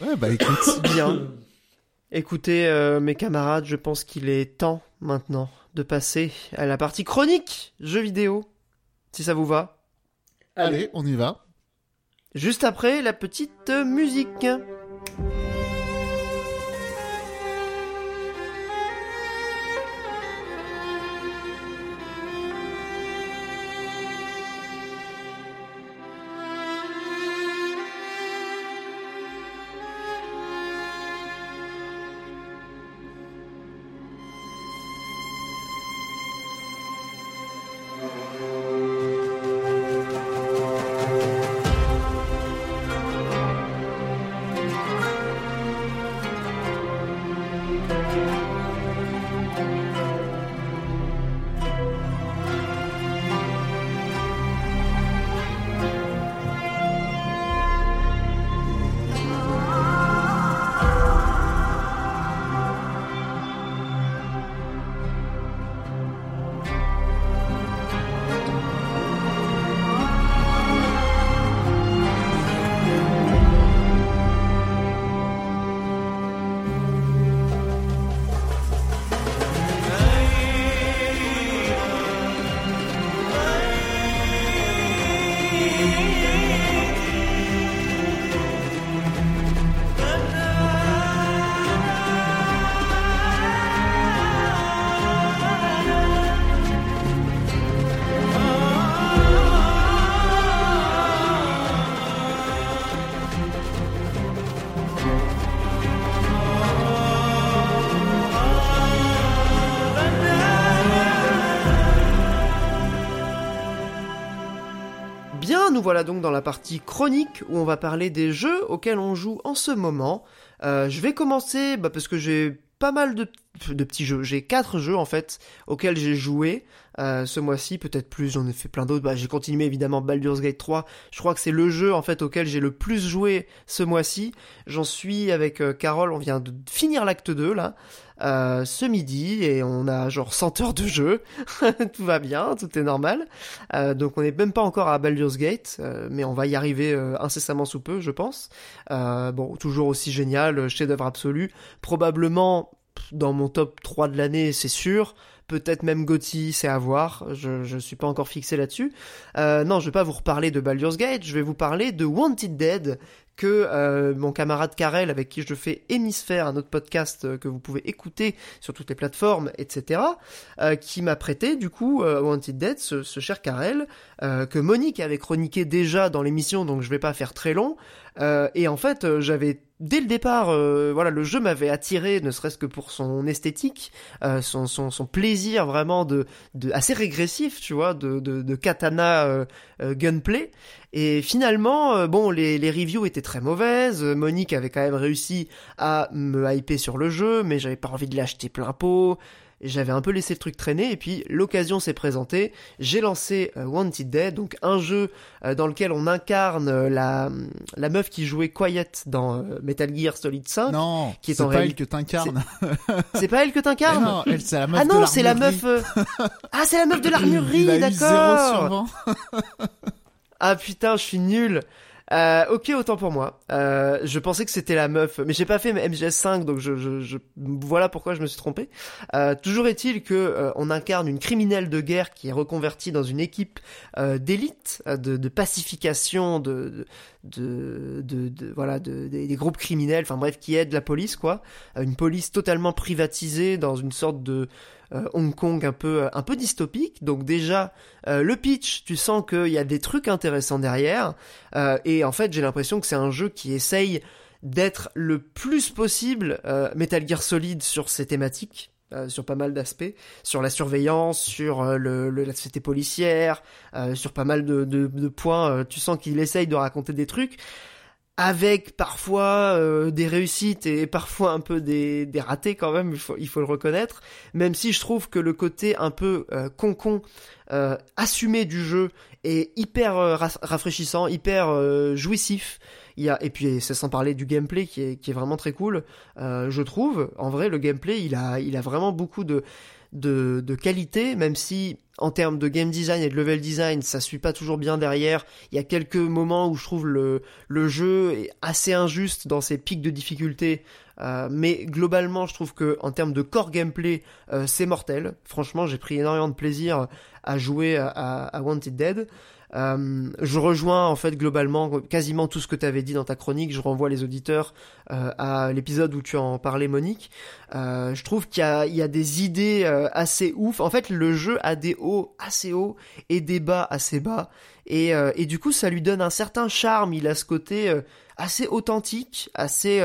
Speaker 2: Ouais bah écoute. (coughs)
Speaker 1: Bien. Écoutez euh, mes camarades, je pense qu'il est temps maintenant de passer à la partie chronique jeux vidéo. Si ça vous va.
Speaker 2: Allez on y va.
Speaker 1: Juste après la petite musique. Voilà donc dans la partie chronique où on va parler des jeux auxquels on joue en ce moment. Euh, je vais commencer bah, parce que j'ai pas mal de, de petits jeux. J'ai quatre jeux en fait auxquels j'ai joué euh, ce mois-ci, peut-être plus. J'en ai fait plein d'autres. Bah, j'ai continué évidemment Baldur's Gate 3. Je crois que c'est le jeu en fait auquel j'ai le plus joué ce mois-ci. J'en suis avec euh, Carole. On vient de finir l'acte 2 là. Euh, ce midi et on a genre 100 heures de jeu. (laughs) tout va bien, tout est normal. Euh, donc on n'est même pas encore à Baldur's Gate, mais on va y arriver incessamment sous peu, je pense. bon, toujours aussi génial, chef-d'œuvre absolu. Probablement dans mon top 3 de l'année, c'est sûr peut-être même Gotti, c'est à voir, je, je suis pas encore fixé là-dessus. Euh, non, je vais pas vous reparler de Baldur's Gate, je vais vous parler de Wanted Dead, que euh, mon camarade Karel, avec qui je fais Hémisphère, un autre podcast euh, que vous pouvez écouter sur toutes les plateformes, etc., qui m'a prêté du coup Wanted Dead, ce, ce cher Karel, que Monique avait chroniqué déjà dans l'émission, donc je vais pas faire très long. Et en fait, j'avais dès le départ, voilà, le jeu m'avait attiré, ne serait-ce que pour son esthétique, son, son, plaisir vraiment de, assez régressif, tu vois, de, de, de katana gunplay. Et finalement, euh, bon, les, les reviews étaient très mauvaises. Monique avait quand même réussi à me hyper sur le jeu, mais j'avais pas envie de l'acheter plein pot. J'avais un peu laissé le truc traîner et puis l'occasion s'est présentée. J'ai lancé euh, Wanted Dead, donc un jeu euh, dans lequel on incarne la, la meuf qui jouait Quiet dans Metal Gear Solid 5.
Speaker 2: Non, qui est, c'est pas elle que t'incarnes.
Speaker 1: C'est pas elle que t'incarnes
Speaker 2: Non, elle c'est la meuf
Speaker 1: Ah non, c'est la meuf. Ah, c'est la meuf de (coughs) l'armurerie, d'accord. Ah putain, je suis nul. Euh, ok, autant pour moi. Euh, je pensais que c'était la meuf, mais j'ai pas fait MGS5, donc je, je, je, voilà pourquoi je me suis trompé. Euh, toujours est-il que euh, on incarne une criminelle de guerre qui est reconvertie dans une équipe euh, d'élite, euh, de, de, pacification, de, de, de, de voilà, de, des groupes criminels, enfin bref, qui aide la police quoi. Une police totalement privatisée dans une sorte de Hong Kong un peu un peu dystopique. Donc déjà euh, le pitch, tu sens qu'il y a des trucs intéressants derrière. Euh, et en fait, j'ai l'impression que c'est un jeu qui essaye d'être le plus possible Metal Gear Solid sur ces thématiques. sur pas mal d'aspects, sur la surveillance, sur le, la société policière, sur pas mal de, de, de points. tu sens qu'il essaye de raconter des trucs avec parfois euh, des réussites et parfois un peu des, des ratés quand même, il faut, il faut le reconnaître, même si je trouve que le côté un peu euh, con-con euh, assumé du jeu est hyper euh, rafraîchissant, hyper jouissif. Il y a, et puis c'est sans parler du gameplay qui est, qui est vraiment très cool, je trouve. En vrai, le gameplay, il a, il a vraiment beaucoup de, de, qualité, même si en termes de game design et de level design, ça suit pas toujours bien derrière. Il y a quelques moments où je trouve le, le jeu est assez injuste dans ses pics de difficulté, euh, mais globalement, je trouve que en termes de core gameplay, euh, c'est mortel. Franchement, j'ai pris énormément de plaisir à jouer à Wanted Dead. Euh, je rejoins en fait globalement quasiment tout ce que tu avais dit dans ta chronique. Je renvoie les auditeurs euh, à l'épisode où tu en parlais, Monique. Euh, je trouve qu'il y, a, des idées euh, assez ouf. En fait, le jeu a des hauts assez hauts et des bas assez bas. Et, euh, du coup, ça lui donne un certain charme. Il a ce côté assez authentique, assez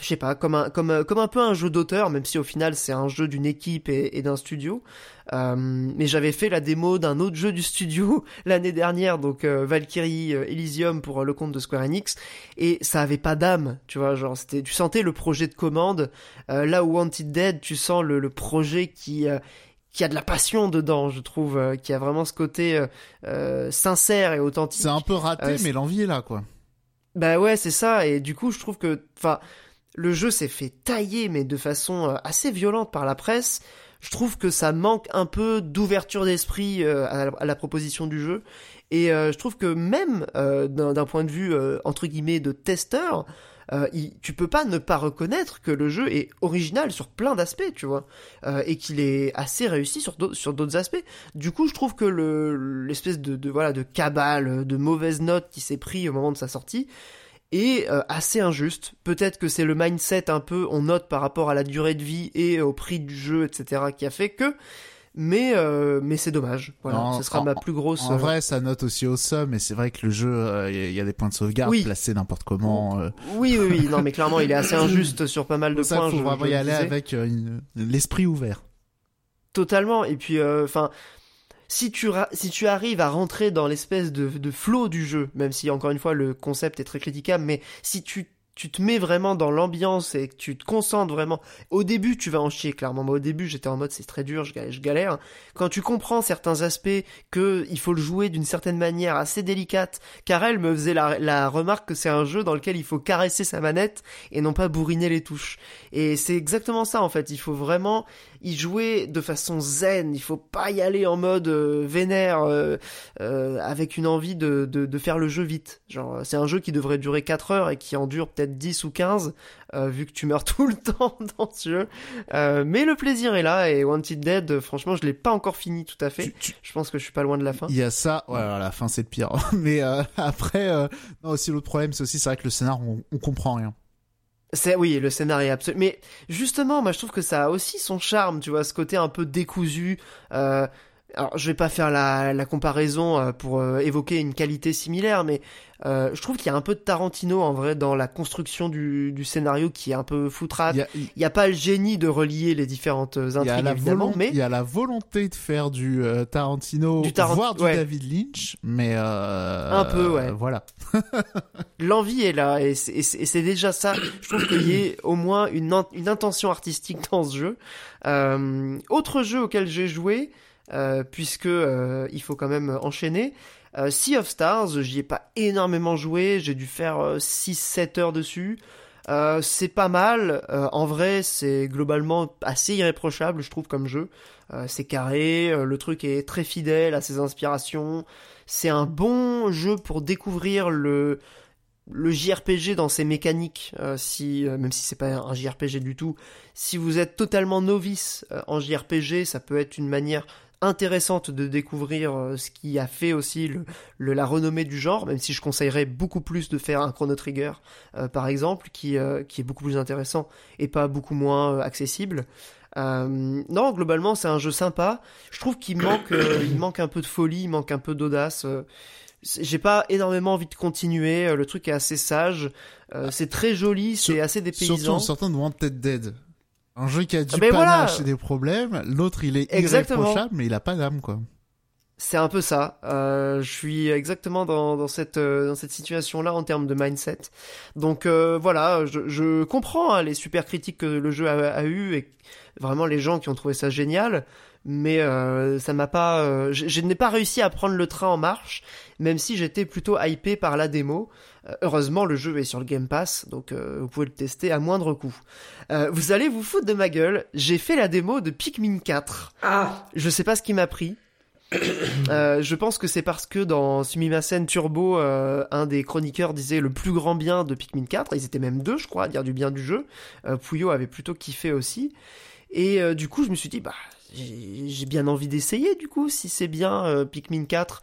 Speaker 1: je sais pas, comme un, comme un peu un jeu d'auteur, même si au final c'est un jeu d'une équipe et, d'un studio. Euh, mais j'avais fait la démo d'un autre jeu du studio (laughs) l'année dernière, donc euh, Valkyrie euh, Elysium pour le compte de Square Enix, et ça avait pas d'âme, tu vois, genre c'était, tu sentais le projet de commande. là où Wanted Dead, tu sens le, le projet qui qui a de la passion dedans, je trouve, qui a vraiment ce côté sincère et authentique.
Speaker 2: C'est un peu raté, mais l'envie est là, quoi.
Speaker 1: Bah ouais, c'est ça, et du coup, je trouve que, enfin, le jeu s'est fait tailler, mais de façon euh, assez violente par la presse. Je trouve que ça manque un peu d'ouverture d'esprit euh, à, la proposition du jeu. Et euh, je trouve que même d'un point de vue entre guillemets de testeur, euh, tu peux pas ne pas reconnaître que le jeu est original sur plein d'aspects, tu vois, euh, et qu'il est assez réussi sur d'autres aspects. Du coup, je trouve que l'espèce de, de, voilà de cabale, de mauvaise note qui s'est pris au moment de sa sortie est euh, assez injuste. Peut-être que c'est le mindset un peu on note par rapport à la durée de vie et au prix du jeu, etc., qui a fait que mais euh, mais c'est dommage. Voilà, ce sera ma plus grosse.
Speaker 2: En, euh, vrai, ça note aussi au somme, et c'est vrai que le jeu, il y a des points de sauvegarde placés n'importe comment.
Speaker 1: Oui, oui, oui. Non, mais clairement, il est assez injuste sur pas mal de
Speaker 2: ça,
Speaker 1: points.
Speaker 2: Il faut vraiment y aller avec l'esprit ouvert.
Speaker 1: Totalement. Et puis, enfin, si tu, si tu arrives à rentrer dans l'espèce de, de flow du jeu, même si encore une fois le concept est très critiquable, mais si tu tu te mets vraiment dans l'ambiance et que tu te concentres vraiment. Au début, tu vas en chier, clairement. Moi, au début, j'étais en mode c'est très dur, je galère, Quand tu comprends certains aspects, que il faut le jouer d'une certaine manière assez délicate, car elle me faisait la, la remarque que c'est un jeu dans lequel il faut caresser sa manette et non pas bourriner les touches. Et c'est exactement ça, en fait. Il faut vraiment y jouer de façon zen. Il faut pas y aller en mode euh, vénère, euh, euh, avec une envie de, de, de faire le jeu vite. Genre, c'est un jeu qui devrait durer 4 heures et qui en dure peut-être 10 ou 15, euh, vu que tu meurs (laughs) tout le temps dans ce jeu. Euh, mais le plaisir est là, et Wanted Dead, franchement, je l'ai pas encore fini tout à fait. Je pense que je suis pas loin de la fin.
Speaker 2: Il y a ça, ouais, la fin c'est pire. (laughs) mais euh, (laughs) après, non, aussi l'autre problème, c'est aussi, c'est vrai que le scénar, on, on comprend rien.
Speaker 1: C'est oui, le scénario est absolu. Mais justement, moi je trouve que ça a aussi son charme, tu vois, ce côté un peu décousu. Euh, alors je vais pas faire la, la comparaison euh, pour euh, évoquer une qualité similaire, mais euh, je trouve qu'il y a un peu de Tarantino en vrai dans la construction du, du scénario qui est un peu foutrate. Il n'y a, pas le génie de relier les différentes intrigues évidemment, mais
Speaker 2: il y a la volonté de faire du Tarantino, du voire du David Lynch, mais un
Speaker 1: peu ouais.
Speaker 2: Voilà. (laughs)
Speaker 1: L'envie est là et c'est déjà ça. Je trouve qu'il y ait au moins une, une intention artistique dans ce jeu. autre jeu auquel j'ai joué. Euh, puisque euh, il faut quand même enchaîner. Euh, sea of Stars, j'y ai pas énormément joué, j'ai dû faire 6-7 heures dessus. c'est pas mal, en vrai c'est globalement assez irréprochable je trouve comme jeu. c'est carré, le truc est très fidèle à ses inspirations. C'est un bon jeu pour découvrir le, le JRPG dans ses mécaniques, si même si c'est pas un JRPG du tout, si vous êtes totalement novice en JRPG, ça peut être une manière intéressante de découvrir euh, ce qui a fait aussi le, la renommée du genre, même si je conseillerais beaucoup plus de faire un Chrono Trigger, euh, par exemple, qui, euh, qui est beaucoup plus intéressant et pas beaucoup moins accessible. non, globalement, c'est un jeu sympa. Je trouve qu'il manque, il manque un peu de folie, il manque un peu d'audace. j'ai pas énormément envie de continuer. Le truc est assez sage. c'est très joli, c'est assez dépaysant. Surtout
Speaker 2: en sortant de Wanted Dead. Un jeu qui a du ben panache et des problèmes, l'autre il est irréprochable mais il a pas d'âme quoi.
Speaker 1: C'est un peu ça. Euh, je suis exactement dans, dans cette euh, dans cette situation-là en termes de mindset. Donc euh, voilà, je, je comprends hein, les super critiques que le jeu a, a eu et vraiment les gens qui ont trouvé ça génial mais euh, ça m'a pas euh, je, je n'ai pas réussi à prendre le train en marche même si j'étais plutôt hypé par la démo heureusement le jeu est sur le Game Pass donc vous pouvez le tester à moindre coût vous allez vous foutre de ma gueule j'ai fait la démo de Pikmin 4
Speaker 3: ah
Speaker 1: je sais pas ce qui m'a pris je pense que c'est parce que dans Sumimasen Turbo, un des chroniqueurs disait le plus grand bien de Pikmin 4. Ils étaient même deux, je crois, à dire du bien du jeu. Puyo avait plutôt kiffé aussi. Et du coup, je me suis dit, bah, j'ai bien envie d'essayer du coup si c'est bien euh, Pikmin 4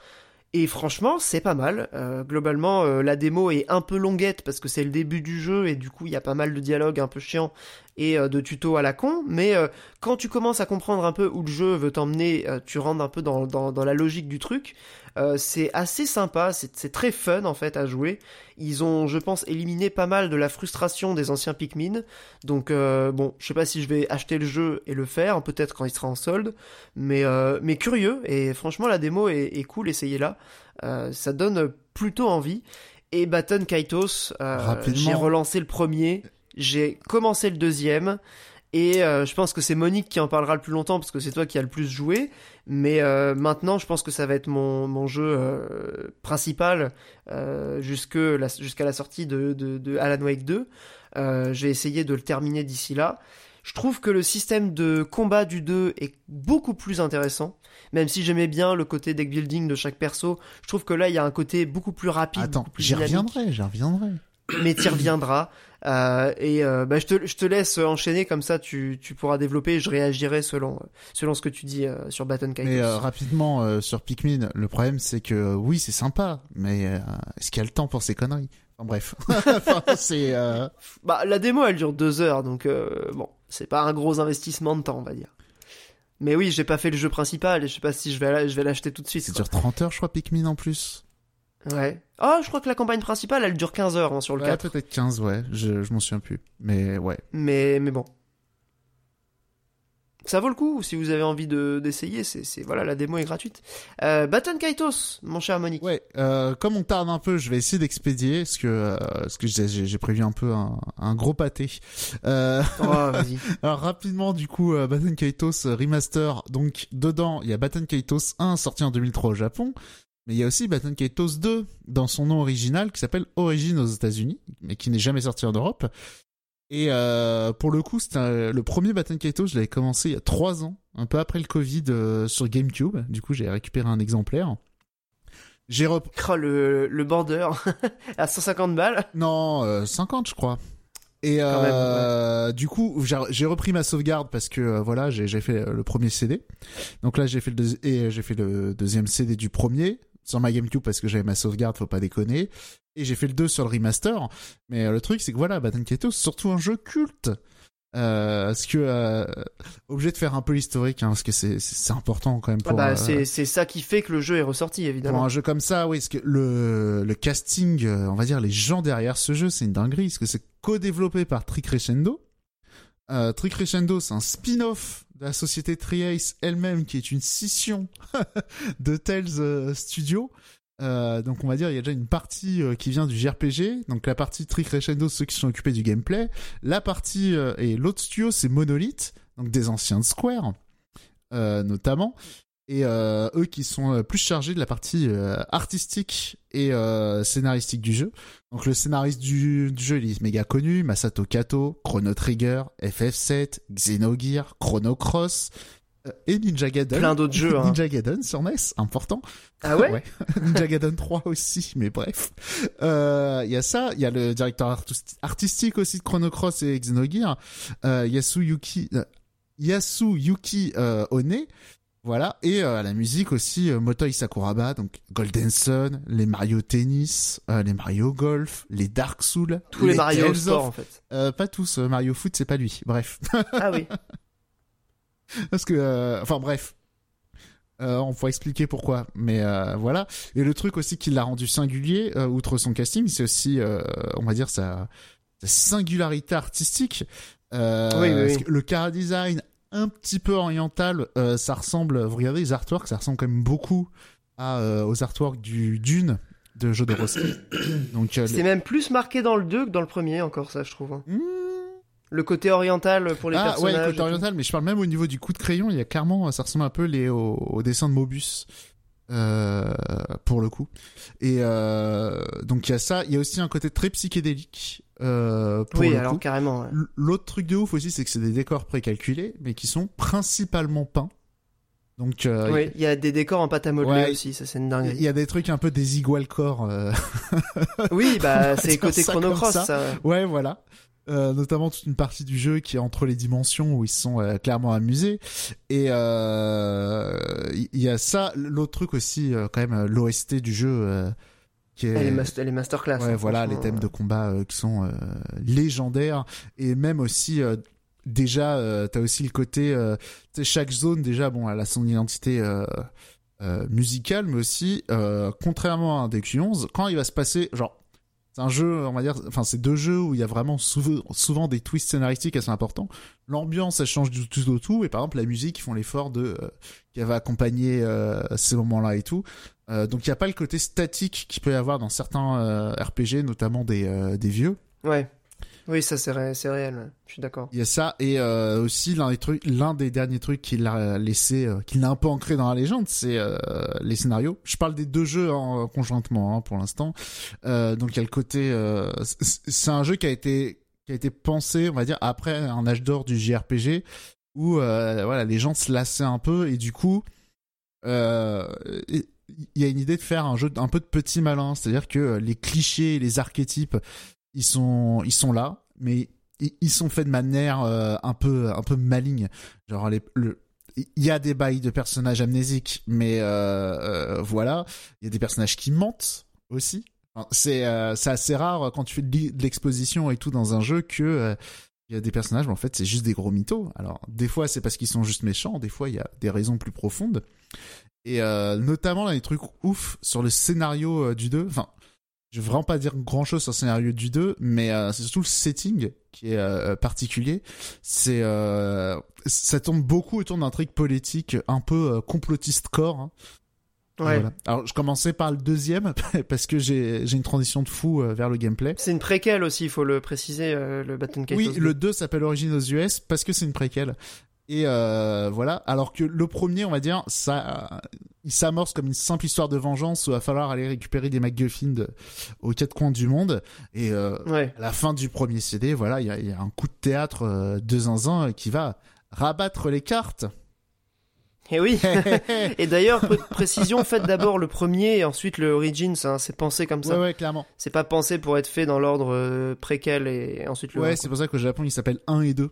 Speaker 1: et franchement c'est pas mal. Euh, globalement euh, la démo est un peu longuette parce que c'est le début du jeu et du coup il y a pas mal de dialogues un peu chiants et de tutos à la con. Mais quand tu commences à comprendre un peu où le jeu veut t'emmener tu rentres un peu dans la logique du truc euh, c'est assez sympa, c'est très fun en fait à jouer. Ils ont, je pense, éliminé pas mal de la frustration des anciens Pikmin. Donc euh, bon, je sais pas si je vais acheter le jeu et le faire, peut-être quand il sera en solde, mais euh, mais curieux. Et franchement, la démo est, cool, essayez-la. ça donne plutôt envie. Et Baton Kaitos, j'ai relancé le premier, j'ai commencé le deuxième. Et euh, je pense que c'est Monique qui en parlera le plus longtemps parce que c'est toi qui as le plus joué. Mais euh, maintenant, je pense que ça va être mon, mon jeu euh, principal jusqu'à la, sortie de, de, de, Alan Wake 2. J'ai essayé de le terminer d'ici là. Je trouve que le système de combat du 2 est beaucoup plus intéressant. Même si j'aimais bien le côté deck building de chaque perso, je trouve que là, il y a un côté beaucoup plus rapide.
Speaker 2: Attends,
Speaker 1: j'y
Speaker 2: reviendrai, j'y reviendrai.
Speaker 1: mais tu reviendras. Euh, et euh, bah, je, te, je te laisse enchaîner comme ça, tu, tu pourras développer. Et je réagirai selon selon ce que tu dis euh, sur Baton Kaitos.
Speaker 2: Mais rapidement sur Pikmin, le problème c'est que oui c'est sympa, mais est-ce qu'il y a le temps pour ces conneries? Enfin bref, (laughs) c'est.
Speaker 1: Bah la démo elle dure deux heures, donc bon, c'est pas un gros investissement de temps on va dire. Mais oui, j'ai pas fait le jeu principal et je sais pas si je vais je vais l'acheter tout de suite.
Speaker 2: Ça dure 30 heures je crois Pikmin en plus.
Speaker 1: Ouais. Oh, je crois que la campagne principale, elle dure 15 heures hein, sur le
Speaker 2: ouais,
Speaker 1: 4.
Speaker 2: peut-être 15, ouais. Je, je m'en souviens plus. Mais ouais.
Speaker 1: Mais, mais bon. Ça vaut le coup, si vous avez envie de, d'essayer, c'est, c'est, voilà, la démo est gratuite. Euh, Baton Kaitos, mon cher Monique.
Speaker 2: Ouais, euh, comme on tarde un peu, je vais essayer d'expédier, parce que, euh, parce que j'ai, j'ai prévu un peu un, un gros pâté.
Speaker 1: Euh... Oh, vas-y. (laughs)
Speaker 2: Alors, rapidement, du coup, euh, Baton Kaitos Remaster, donc, dedans, il y a Baton Kaitos 1, sorti en 2003 au Japon, mais il y a aussi Baton Kaitos 2 dans son nom original qui s'appelle Origin aux États-Unis, mais qui n'est jamais sorti en Europe. Et euh, pour le coup, c'était le premier Baton Kaitos, je l'avais commencé il y a 3 ans, un peu après le Covid euh, sur GameCube. Du coup, j'ai récupéré un exemplaire.
Speaker 1: J'ai repris... Oh, le, le border (laughs) à 150 balles
Speaker 2: Non, euh, 50 je crois. Et euh, du coup, j'ai repris ma sauvegarde parce que euh, voilà, j'ai fait le premier CD. Donc là, j'ai fait le et j'ai fait le deuxième CD du premier sur ma GameCube parce que j'avais ma sauvegarde, faut pas déconner. Et j'ai fait le 2 sur le remaster. Mais euh, le truc, c'est que voilà, Baton Kaitos, surtout un jeu culte. Euh, ce que euh, obligé de faire un peu l'historique hein, parce que c'est c'est important quand même
Speaker 1: ah pour bah, c'est c'est ça qui fait que le jeu est ressorti évidemment
Speaker 2: pour un jeu comme ça oui parce que le le casting on va dire les gens derrière ce jeu c'est une dinguerie parce que c'est co-développé par Tricrescendo euh, Tricrescendo c'est un spin-off la société Triace elle-même qui est une scission (laughs) de Tales euh, Studio. Euh, donc on va dire il y a déjà une partie euh, qui vient du JRPG, donc la partie Trick Crescendo ceux qui sont occupés du gameplay, la partie et l'autre studio c'est Monolith, donc des anciens de Square notamment, et eux qui sont plus chargés de la partie artistique et scénaristique du jeu. Donc le scénariste du, du, jeu il est méga connu, Masato Kato, Chrono Trigger, FF7, Xenogear, Chrono Cross, et Ninja Gaiden.
Speaker 1: Plein d'autres jeux. Hein. (laughs)
Speaker 2: Ninja Gaiden sur NES, important.
Speaker 1: Ah ouais, (laughs)
Speaker 2: Ninja Gaiden 3 aussi, mais bref. Euh, il y a ça, il y a le directeur artistique aussi de Chrono Cross et Xenogear, euh, Yasuyuki, euh, Yasuyuki euh, One. Voilà, et euh, la musique aussi, euh, Motoi Sakuraba, donc Golden Sun, les Mario Tennis, euh, les Mario Golf, les Dark Souls,
Speaker 1: tous les, Mario Sport en fait.
Speaker 2: pas tous, Mario Foot c'est pas lui, bref.
Speaker 1: ah oui. (laughs)
Speaker 2: Parce que, euh, enfin bref, euh, on pourrait expliquer pourquoi, mais euh, voilà. Et le truc aussi qui l'a rendu singulier, outre son casting, c'est aussi, on va dire, sa, singularité artistique.
Speaker 1: oui, oui,
Speaker 2: Le car design un petit peu oriental, ça ressemble. Vous regardez les artworks, ça ressemble quand même beaucoup à, aux artworks du Dune de Jodorowsky. (coughs)
Speaker 1: Donc c'est même plus marqué dans le 2 que dans le premier, encore ça, je trouve. Hein. Mmh. Le côté oriental pour les
Speaker 2: ah,
Speaker 1: personnages.
Speaker 2: Ouais, le côté oriental, mais je parle même au niveau du coup de crayon, il y a clairement, ça ressemble un peu les, au, dessin de Mobus. Euh, pour le coup. Et euh, donc il y a ça, il y a aussi un côté très psychédélique. Euh, pour
Speaker 1: oui,
Speaker 2: le
Speaker 1: alors
Speaker 2: coup.
Speaker 1: carrément. Ouais.
Speaker 2: L'autre truc de ouf aussi, c'est que c'est des décors précalculés, mais qui sont principalement peints. Donc euh,
Speaker 1: oui, il y a des décors en pâte à modeler aussi, ça c'est une dingue.
Speaker 2: Il y a des trucs un peu des igual corps. Euh...
Speaker 1: oui, bah (laughs) c'est côté Chrono Cross. Ça. ça.
Speaker 2: Ouais, voilà. Euh, notamment toute une partie du jeu qui est entre les dimensions où ils sont euh, clairement amusés. Et il euh, y, a ça, l'autre truc aussi, quand même, l'OST du jeu. qui est...
Speaker 1: Elle est, masterclass.
Speaker 2: Ouais, hein, voilà, les thèmes de combat qui sont légendaires. Et même aussi déjà t'as aussi le côté chaque zone déjà bon elle a son identité musicale mais aussi contrairement à un Deku 11 quand il va se passer genre c'est un jeu, on va dire, enfin c'est deux jeux où il y a vraiment souvent, des twists scénaristiques assez importants. L'ambiance, elle change du tout au tout, et par exemple la musique, ils font l'effort de euh, qui va accompagner euh, ces moments-là et tout. Euh, donc il n'y a pas le côté statique qu'il peut y avoir dans certains RPG, notamment des des vieux.
Speaker 1: Ouais. Oui, ça c'est réel, je suis d'accord.
Speaker 2: Il y a ça et euh, aussi l'un des trucs, l'un des derniers trucs qu'il a laissé, euh, qu'il a un peu ancré dans la légende, c'est euh, les scénarios. Je parle des deux jeux en, conjointement hein, pour l'instant. donc il y a le côté, c'est un jeu qui a été qui a été pensé, on va dire, après un âge d'or du JRPG où voilà les gens se lassaient un peu et du coup il y a une idée de faire un jeu un peu de petit malin, c'est-à-dire que les clichés, les archétypes ils sont ils sont là, mais ils, sont faits de manière un peu un peu maligne. Genre les, le, il y a des bails de personnages amnésiques, mais voilà, il y a des personnages qui mentent aussi. C'est c'est assez rare quand tu fais de l'exposition et tout dans un jeu que il y a des personnages, mais en fait, c'est juste des gros mythos. Alors, des fois, c'est parce qu'ils sont juste méchants, des fois, il y a des raisons plus profondes. Et euh, notamment, là, les trucs ouf sur le scénario euh, du 2. Enfin, je vais vraiment pas dire grand chose sur le scénario du 2, mais euh, c'est surtout le setting qui est particulier. C'est ça tourne beaucoup autour d'un truc politique un peu complotiste corps. Hein.
Speaker 1: Ouais.
Speaker 2: Alors je commençais par le deuxième (laughs) parce que j'ai j'ai une transition de fou euh, vers le gameplay.
Speaker 1: C'est une préquelle aussi, il faut le préciser, euh, le Baton
Speaker 2: Oui, le 2 s'appelle Origin aux US parce que c'est une préquelle. Et euh, voilà, alors que le premier, on va dire, ça, il s'amorce comme une simple histoire de vengeance où il va falloir aller récupérer des MacGuffin aux quatre coins du monde. Et euh,
Speaker 1: ouais.
Speaker 2: à la fin du premier CD, voilà, il y a, y a, un coup de théâtre euh, de zinzin qui va rabattre les cartes.
Speaker 1: Et eh oui. (laughs) et d'ailleurs, précision, faites d'abord le premier et ensuite le Origins. Hein, c'est pensé comme ça.
Speaker 2: Ouais, ouais, clairement.
Speaker 1: C'est pas pensé pour être fait dans l'ordre euh, préquel et ensuite le.
Speaker 2: Ouais, c'est pour ça qu'au Japon, il s'appelle 1 et 2.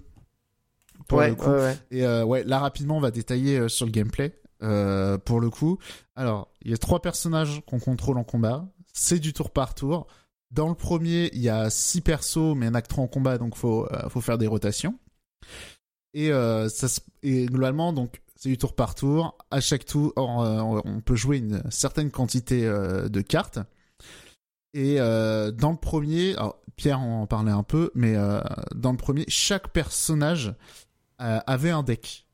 Speaker 1: Pour ouais, le coup. ouais,
Speaker 2: Et euh, ouais, là rapidement, on va détailler euh, sur le gameplay. Euh, pour le coup, alors il y a trois personnages qu'on contrôle en combat. C'est du tour par tour. Dans le premier, il y a six persos, mais un acteur en combat, donc faut faut faire des rotations. Et ça et globalement, donc c'est du tour par tour. À chaque tour, on, euh, peut jouer une certaine quantité euh, de cartes. Et euh, dans le premier, Pierre en parlait un peu, mais dans le premier, chaque personnage avait un deck.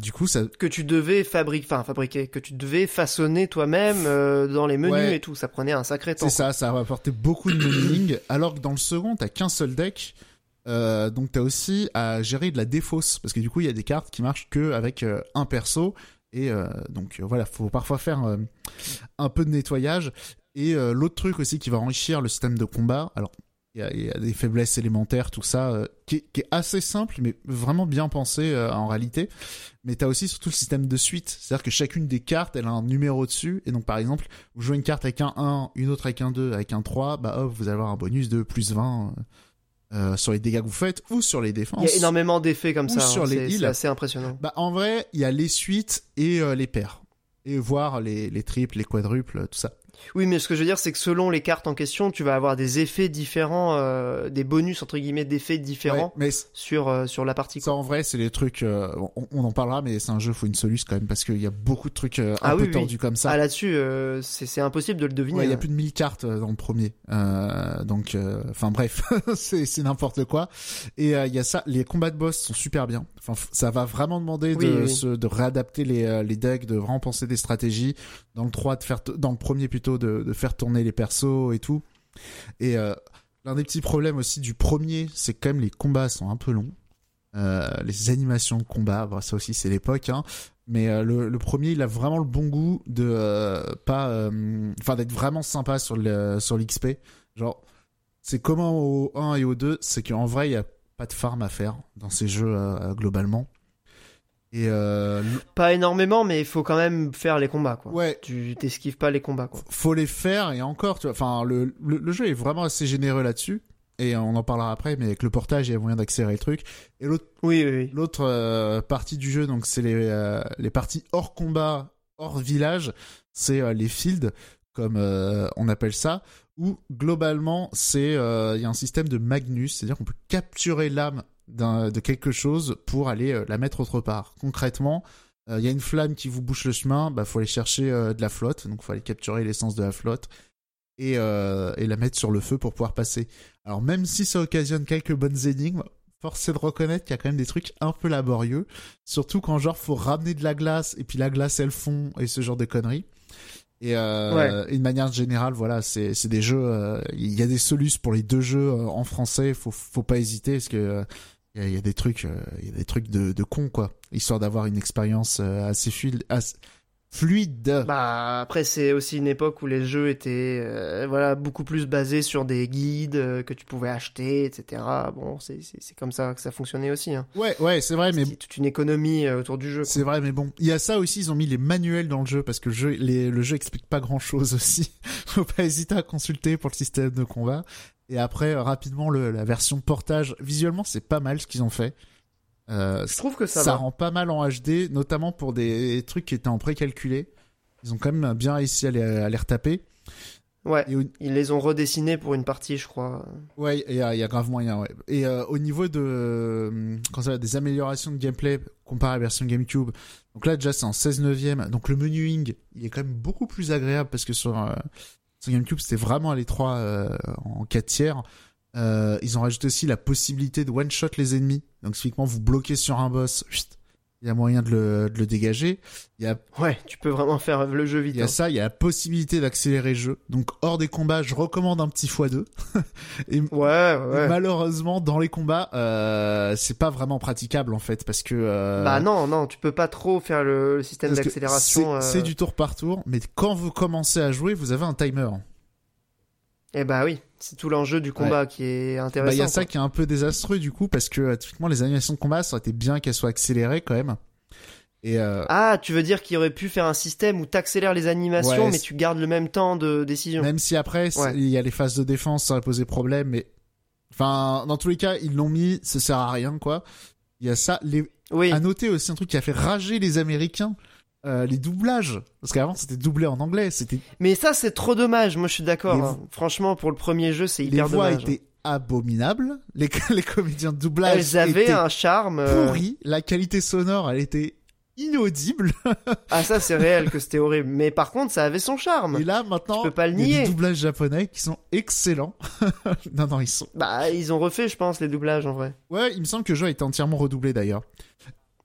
Speaker 2: du coup, ça
Speaker 1: que tu devais fabriquer, enfin fabriquer, que tu devais façonner toi-même dans les menus et tout. Ça prenait un sacré temps.
Speaker 2: C'est ça, ça rapportait beaucoup de meaning. (clears throat) alors que dans le second, t'as qu'un seul deck. Euh, donc t'as aussi à gérer de la défausse parce que du coup il y a des cartes qui marchent que avec euh, un perso et euh, donc voilà faut parfois faire un peu de nettoyage et l'autre truc aussi qui va enrichir le système de combat alors il y, a des faiblesses élémentaires tout ça qui est, assez simple mais vraiment bien pensé en réalité mais t'as aussi surtout le système de suite c'est à dire que chacune des cartes elle a un numéro dessus et donc par exemple vous jouez une carte avec un 1 une autre avec un 2 avec un 3 bah hop vous allez avoir un bonus de plus 20 euh, sur les dégâts que vous faites ou sur les défenses.
Speaker 1: Il y a énormément d'effets comme ça. Sur hein, les C'est assez impressionnant.
Speaker 2: Bah, en vrai, il y a les suites et euh, les paires. Et voir les, les triples, les quadruples, tout ça.
Speaker 1: Oui, mais ce que je veux dire, c'est que selon les cartes en question, tu vas avoir des effets différents, euh, des bonus entre guillemets d'effets différents mais sur euh, sur la partie.
Speaker 2: Ça, en vrai, c'est des trucs. Euh, on, en parlera, mais c'est un jeu, faut une soluce quand même parce qu'il y a beaucoup de trucs un ah peu tordus comme ça.
Speaker 1: Ah là-dessus, c'est impossible de le deviner.
Speaker 2: Il y a
Speaker 1: hein.
Speaker 2: plus de 1000 cartes dans le premier, donc enfin bref, (laughs) c'est c'est n'importe quoi. Et il y a ça, les combats de boss sont super bien. Enfin, ça va vraiment demander de de réadapter les les decks, de vraiment penser des stratégies. Dans le 3, de faire dans le premier plutôt de, faire tourner les persos et tout. Et euh, l'un des petits problèmes aussi du premier, c'est quand même les combats sont un peu longs. Euh, les animations de combat, ça aussi c'est l'époque, hein. mais euh, le, premier il a vraiment le bon goût de pas, enfin d'être vraiment sympa sur le sur l'XP. Genre c'est comment au 1 et au 2, c'est qu'en vrai il y a pas de farm à faire dans ces jeux globalement. Et euh...
Speaker 1: Pas énormément, mais il faut quand même faire les combats, quoi.
Speaker 2: Ouais.
Speaker 1: Tu t'esquives pas les combats, quoi.
Speaker 2: Faut les faire, et encore, tu vois, enfin, le, le, jeu est vraiment assez généreux là-dessus. Et on en parlera après, mais avec le portage, il y a moyen d'accélérer le truc. Et l'autre,
Speaker 1: oui, oui,
Speaker 2: l'autre euh, partie du jeu, donc c'est les, euh, les parties hors combat, hors village, c'est euh, les fields, comme on appelle ça, où globalement, c'est, il y a un système de Magnus, c'est-à-dire qu'on peut capturer l'âme de quelque chose pour aller euh, la mettre autre part. Concrètement, euh, il y a une flamme qui vous bouche le chemin, bah faut aller chercher euh, de la flotte, donc faut aller capturer l'essence de la flotte et, et la mettre sur le feu pour pouvoir passer. Alors même si ça occasionne quelques bonnes énigmes, force est de reconnaître qu'il y a quand même des trucs un peu laborieux, surtout quand genre faut ramener de la glace et puis la glace elle fond et ce genre de conneries. Et, euh, de manière générale, voilà, c'est c'est des jeux. Il y a des solutions pour les deux jeux en français. Faut faut pas hésiter parce que il y, a des trucs, euh, il y a des trucs de, de con quoi, histoire d'avoir une expérience euh, assez fluide. fluide.
Speaker 1: Bah après c'est aussi une époque où les jeux étaient euh, voilà beaucoup plus basés sur des guides que tu pouvais acheter etc. Bon c'est c'est comme ça que ça fonctionnait aussi. Hein.
Speaker 2: Ouais ouais c'est vrai mais
Speaker 1: toute une économie autour du jeu.
Speaker 2: C'est vrai mais bon il y a ça aussi ils ont mis les manuels dans le jeu parce que le jeu les, le jeu explique pas grand chose aussi. (laughs) Faut pas hésiter à consulter pour le système de combat. Et après, rapidement, le, la version portage, visuellement, c'est pas mal ce qu'ils ont fait.
Speaker 1: Euh, je trouve que ça,
Speaker 2: ça rend pas mal en HD, notamment pour des trucs qui étaient en précalculé. Ils ont quand même bien réussi à les, à les retaper.
Speaker 1: Ouais, ils les ont redessinés pour une partie, je crois.
Speaker 2: Ouais, il y, a, y a grave moyen, ouais. Et euh, au niveau de euh, quand ça va, des améliorations de gameplay comparé à la version GameCube, donc là déjà c'est en 16 neuvième, donc le menuing il est quand même beaucoup plus agréable parce que sur, euh, GameCube c'était vraiment à l'étroit euh, en 4 tiers. ils ont rajouté aussi la possibilité de one shot les ennemis, donc typiquement vous bloquez sur un boss, il y a moyen de le, de le dégager. Il y a...
Speaker 1: Ouais, tu peux vraiment faire le jeu vite.
Speaker 2: Il y a hein. ça, il y a la possibilité d'accélérer le jeu. Donc hors des combats, je recommande un petit x2. (laughs)
Speaker 1: et ouais, ouais.
Speaker 2: malheureusement, dans les combats, euh, c'est pas vraiment praticable en fait, parce que... Euh...
Speaker 1: Bah non, non, tu peux pas trop faire le, système d'accélération.
Speaker 2: C'est euh... du tour par tour, mais quand vous commencez à jouer, vous avez un timer.
Speaker 1: Eh bah oui, c'est tout l'enjeu du combat qui est intéressant.
Speaker 2: Bah il y a ça qui est un peu désastreux du coup parce que typiquement les animations de combat ça aurait été bien qu'elles soient accélérées quand même. Et euh...
Speaker 1: Ah, tu veux dire qu'il aurait pu faire un système où t'accélères les animations mais tu gardes le même temps de décision.
Speaker 2: Même si après il y a les phases de défense, ça aurait posé problème, mais enfin dans tous les cas ils l'ont mis, ça sert à rien quoi. Il y a ça. Les... Oui. À noter aussi un truc qui a fait rager les Américains. Euh, les doublages. Parce qu'avant c'était doublé en anglais c'était
Speaker 1: mais ça c'est trop dommage moi je suis d'accord hein. franchement pour le premier jeu c'est hyper dommage.
Speaker 2: les voix étaient abominables. Les, (laughs) les comédiens de doublage
Speaker 1: elles avaient un charme
Speaker 2: euh, pourri la qualité sonore elle était inaudible. (laughs)
Speaker 1: Ah ça c'est réel que c'était horrible. Mais par contre ça avait son charme.
Speaker 2: Et là maintenant
Speaker 1: tu peux pas le nier
Speaker 2: y a des doublages japonais qui sont excellents. (laughs) Non non ils sont
Speaker 1: bah ils ont refait je pense les doublages en vrai.
Speaker 2: Ouais il me semble que le jeu a été entièrement redoublé d'ailleurs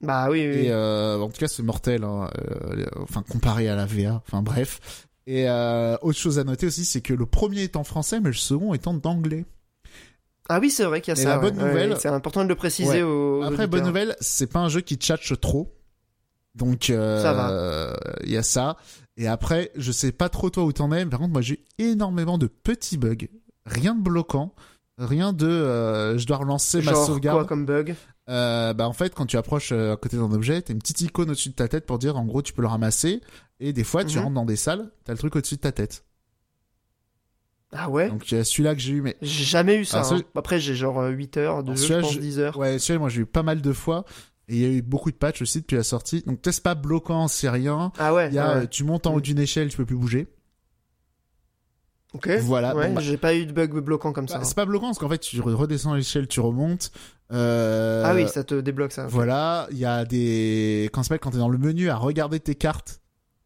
Speaker 1: bah oui, oui.
Speaker 2: Et euh, en tout cas, c'est mortel. Hein, euh, enfin, comparé à la VA. Enfin, bref. Et euh, autre chose à noter aussi, c'est que le premier est en français, mais le second est en anglais.
Speaker 1: Ah oui, c'est vrai qu'il y a ça.
Speaker 2: La bonne nouvelle,
Speaker 1: c'est important de le préciser. Au,
Speaker 2: Après, bonne nouvelle, c'est pas un jeu qui tchatche trop. Donc, euh, ça va. Il y a ça. Et après, je sais pas trop toi où t'en es. Mais par contre, moi, j'ai énormément de petits bugs. Rien de bloquant. Rien de, je dois relancer ma sauvegarde.
Speaker 1: Quoi comme bug?
Speaker 2: Euh, bah en fait quand tu approches euh, à côté d'un objet t'as une petite icône au-dessus de ta tête pour dire en gros tu peux le ramasser. Et des fois tu mhm. rentres dans des salles t'as le truc au-dessus de ta tête.
Speaker 1: Ah ouais.
Speaker 2: Donc il y a celui-là que j'ai eu mais
Speaker 1: j'ai jamais eu ça hein. après j'ai genre 8 euh, heures de jeu je pense 10 heures.
Speaker 2: Ouais celui-là moi j'ai eu pas mal de fois. Et il y a eu beaucoup de patchs aussi depuis la sortie. Donc c'est pas bloquant c'est rien.
Speaker 1: Ah ouais,
Speaker 2: y
Speaker 1: a,
Speaker 2: tu montes en haut mm. d'une échelle tu peux plus bouger
Speaker 1: Ok.
Speaker 2: Voilà.
Speaker 1: Ouais, bah. j'ai pas eu de bug bloquant comme ça.
Speaker 2: Bah, c'est pas bloquant parce qu'en fait tu redescends l'échelle, tu remontes. Euh...
Speaker 1: Ah oui, ça te débloque ça.
Speaker 2: Voilà, il y a des quand s'appelle quand t'es dans le menu à regarder tes cartes.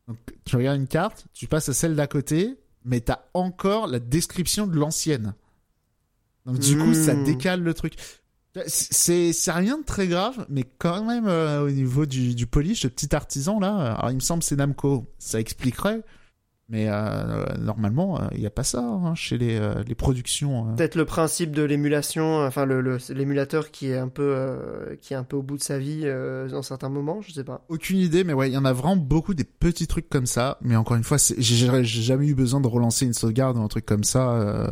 Speaker 2: Donc tu regardes une carte, tu passes à celle d'à côté, mais t'as encore la description de l'ancienne. Donc du coup, ça hmm. décale le truc. C'est c'est rien de très grave, mais quand même euh, au niveau du du polish, le petit artisan là, alors il me semble c'est Namco, ça expliquerait. Mais euh, normalement, il euh, n'y a pas ça hein, chez les, euh, les productions.
Speaker 1: Peut-être le principe de l'émulation, enfin le, l'émulateur qui est un peu qui est un peu au bout de sa vie dans certains moments, je sais pas.
Speaker 2: Aucune idée, mais ouais, il y en a vraiment beaucoup des petits trucs comme ça. Mais encore une fois, j'ai jamais eu besoin de relancer une sauvegarde ou un truc comme ça.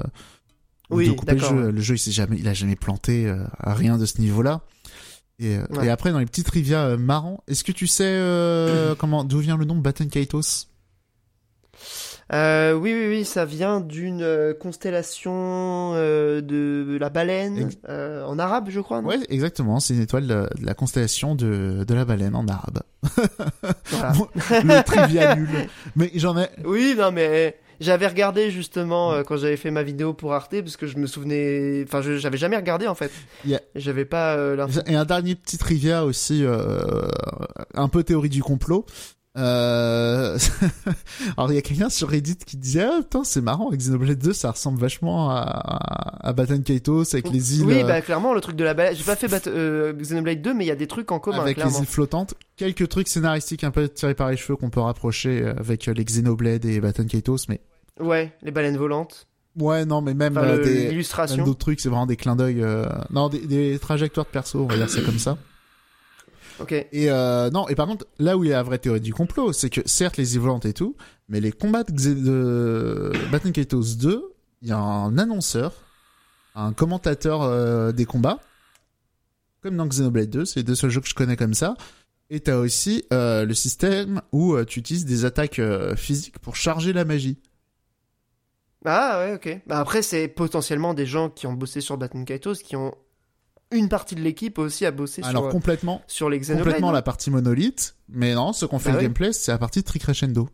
Speaker 1: oui,
Speaker 2: de couper le jeu. Le jeu, il s'est jamais, il a jamais planté à rien de ce niveau-là. Et, et, après, dans les petits trivia marrants, est-ce que tu sais (clears throat) comment d'où vient le nom Batten Kaitos?
Speaker 1: Euh, oui, oui, oui, ça vient d'une euh, constellation euh, de la baleine euh, en arabe, je crois.
Speaker 2: Ouais, exactement. C'est une étoile de, la constellation de, de la baleine en arabe. (laughs) le trivia nul. Mais j'en ai.
Speaker 1: Oui, non, mais j'avais regardé justement quand j'avais fait ma vidéo pour Arte parce que je me souvenais. Enfin, j'avais jamais regardé en fait. J'avais pas.
Speaker 2: Et un dernier petit trivia aussi, un peu théorie du complot. Euh... (laughs) Alors il y a quelqu'un sur Reddit qui disait ah putain c'est marrant avec Xenoblade 2 ça ressemble vachement à, à, Baton Kaitos avec les îles.
Speaker 1: Oui bah clairement le truc de la balade j'ai pas fait euh, Xenoblade 2 mais il y a des trucs en commun
Speaker 2: avec
Speaker 1: les
Speaker 2: îles flottantes quelques trucs scénaristiques un peu tirés par les cheveux qu'on peut rapprocher euh, avec les Xenoblade et Baton Kaitos mais
Speaker 1: ouais les baleines volantes.
Speaker 2: Ouais, non, mais même euh, des illustrations, d'autres trucs, c'est vraiment des clins d'œil, non, des, des, trajectoires de perso, on va dire ça comme ça.
Speaker 1: Ok.
Speaker 2: Et euh, non, et par contre, là où il y a la vraie théorie du complot, c'est que certes les volantes et tout, mais les combats de, de Batman Kaitos 2, il y a un annonceur, un commentateur euh, des combats, comme dans Xenoblade 2, c'est les deux seuls jeux que je connais comme ça. Et t'as aussi euh, le système où euh, tu utilises des attaques physiques pour charger la magie.
Speaker 1: Ah ouais, ok. Bah après, c'est potentiellement des gens qui ont bossé sur Baton Kaitos, qui ont une partie de l'équipe aussi à bosser
Speaker 2: Alors,
Speaker 1: sur,
Speaker 2: complètement,
Speaker 1: sur les
Speaker 2: complètement la partie monolithe, mais non, ce qu'on fait
Speaker 1: Bah
Speaker 2: le
Speaker 1: oui.
Speaker 2: gameplay, c'est la partie Tricrescendo.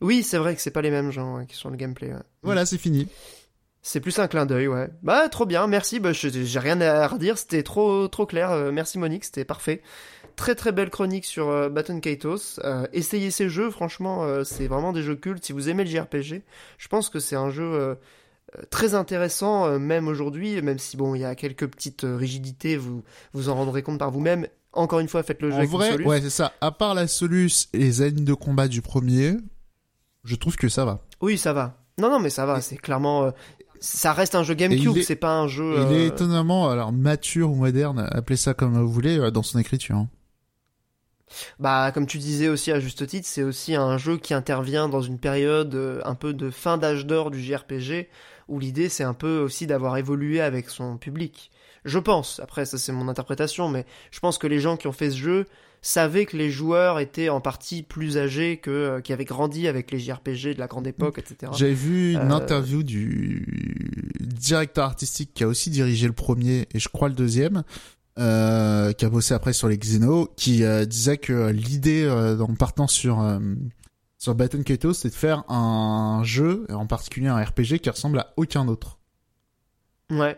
Speaker 1: Oui, c'est vrai que c'est pas les mêmes gens ouais, qui sont le gameplay. ouais.
Speaker 2: Voilà, c'est fini.
Speaker 1: C'est plus un clin d'œil, ouais. Bah, trop bien, merci. Bah, j'ai rien à redire, c'était trop, trop clair. Euh, merci Monique, c'était parfait. Très très belle chronique sur euh, Baton Kaitos. Euh, essayez ces jeux, franchement, euh, c'est vraiment des jeux cultes. Si vous aimez le JRPG, je pense que c'est un jeu euh, euh, très intéressant, euh, même aujourd'hui, même si bon, il y a quelques petites euh, rigidités, vous vous en rendrez compte par vous-même. Encore une fois, faites le jeu
Speaker 2: En
Speaker 1: avec
Speaker 2: vrai,
Speaker 1: Solus.
Speaker 2: ouais, c'est ça. À part la Solus et les animes de combat du premier, je trouve que ça va.
Speaker 1: Oui, ça va. Non, non, mais ça va. C'est clairement, euh, ça reste un jeu GameCube.
Speaker 2: il est-
Speaker 1: C'est pas un jeu.
Speaker 2: Il est
Speaker 1: euh,
Speaker 2: étonnamment, alors mature ou moderne, appelez ça comme vous voulez, euh, dans son écriture. hein.
Speaker 1: Bah, comme tu disais aussi à juste titre, c'est aussi un jeu qui intervient dans une période euh, un peu de fin d'âge d'or du JRPG, où l'idée c'est un peu aussi d'avoir évolué avec son public. Je pense, après ça c'est mon interprétation, mais je pense que les gens qui ont fait ce jeu savaient que les joueurs étaient en partie plus âgés que euh, qui avaient grandi avec les JRPG de la grande époque, etc.
Speaker 2: J'ai vu une
Speaker 1: Euh,
Speaker 2: interview du directeur artistique qui a aussi dirigé le premier et je crois le deuxième, euh, qui a bossé après sur les Xeno, qui euh, disait que l'idée euh, en partant sur euh, sur Baton Kaitos, c'est de faire un jeu, et en particulier un RPG qui ressemble à aucun autre.
Speaker 1: Ouais,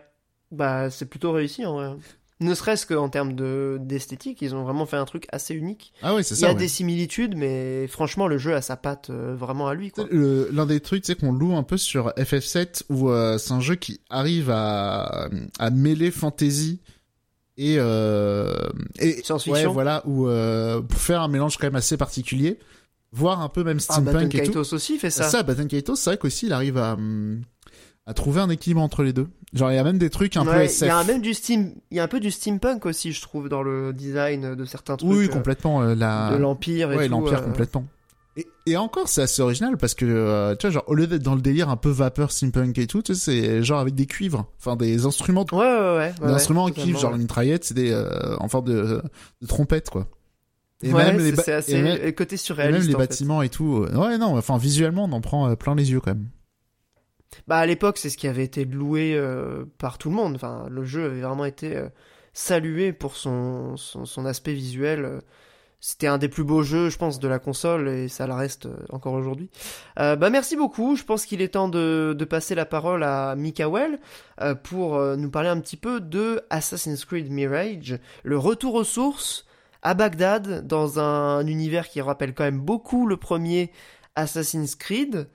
Speaker 1: bah c'est plutôt réussi en vrai. Ne serait-ce qu'en termes de d'esthétique, ils ont vraiment fait un truc assez unique.
Speaker 2: Ah ouais, c'est
Speaker 1: Il y
Speaker 2: ça.
Speaker 1: a
Speaker 2: ouais.
Speaker 1: des similitudes, mais franchement le jeu a sa patte euh, vraiment à lui
Speaker 2: L'un des trucs, c'est qu'on loue un peu sur FF7, où euh, c'est un jeu qui arrive à, à mêler fantasy et, euh, et
Speaker 1: Science-fiction.
Speaker 2: Ouais, voilà, où pour faire un mélange quand même assez particulier, voire un peu même
Speaker 1: Ah, Baton
Speaker 2: steampunk et tout.
Speaker 1: Kaitos aussi fait ça.
Speaker 2: Ça, Baton Kaitos, c'est vrai qu'aussi il arrive à, hum, à trouver un équilibre entre les deux. Genre il y a même des trucs un peu SF.
Speaker 1: Il y a même du steam, il y a un peu du steampunk aussi, je trouve, dans le design de certains trucs.
Speaker 2: oui,
Speaker 1: euh,
Speaker 2: complètement. euh, la...
Speaker 1: De l'empire et
Speaker 2: ouais,
Speaker 1: tout.
Speaker 2: l'Empire
Speaker 1: euh,
Speaker 2: complètement. Et, et encore, c'est assez original parce que, euh, tu vois, genre, au lieu d'être dans le délire un peu vapeur, steampunk et tout, tu sais, c'est genre avec des cuivres. Enfin, des instruments,
Speaker 1: Ouais, ouais, ouais. ouais,
Speaker 2: des instruments en cuivre, genre une mitraillette, c'est des, euh, en forme de, de trompette, quoi. Et
Speaker 1: ouais.
Speaker 2: même
Speaker 1: c'est- assez
Speaker 2: et même,
Speaker 1: côté surréaliste.
Speaker 2: même les
Speaker 1: en fait.
Speaker 2: bâtiments et tout. euh, Ouais, non, enfin, visuellement, on en prend euh, plein les yeux, quand même.
Speaker 1: Bah à l'époque, c'est ce qui avait été loué euh, par tout le monde. Enfin, le jeu avait vraiment été euh, salué pour son, son, son aspect visuel. C'était un des plus beaux jeux, je pense, de la console et ça le reste encore aujourd'hui. Euh, bah merci beaucoup. Je pense qu'il est temps de, de passer la parole à Mikael pour nous parler un petit peu de Assassin's Creed Mirage, le retour aux sources à Bagdad dans un univers qui rappelle quand même beaucoup le premier Assassin's Creed.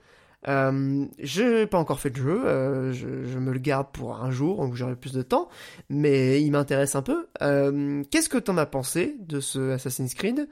Speaker 1: Euh, j'ai pas encore fait de jeu, euh, je, je me le garde pour un jour où j'aurai plus de temps, mais il m'intéresse un peu. Euh, Qu'est-ce que t'en as pensé de ce Assassin's Creed?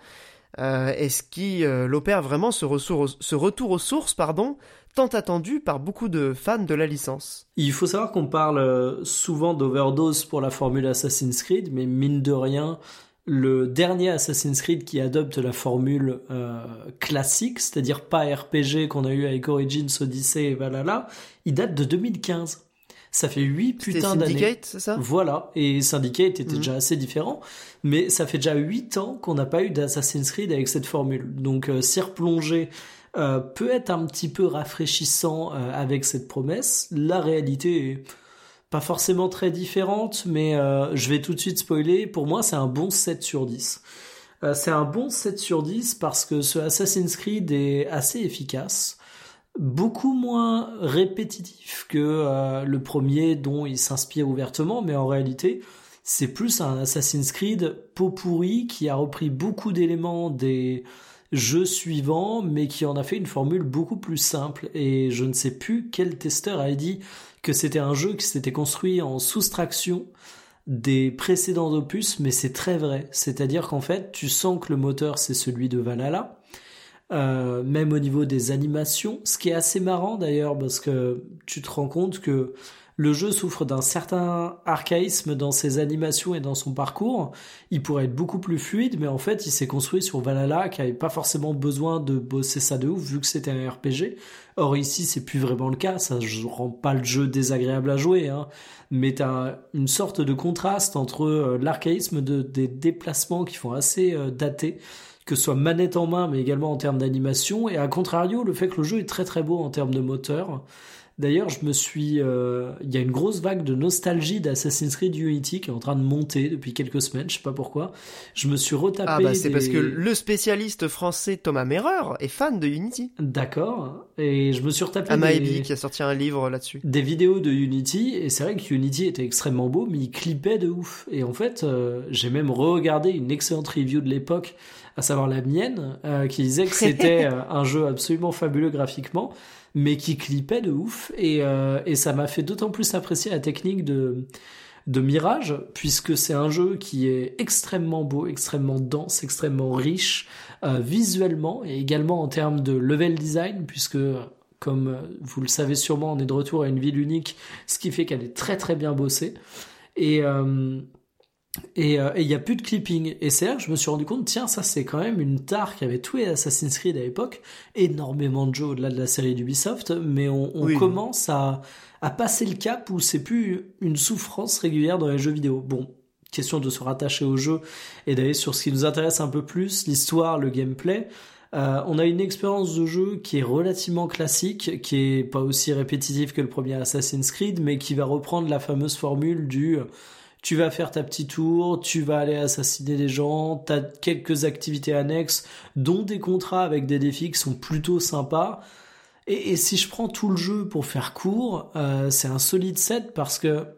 Speaker 1: Est-ce qu'il opère vraiment ce, ce retour aux sources, pardon, tant attendu par beaucoup de fans de la licence?
Speaker 3: Il faut savoir qu'on parle souvent d'overdose pour la formule Assassin's Creed, mais mine de rien, le dernier Assassin's Creed qui adopte la formule euh, classique, c'est-à-dire pas RPG qu'on a eu avec Origins, Odyssey et Valhalla, il date de 2015. Ça fait 8
Speaker 1: C'était
Speaker 3: putains d'années.
Speaker 1: Syndicate, c'est ça?
Speaker 3: Voilà, et Syndicate était
Speaker 1: Mhm.
Speaker 3: déjà assez différent, mais ça fait déjà 8 ans qu'on n'a pas eu d'Assassin's Creed avec cette formule. Donc euh, s'y replonger euh, peut être un petit peu rafraîchissant euh, avec cette promesse. La réalité est pas forcément très différente, mais euh, je vais tout de suite spoiler. Pour moi, c'est un bon 7 sur 10. Euh, c'est un bon 7 sur 10 parce que ce Assassin's Creed est assez efficace beaucoup moins répétitif que euh, le premier dont il s'inspire ouvertement, mais en réalité, c'est plus un Assassin's Creed pot pourri qui a repris beaucoup d'éléments des jeux suivants, mais qui en a fait une formule beaucoup plus simple. Et je ne sais plus quel testeur a dit que c'était un jeu qui s'était construit en soustraction des précédents opus, mais c'est très vrai. C'est-à-dire qu'en fait, tu sens que le moteur c'est celui de Valhalla, euh, même au niveau des animations, ce qui est assez marrant d'ailleurs parce que tu te rends compte que le jeu souffre d'un certain archaïsme dans ses animations et dans son parcours. Il pourrait être beaucoup plus fluide, mais en fait, il s'est construit sur Valhalla, qui avait pas forcément besoin de bosser ça de ouf, vu que c'était un RPG. Or ici, c'est plus vraiment le cas. Ça ne rend pas le jeu désagréable à jouer, hein. mais t'as une sorte de contraste entre euh, l'archaïsme de, des déplacements qui font assez euh, dater que ce soit manette en main, mais également en termes d'animation, et à contrario, le fait que le jeu est très très beau en termes de moteur, D'ailleurs, je me suis, euh, il y a une grosse vague de nostalgie d'Assassin's Creed Unity qui est en train de monter depuis quelques semaines. Je sais pas pourquoi. Je me suis retapé. Ah
Speaker 1: bah c'est parce que le spécialiste français Thomas Merreur est fan de Unity.
Speaker 3: D'accord. Et je me suis retapé.
Speaker 1: Amaebi qui a sorti un livre là-dessus.
Speaker 3: Des vidéos de Unity et c'est vrai que Unity était extrêmement beau, mais il clippait de ouf. Et en fait, euh, j'ai même re-regardé une excellente review de l'époque à savoir la mienne, euh, qui disait que c'était (laughs) un jeu absolument fabuleux graphiquement, mais qui clippait de ouf. Et, euh, et ça m'a fait d'autant plus apprécier la technique de, de Mirage, puisque c'est un jeu qui est extrêmement beau, extrêmement dense, extrêmement riche, visuellement, et également en termes de level design, puisque comme vous le savez sûrement, on est de retour à une ville unique, ce qui fait qu'elle est très très bien bossée. Et euh, et il n'y a plus de clipping. Et c'est là que je me suis rendu compte, tiens, ça c'est quand même une tare qui avait tué Assassin's Creed à l'époque. Énormément de jeux au-delà de la série d'Ubisoft, mais on, commence à, à passer le cap où c'est plus une souffrance régulière dans les jeux vidéo. Bon, question de se rattacher au jeu et d'aller sur ce qui nous intéresse un peu plus, l'histoire, le gameplay. Euh, on a une expérience de jeu qui est relativement classique, qui est pas aussi répétitive que le premier Assassin's Creed, mais qui va reprendre la fameuse formule du tu vas faire ta petite tour, tu vas aller assassiner des gens, tu as quelques activités annexes, dont des contrats avec des défis qui sont plutôt sympas. Et, si je prends tout le jeu pour faire court, euh, c'est un solide set parce que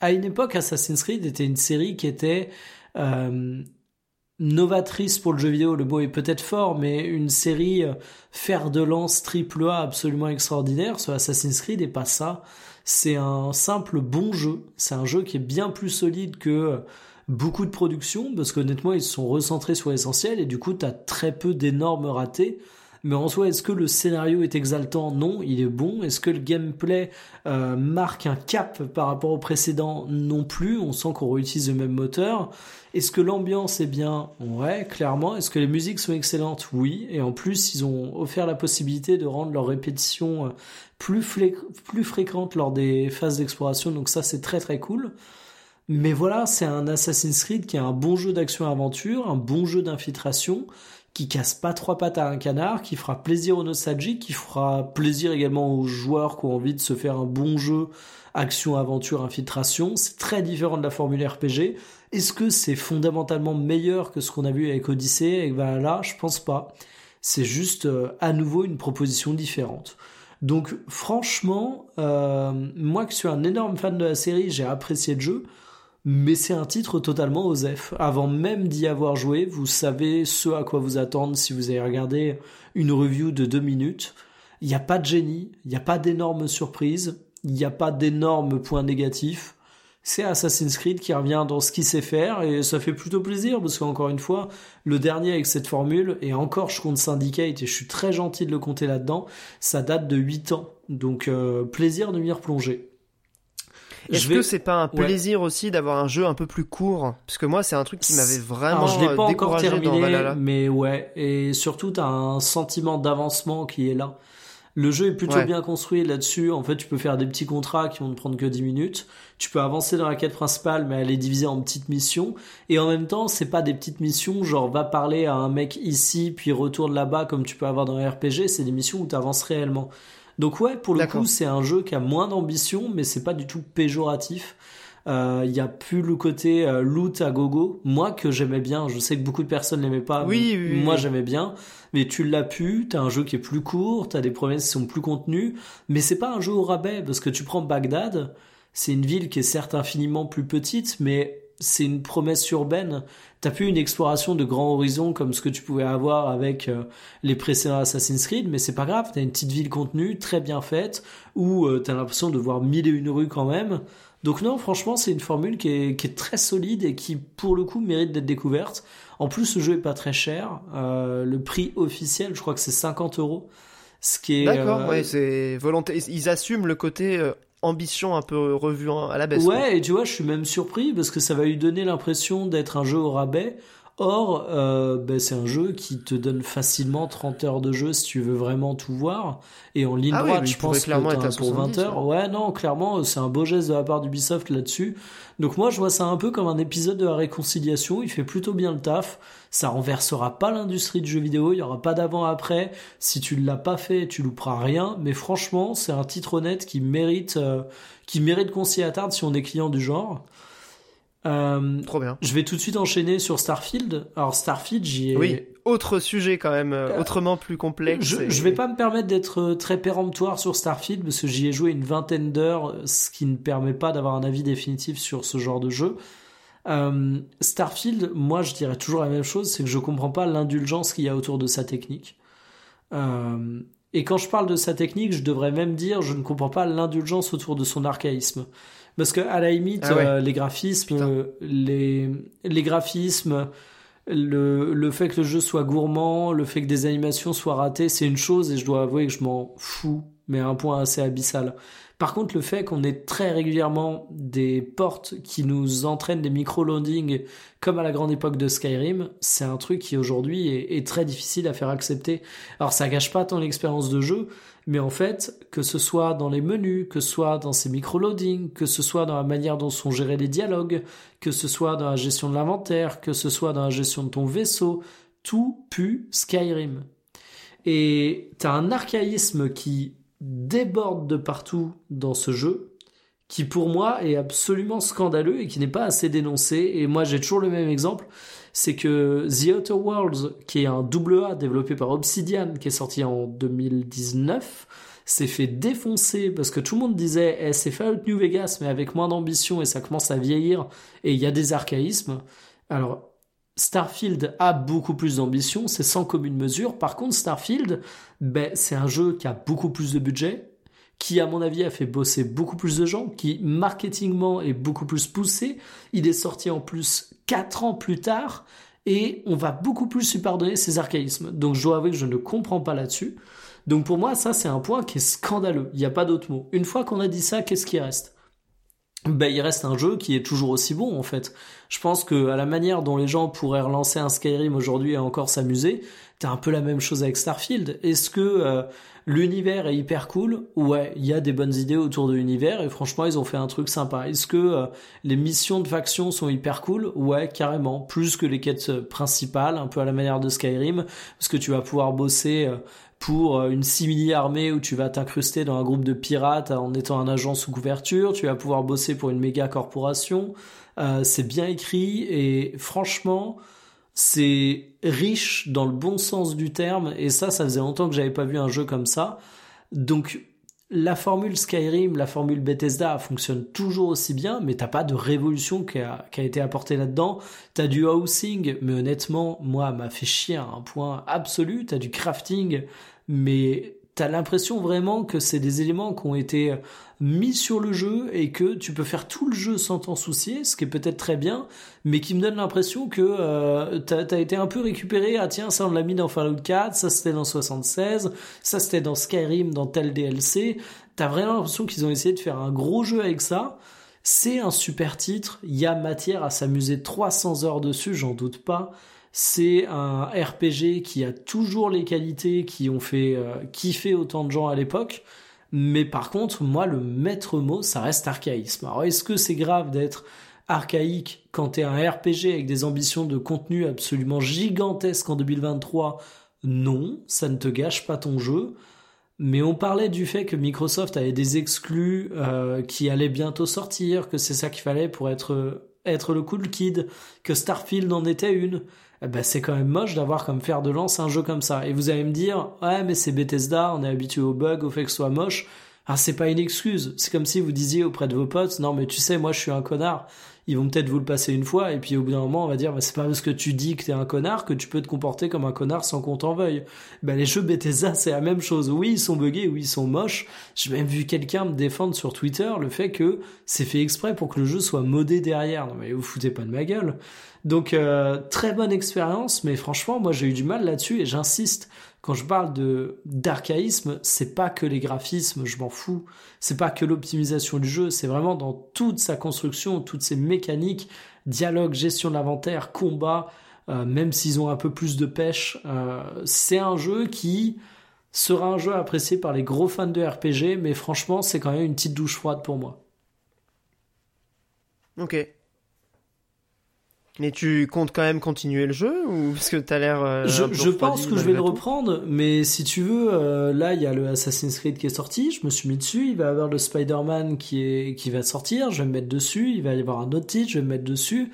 Speaker 3: à une époque, Assassin's Creed était une série qui était euh, novatrice pour le jeu vidéo. Le mot est peut-être fort, mais une série euh, fer de lance triple A absolument extraordinaire. Ce Assassin's Creed n'est pas ça c'est un simple bon jeu. C'est un jeu qui est bien plus solide que beaucoup de productions, parce qu'honnêtement, ils sont recentrés sur l'essentiel, et du coup, tu as très peu d'énormes ratés. Mais en soi, est-ce que le scénario est exaltant? Non, il est bon. Est-ce que le gameplay euh, marque un cap par rapport au précédent? Non plus. On sent qu'on réutilise le même moteur. Est-ce que l'ambiance est bien? Ouais, clairement. Est-ce que les musiques sont excellentes? Oui. Et en plus, ils ont offert la possibilité de rendre leurs répétitions euh, plus, plus fréquentes lors des phases d'exploration. Donc ça, c'est très très cool. Mais voilà, c'est un Assassin's Creed qui est un bon jeu d'action-aventure, un bon jeu d'infiltration, qui casse pas trois pattes à un canard, qui fera plaisir aux nostalgiques, qui fera plaisir également aux joueurs qui ont envie de se faire un bon jeu action, aventure, infiltration. C'est très différent de la formule RPG. Est-ce que c'est fondamentalement meilleur que ce qu'on a vu avec Odyssey et là, Je pense pas. C'est juste euh, à nouveau une proposition différente. Donc franchement, euh, moi qui suis un énorme fan de la série, j'ai apprécié le jeu mais c'est un titre totalement osef. Avant même d'y avoir joué, vous savez ce à quoi vous attendre si vous avez regardé une review de deux minutes. Il n'y a pas de génie, il n'y a pas d'énormes surprises, il n'y a pas d'énormes points négatifs. C'est Assassin's Creed qui revient dans ce qu'il sait faire et ça fait plutôt plaisir parce qu'encore une fois, le dernier avec cette formule, et encore je compte Syndicate et je suis très gentil de le compter là-dedans, ça date de 8 ans. Donc euh, plaisir de m'y replonger.
Speaker 1: Est-ce que c'est pas un plaisir aussi d'avoir un jeu un peu plus court Parce que moi, c'est un truc qui m'avait vraiment Alors, je l'ai pas encore terminé,
Speaker 3: mais ouais. Et surtout, t'as un sentiment d'avancement qui est là. Le jeu est plutôt bien construit là-dessus. En fait, tu peux faire des petits contrats qui vont te prendre que 10 minutes. Tu peux avancer dans la quête principale, mais elle est divisée en petites missions. Et en même temps, c'est pas des petites missions genre va parler à un mec ici, puis retourne là-bas comme tu peux avoir dans un RPG. C'est des missions où tu avances réellement. Donc ouais, pour le coup, c'est un jeu qui a moins d'ambition, mais c'est pas du tout péjoratif. Il euh, y a plus le côté euh, loot à gogo. Moi que j'aimais bien, je sais que beaucoup de personnes l'aimaient pas.
Speaker 1: Oui,
Speaker 3: moi j'aimais bien. Mais tu l'as pu, t'as un jeu qui est plus court, t'as des promesses qui sont plus contenues, mais c'est pas un jeu au rabais parce que tu prends Bagdad, c'est une ville qui est certes infiniment plus petite, mais c'est une promesse urbaine. T'as plus une exploration de grands horizons comme ce que tu pouvais avoir avec euh, les précédents Assassin's Creed, mais c'est pas grave, t'as une petite ville contenue, très bien faite, où euh, t'as l'impression de voir mille et une rues quand même. Donc non, franchement, c'est une formule qui est, qui est, très solide et qui, pour le coup, mérite d'être découverte. En plus, ce jeu est pas très cher. Euh, le prix officiel, je crois que c'est 50 euros. Ce qui est...
Speaker 1: D'accord, ouais, c'est volonté. Ils assument le côté ambition un peu revue à la baisse.
Speaker 3: Ouais, et tu vois, je suis même surpris parce que ça va lui donner l'impression d'être un jeu au rabais, Or, euh, ben, c'est un jeu qui te donne facilement 30 heures de jeu si tu veux vraiment tout voir. Et en ligne ah droite, je pense clairement que être pour 20 heures. Ouais. non, clairement, c'est un beau geste de la part d'Ubisoft là-dessus. Donc moi, je vois ça un peu comme un épisode de la réconciliation. Il fait plutôt bien le taf. Ça renversera pas l'industrie de jeux vidéo. Il y aura pas d'avant-après. Si tu l'as pas fait, tu louperas rien. Mais franchement, c'est un titre honnête qui mérite, euh, qui mérite qu'on s'y attarde si on est client du genre.
Speaker 1: Euh, Trop bien.
Speaker 3: Je vais tout de suite enchaîner sur Starfield. Alors Starfield, j'y ai.
Speaker 1: Oui, autre sujet quand même, euh, autrement plus complexe.
Speaker 3: Je, je vais pas me permettre d'être euh, très péremptoire sur Starfield parce que j'y ai joué une vingtaine d'heures, ce qui ne permet pas d'avoir un avis définitif sur ce genre de jeu. Euh, Starfield, moi, je dirais toujours la même chose, c'est que je comprends pas l'indulgence qu'il y a autour de sa technique. Euh, et quand je parle de sa technique, je devrais même dire, je ne comprends pas l'indulgence autour de son archaïsme. Parce que à la limite, ah euh, les graphismes, les, les graphismes, le, le fait que le jeu soit gourmand, le fait que des animations soient ratées, c'est une chose et je dois avouer que je m'en fous, mais à un point assez abyssal. Par contre, le fait qu'on ait très régulièrement des portes qui nous entraînent des micro-loadings comme à la grande époque de Skyrim, c'est un truc qui aujourd'hui est, est, très difficile à faire accepter. Alors ça gâche pas tant l'expérience de jeu, mais en fait, que ce soit dans les menus, que ce soit dans ces micro-loadings, que ce soit dans la manière dont sont gérés les dialogues, que ce soit dans la gestion de l'inventaire, que ce soit dans la gestion de ton vaisseau, tout pue Skyrim. Et t'as un archaïsme qui déborde de partout dans ce jeu, qui pour moi est absolument scandaleux et qui n'est pas assez dénoncé. Et moi j'ai toujours le même exemple, c'est que The Outer Worlds, qui est un double A développé par Obsidian, qui est sorti en 2019, s'est fait défoncer parce que tout le monde disait eh, c'est Fallout New Vegas mais avec moins d'ambition et ça commence à vieillir et il y a des archaïsmes. Alors Starfield a beaucoup plus d'ambition, c'est sans commune mesure. Par contre, Starfield, ben, c'est un jeu qui a beaucoup plus de budget, qui à mon avis a fait bosser beaucoup plus de gens, qui marketingement est beaucoup plus poussé. Il est sorti en plus 4 ans plus tard et on va beaucoup plus lui pardonner ses archaïsmes. Donc je dois avouer que je ne comprends pas là-dessus. Donc pour moi, ça c'est un point qui est scandaleux. Il n'y a pas d'autre mot. Une fois qu'on a dit ça, qu'est-ce qui reste? Ben, il reste un jeu qui est toujours aussi bon en fait. Je pense que à la manière dont les gens pourraient relancer un Skyrim aujourd'hui et encore s'amuser, t'as un peu la même chose avec Starfield. Est-ce que euh, l'univers est hyper cool Ouais, il y a des bonnes idées autour de l'univers et franchement ils ont fait un truc sympa. Est-ce que euh, les missions de faction sont hyper cool? Ouais, carrément. Plus que les quêtes principales, un peu à la manière de Skyrim, parce que tu vas pouvoir bosser euh, pour euh, une simili-armée où tu vas t'incruster dans un groupe de pirates en étant un agent sous couverture, tu vas pouvoir bosser pour une méga corporation. Euh, c'est bien écrit et franchement, c'est riche dans le bon sens du terme et ça, ça faisait longtemps que j'avais pas vu un jeu comme ça. Donc la formule Skyrim, la formule Bethesda fonctionne toujours aussi bien, mais t'as pas de révolution qui a, qui a été apportée là-dedans. T'as du housing, mais honnêtement, moi, m'a fait chier à un point absolu. T'as du crafting, mais t'as l'impression vraiment que c'est des éléments qui ont été mis sur le jeu et que tu peux faire tout le jeu sans t'en soucier, ce qui est peut-être très bien, mais qui me donne l'impression que euh, t'as as été un peu récupéré. Ah tiens, ça on l'a mis dans Fallout 4, ça c'était dans 76, ça c'était dans Skyrim, dans tel DLC. T'as vraiment l'impression qu'ils ont essayé de faire un gros jeu avec ça. C'est un super titre, il y a matière à s'amuser 300 heures dessus, j'en doute pas. C'est un RPG qui a toujours les qualités qui ont fait euh, kiffer autant de gens à l'époque. Mais par contre, moi, le maître mot, ça reste archaïsme. Alors, est-ce que c'est grave d'être archaïque quand t'es un RPG avec des ambitions de contenu absolument gigantesques en 2023 Non, ça ne te gâche pas ton jeu. Mais on parlait du fait que Microsoft avait des exclus euh, qui allaient bientôt sortir, que c'est ça qu'il fallait pour être être le cool kid, que Starfield en était une ben c'est quand même moche d'avoir comme faire de lance un jeu comme ça. Et vous allez me dire, ouais, mais c'est Bethesda, on est habitué aux bugs, au fait que ce soit moche. Ah, c'est pas une excuse. C'est comme si vous disiez auprès de vos potes, non, mais tu sais, moi, je suis un connard. Ils vont peut-être vous le passer une fois, et puis au bout d'un moment, on va dire, bah, c'est pas parce que tu dis que t'es un connard que tu peux te comporter comme un connard sans qu'on t'en veuille. Ben, les jeux Bethesda, c'est la même chose. Oui, ils sont buggés, oui, ils sont moches. J'ai même vu quelqu'un me défendre sur Twitter le fait que c'est fait exprès pour que le jeu soit modé derrière. Non, mais vous foutez pas de ma gueule. Donc euh, très bonne expérience, mais franchement, moi j'ai eu du mal là-dessus et j'insiste. Quand je parle de d'archaïsme, c'est pas que les graphismes, je m'en fous. C'est pas que l'optimisation du jeu, c'est vraiment dans toute sa construction, toutes ses mécaniques, dialogue, gestion de l'inventaire, combat, même s'ils ont un peu plus de pêche, c'est un jeu qui sera un jeu apprécié par les gros fans de RPG, mais franchement, c'est quand même une petite douche froide pour moi.
Speaker 1: Ok. Mais tu comptes quand même continuer le jeu ou parce que t'as l'air. Euh,
Speaker 3: je, pense que je vais le reprendre, mais si tu veux, euh, là il y a le Assassin's Creed qui est sorti, je me suis mis dessus. Il va y avoir le Spider-Man qui est qui va sortir, je vais me mettre dessus. Il va y avoir un autre titre, je vais me mettre dessus.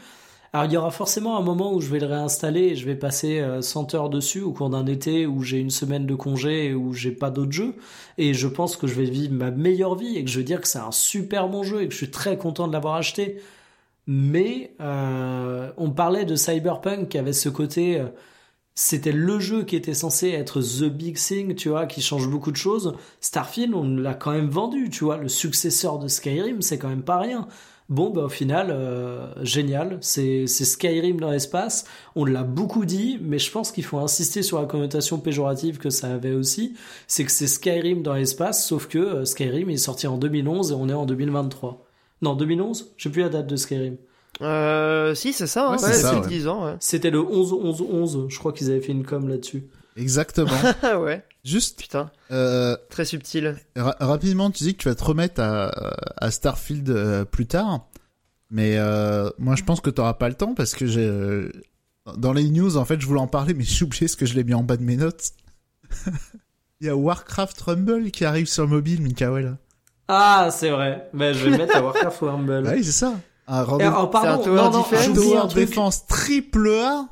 Speaker 3: Alors il y aura forcément un moment où je vais le réinstaller et je vais passer 100 euh, heures dessus au cours d'un été où j'ai une semaine de congé et où j'ai pas d'autres jeux. Et je pense que je vais vivre ma meilleure vie et que je veux dire que c'est un super bon jeu et que je suis très content de l'avoir acheté. Mais euh, on parlait de Cyberpunk qui avait ce côté... Euh, c'était le jeu qui était censé être the big thing, tu vois, qui change beaucoup de choses. Starfield, on l'a quand même vendu, tu vois. Le successeur de Skyrim, c'est quand même pas rien. Bon, bah, au final, euh, génial. C'est Skyrim dans l'espace. On l'a beaucoup dit, mais je pense qu'il faut insister sur la connotation péjorative que ça avait aussi. C'est que c'est Skyrim dans l'espace, sauf que euh, Skyrim est sorti en 2011 et on est en 2023. Non, 2011 Je sais plus la date de Skyrim.
Speaker 1: Euh, si, c'est ça, hein. c'est 10 ans. Ouais.
Speaker 3: C'était le 11-11-11, je crois qu'ils avaient fait une com là-dessus.
Speaker 2: Exactement. (laughs)
Speaker 1: ouais.
Speaker 2: Juste.
Speaker 1: Putain. Euh, Très subtil.
Speaker 2: rapidement, tu dis que tu vas te remettre à, à Starfield euh, plus tard. Mais euh, moi, je pense que tu n'auras pas le temps parce que j'ai. Euh, dans les news, en fait, je voulais en parler, mais (laughs) j'ai oublié ce que je l'ai mis en bas de mes notes. (laughs) Il y a Warcraft Rumble qui arrive sur mobile, Mikael.
Speaker 3: Ah, c'est vrai. Ben, je vais mettre à Warcraft Rumble.
Speaker 2: Bah oui, c'est ça.
Speaker 3: Un, oh, pardon, un non, non,
Speaker 2: un défense triple A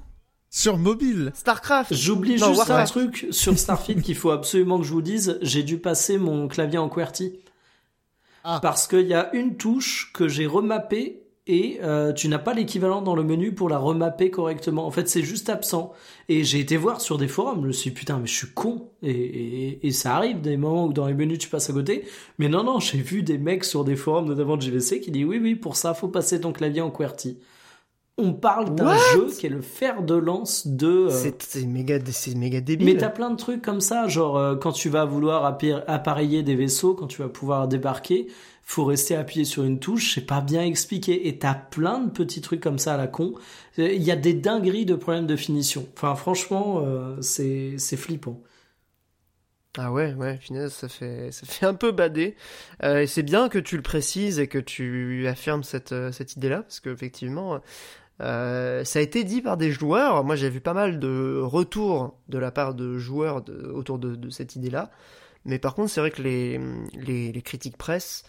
Speaker 2: sur mobile.
Speaker 1: Starcraft.
Speaker 3: J'oublie juste un truc sur Starfield qu'il faut absolument que je vous dise. J'ai dû passer mon clavier en QWERTY. Ah. Parce qu'il y a une touche que j'ai remappée et euh, tu n'as pas l'équivalent dans le menu pour la remapper correctement. En fait, c'est juste absent. Et j'ai été voir sur des forums, je me suis dit, putain, mais je suis con. Et, et, ça arrive des moments où dans les menus tu passes à côté. Mais non, non, j'ai vu des mecs sur des forums, notamment de JVC, qui disent, oui, oui, pour ça, faut passer ton clavier en QWERTY on parle d'un jeu qui est le fer de lance de. Euh,
Speaker 1: c'est méga, c'est méga débile.
Speaker 3: Mais t'as plein de trucs comme ça, genre euh, quand tu vas vouloir appareiller des vaisseaux, quand tu vas pouvoir débarquer, faut rester appuyé sur une touche, c'est pas bien expliqué. Et t'as plein de petits trucs comme ça à la con. Il y a des dingueries de problèmes de finition. Enfin, franchement, euh, c'est flippant.
Speaker 1: Ah ouais, ouais, finalement, ça fait, ça fait un peu bader. et c'est bien que tu le précises et que tu affirmes cette, cette idée-là, parce qu'effectivement, euh, ça a été dit par des joueurs. Moi, j'ai vu pas mal de retours de la part de joueurs autour de, cette idée-là. Mais par contre, c'est vrai que les, les, critiques presse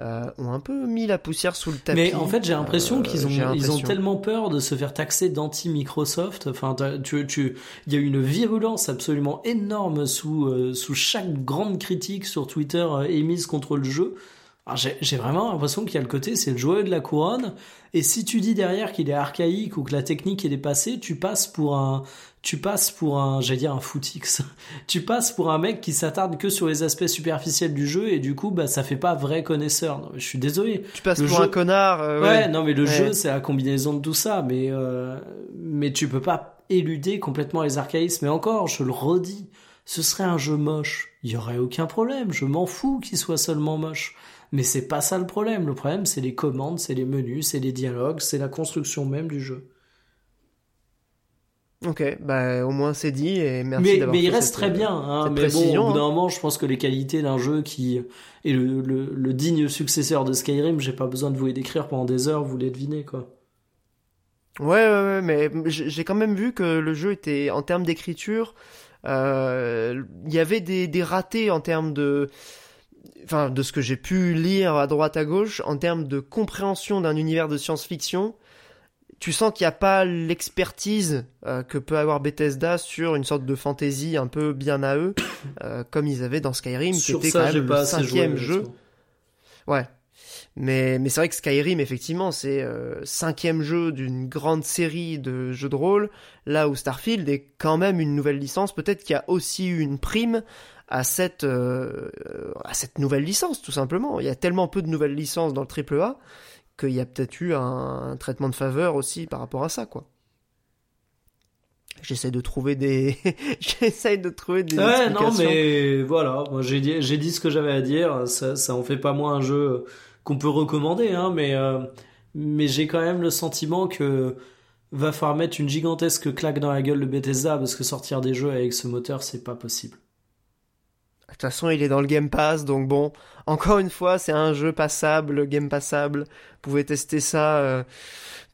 Speaker 1: euh, ont un peu mis la poussière sous le tapis.
Speaker 3: Mais en fait, j'ai l'impression euh, qu'ils ont, ils ont tellement peur de se faire taxer d'anti-Microsoft. Enfin, tu, tu, il y a eu une virulence absolument énorme sous, sous chaque grande critique sur Twitter émise contre le jeu. J'ai vraiment l'impression qu'il y a le côté, c'est le joyeux de la couronne. Et si tu dis derrière qu'il est archaïque ou que la technique est dépassée, tu passes pour un, tu passes pour un, j'allais dire un footix. (laughs) tu passes pour un mec qui s'attarde que sur les aspects superficiels du jeu et du coup, bah, ça fait pas vrai connaisseur. Non, je suis désolé.
Speaker 1: Tu passes pour un connard. Euh,
Speaker 3: ouais. non, mais le jeu, c'est la combinaison de tout ça. Mais, euh, mais tu peux pas éluder complètement les archaïsmes. Et encore, je le redis, ce serait un jeu moche. Il y aurait aucun problème. Je m'en fous qu'il soit seulement moche. Mais c'est pas ça le problème. Le problème, c'est les commandes, c'est les menus, c'est les dialogues, c'est la construction même du jeu.
Speaker 1: Ok, bah au moins c'est dit et merci
Speaker 3: mais, mais il reste très bien. Hein, mais bon, au bout d'un hein. moment, je pense que les qualités d'un jeu qui est le, le, digne successeur de Skyrim, j'ai pas besoin de vous les décrire pendant des heures, vous les devinez quoi.
Speaker 1: Ouais, ouais, ouais mais j'ai quand même vu que le jeu était en termes d'écriture, euh, il y avait des, des ratés en termes de enfin de ce que j'ai pu lire à droite à gauche en termes de compréhension d'un univers de science-fiction, tu sens qu'il n'y a pas l'expertise euh, que peut avoir Bethesda sur une sorte de fantasy un peu bien à eux, (coughs) euh, comme ils avaient dans Skyrim, qui était quand même le cinquième jeu. Ouais. Mais, mais c'est vrai que Skyrim, effectivement, c'est euh, cinquième jeu d'une grande série de jeux de rôle, là où Starfield est quand même une nouvelle licence. Peut-être qu'il y a aussi eu une prime à cette, euh, à cette nouvelle licence, tout simplement. Il y a tellement peu de nouvelles licences dans le AAA qu'il y a peut-être eu un, traitement de faveur aussi par rapport à ça, quoi. J'essaie de trouver des, (laughs) j'essaie de trouver des.
Speaker 3: Ouais, non, mais voilà, moi j'ai dit, j'ai dit ce que j'avais à dire. Ça, ça en fait pas moins un jeu qu'on peut recommander, hein, mais, euh, mais j'ai quand même le sentiment que va falloir mettre une gigantesque claque dans la gueule de Bethesda parce que sortir des jeux avec ce moteur, c'est pas possible.
Speaker 1: De toute façon, il est dans le Game Pass, donc bon, encore une fois, c'est un jeu passable, Game Passable. Vous pouvez tester ça euh,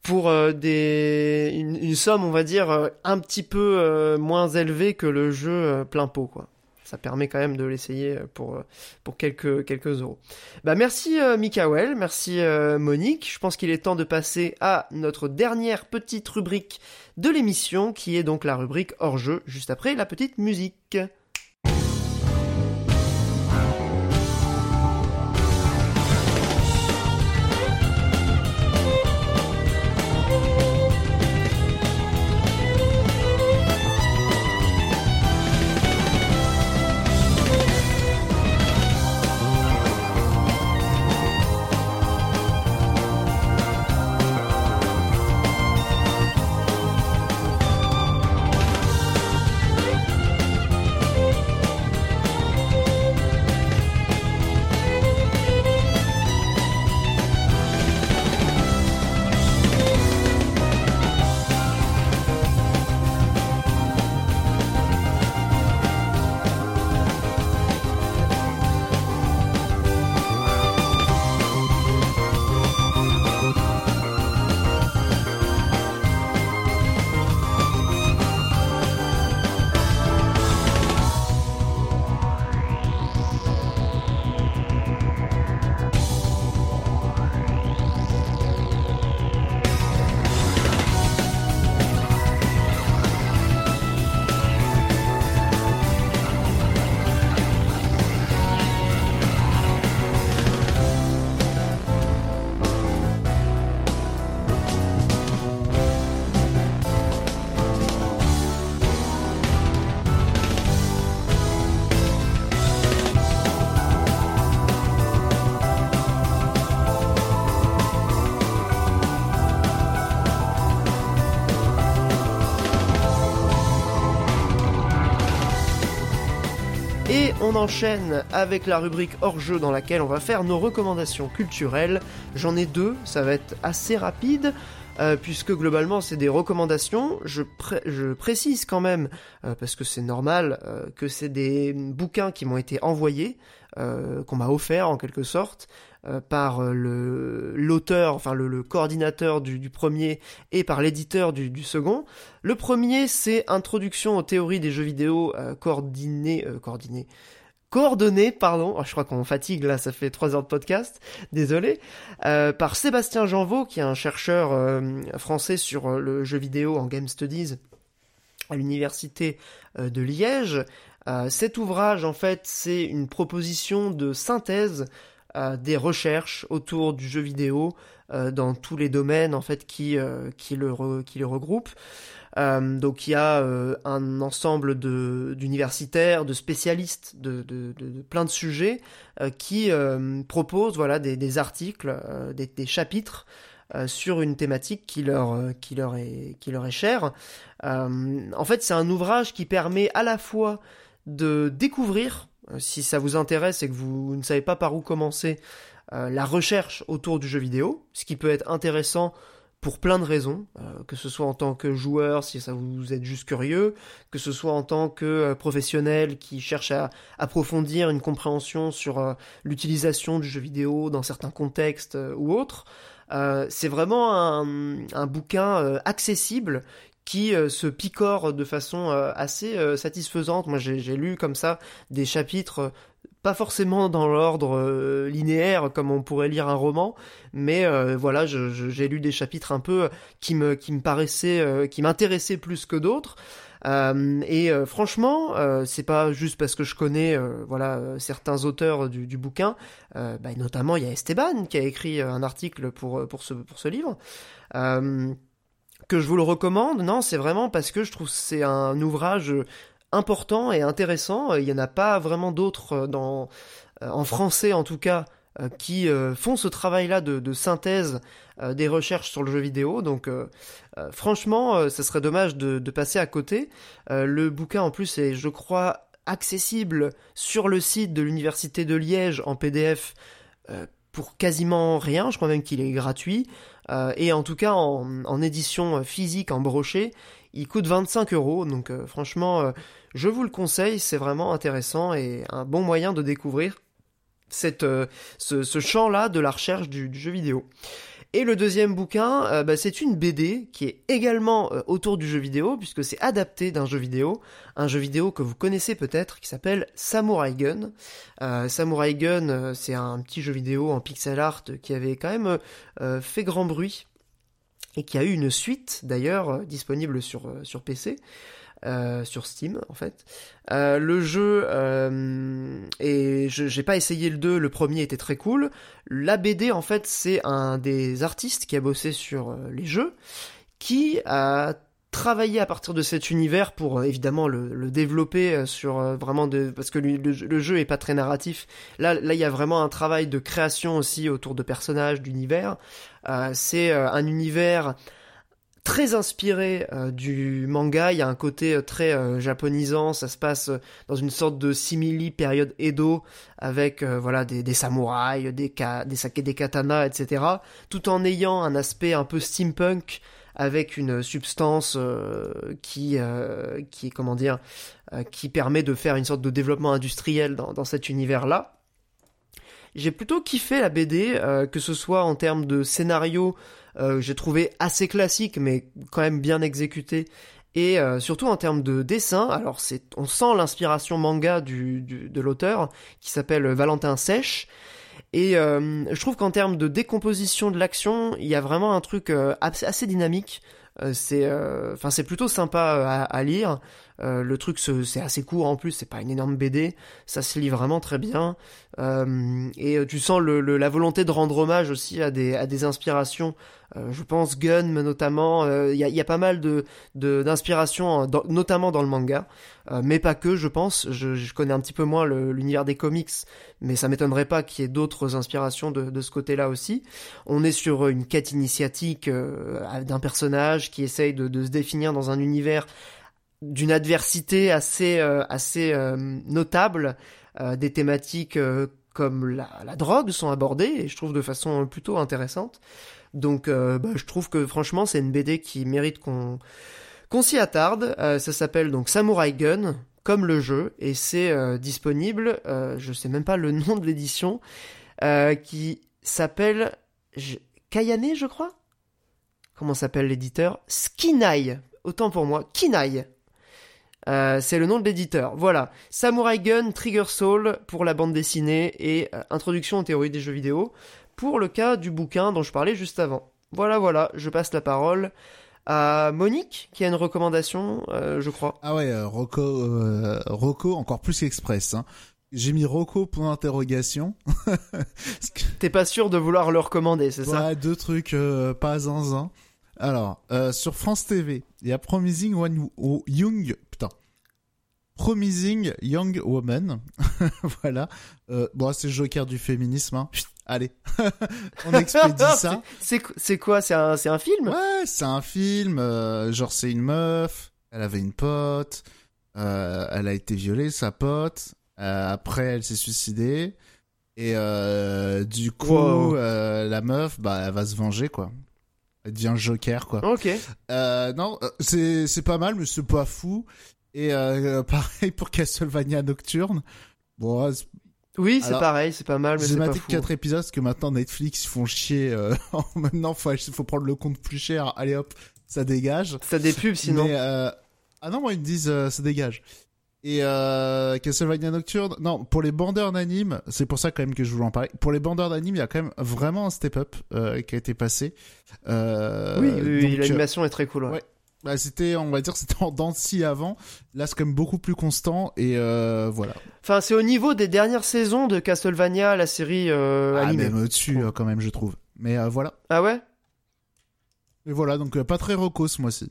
Speaker 1: pour euh, des une, somme, on va dire, euh, un petit peu moins élevée que le jeu plein pot, quoi ça permet quand même de l'essayer pour, pour quelques, quelques euros. Bah merci Mikael, merci Monique. Je pense qu'il est temps de passer à notre dernière petite rubrique de l'émission, qui est donc la rubrique hors jeu, juste après la petite musique. Enchaîne avec la rubrique hors-jeu dans laquelle on va faire nos recommandations culturelles. J'en ai deux, ça va être assez rapide. Euh, puisque globalement c'est des recommandations. Je, précise quand même, euh, parce que c'est normal, euh, que c'est des bouquins qui m'ont été envoyés, qu'on m'a offert en quelque sorte, par l'auteur, enfin le, coordinateur du, premier et par l'éditeur du, second. Le premier, c'est Introduction aux théories des jeux vidéo coordonnées, coordonné, pardon, oh, je crois qu'on fatigue là, ça fait trois heures de podcast, désolé, par Sébastien Janvaux, qui est un chercheur français sur le jeu vidéo en Game Studies à l'université de Liège. cet ouvrage, en fait, c'est une proposition de synthèse des recherches autour du jeu vidéo euh, dans tous les domaines en fait qui, euh, qui, le, qui le regroupent. Euh, donc il y a un ensemble d'universitaires, de, spécialistes de, plein de sujets qui proposent voilà des, articles, des, chapitres sur une thématique qui leur est chère. en fait, c'est un ouvrage qui permet à la fois de découvrir euh, si ça vous intéresse et que vous ne savez pas par où commencer euh, la recherche autour du jeu vidéo, ce qui peut être intéressant pour plein de raisons, euh, que ce soit en tant que joueur si ça vous êtes juste curieux, que ce soit en tant que professionnel qui cherche à approfondir une compréhension sur l'utilisation du jeu vidéo dans certains contextes ou autres. c'est vraiment un, bouquin accessible qui euh, se picore de façon euh, assez euh, satisfaisante. Moi, j'ai lu comme ça des chapitres pas forcément dans l'ordre linéaire comme on pourrait lire un roman, mais voilà, j'ai lu des chapitres un peu qui me qui me paraissaient, qui m'intéressaient plus que d'autres. et franchement, c'est pas juste parce que je connais voilà certains auteurs du, bouquin, bah, notamment il y a Esteban qui a écrit un article pour pour ce pour ce livre que je vous le recommande, non, c'est vraiment parce que je trouve c'est un ouvrage important et intéressant. Il n'y en a pas vraiment d'autres euh, dans euh, en français en tout cas euh, qui font ce travail-là de, synthèse des recherches sur le jeu vidéo. Donc franchement, ce serait dommage de, passer à côté. le bouquin en plus est, je crois, accessible sur le site de l'université de Liège en PDF pour quasiment rien. Je crois même qu'il est gratuit. et en tout cas, en, édition physique, en brochet, il coûte 25 euros. Donc franchement, je vous le conseille. C'est vraiment intéressant et un bon moyen de découvrir cette, ce, ce champ-là de la recherche du, jeu vidéo. Et le deuxième bouquin, euh, bah, c'est une BD qui est également euh, autour du jeu vidéo, puisque c'est adapté d'un jeu vidéo, un jeu vidéo que vous connaissez peut-être, qui s'appelle Samurai Gun. Euh, Samurai Gun, c'est un petit jeu vidéo en pixel art qui avait quand même fait grand bruit, et qui a eu une suite d'ailleurs disponible sur, sur PC. Euh, sur Steam en fait. Euh, le jeu euh, et j'ai pas essayé le 2, le premier était très cool. La BD en fait c'est un des artistes qui a bossé sur les jeux qui a travaillé à partir de cet univers pour évidemment le, développer sur vraiment de parce que le, le, jeu est pas très narratif là là il y a vraiment un travail de création aussi autour de personnages d'univers c'est un univers très inspiré euh, du manga. Il y a un côté euh, très euh, japonisant. Ça se passe dans une sorte de simili période Edo avec voilà des, samouraïs, des ka des, katanas, etc. Tout en ayant un aspect un peu steampunk avec une substance qui qui comment dire qui permet de faire une sorte de développement industriel dans, dans cet univers là. J'ai plutôt kiffé la BD, que ce soit en termes de scénario, euh, j'ai trouvé assez classique mais quand même bien exécuté et euh, surtout en termes de dessin, alors c'est, on sent l'inspiration manga du, de l'auteur qui s'appelle Valentin Sèche. Et euh, je trouve qu'en termes de décomposition de l'action, il y a vraiment un truc assez, dynamique. c'est, enfin c'est plutôt sympa à lire. Euh, le truc c'est assez court en plus, c'est pas une énorme BD, ça se lit vraiment très bien. Euh, et euh, tu sens le, la volonté de rendre hommage aussi à des, à des inspirations. je pense Gun notamment, il y a, y, a, pas mal de d'inspirations, notamment dans le manga, mais pas que, je pense. Je, je connais un petit peu moins l'univers des comics, mais ça m'étonnerait pas qu'il y ait d'autres inspirations de, de ce côté-là aussi. On est sur une quête initiatique d'un personnage qui essaye de, de se définir dans un univers d'une adversité assez euh, assez euh, notable. Euh, des thématiques comme la, la, drogue sont abordées et je trouve de façon plutôt intéressante. Donc bah, je trouve que franchement c'est une BD qui mérite qu'on qu'on s'y attarde. ça s'appelle donc Samurai Gun comme le jeu et c'est disponible. je sais même pas le (laughs) nom de l'édition qui s'appelle Kayane je crois? Comment s'appelle l'éditeur? Skinai. Autant pour moi, Kinai. Euh, c'est le nom de l'éditeur. Voilà. Samurai Gun, Trigger Soul pour la bande dessinée et euh, introduction en théorie des jeux vidéo pour le cas du bouquin dont je parlais juste avant. Voilà, voilà. Je passe la parole à Monique qui a une recommandation, euh, je crois.
Speaker 2: Ah ouais, Rocco, Rocco encore plus express. Hein. J'ai mis Rocco pour interrogation. (laughs)
Speaker 1: T'es pas sûr de vouloir le recommander, c'est ça?
Speaker 2: Ouais, deux trucs pas zinzin. Alors, sur France TV, il y a Promising One Young. Promising Young Woman. (laughs) voilà. Euh, bon, c'est Joker du féminisme. Hein. Allez, (laughs) on expédie (laughs) ça.
Speaker 1: C'est quoi C'est un, un film?
Speaker 2: Ouais, c'est un film. Euh, genre, c'est une meuf. Elle avait une pote. Euh, elle a été violée, sa pote. après, elle s'est suicidée. Et du coup, la meuf, bah, elle va se venger, quoi. Elle devient Joker, quoi.
Speaker 1: Ok.
Speaker 2: non, c'est c'est pas mal, mais c'est pas fou. Et euh, (laughs) pareil pour Castlevania Nocturne. Bon,
Speaker 1: oui, c'est pareil, c'est pas mal, mais c'est pas fou.
Speaker 2: 4 épisodes parce que maintenant Netflix ils font chier. Euh, (laughs) maintenant, faut faut prendre le compte plus cher. Allez hop, ça dégage.
Speaker 1: Ça des pubs sinon.
Speaker 2: euh... Ah non, moi ils me disent euh, ça dégage. Et euh, Castlevania Nocturne, non, pour les bandeurs d'anime, c'est pour ça quand même que je voulais en parler. Pour les bandeurs d'anime, il y a quand même vraiment un step-up euh, qui a été passé.
Speaker 1: Euh, oui, oui, l'animation est très cool. ouais.
Speaker 2: Bah, c'était, on va dire, (laughs) c'était en dents avant. Là, c'est quand même beaucoup plus constant et euh, voilà.
Speaker 1: Enfin, c'est au niveau des dernières saisons de Castlevania, la série euh, ah, animée.
Speaker 2: même au-dessus, euh, quand même, je trouve. Mais euh, voilà.
Speaker 1: Ah ouais?
Speaker 2: Et voilà, donc pas très Rocco ce mois-ci.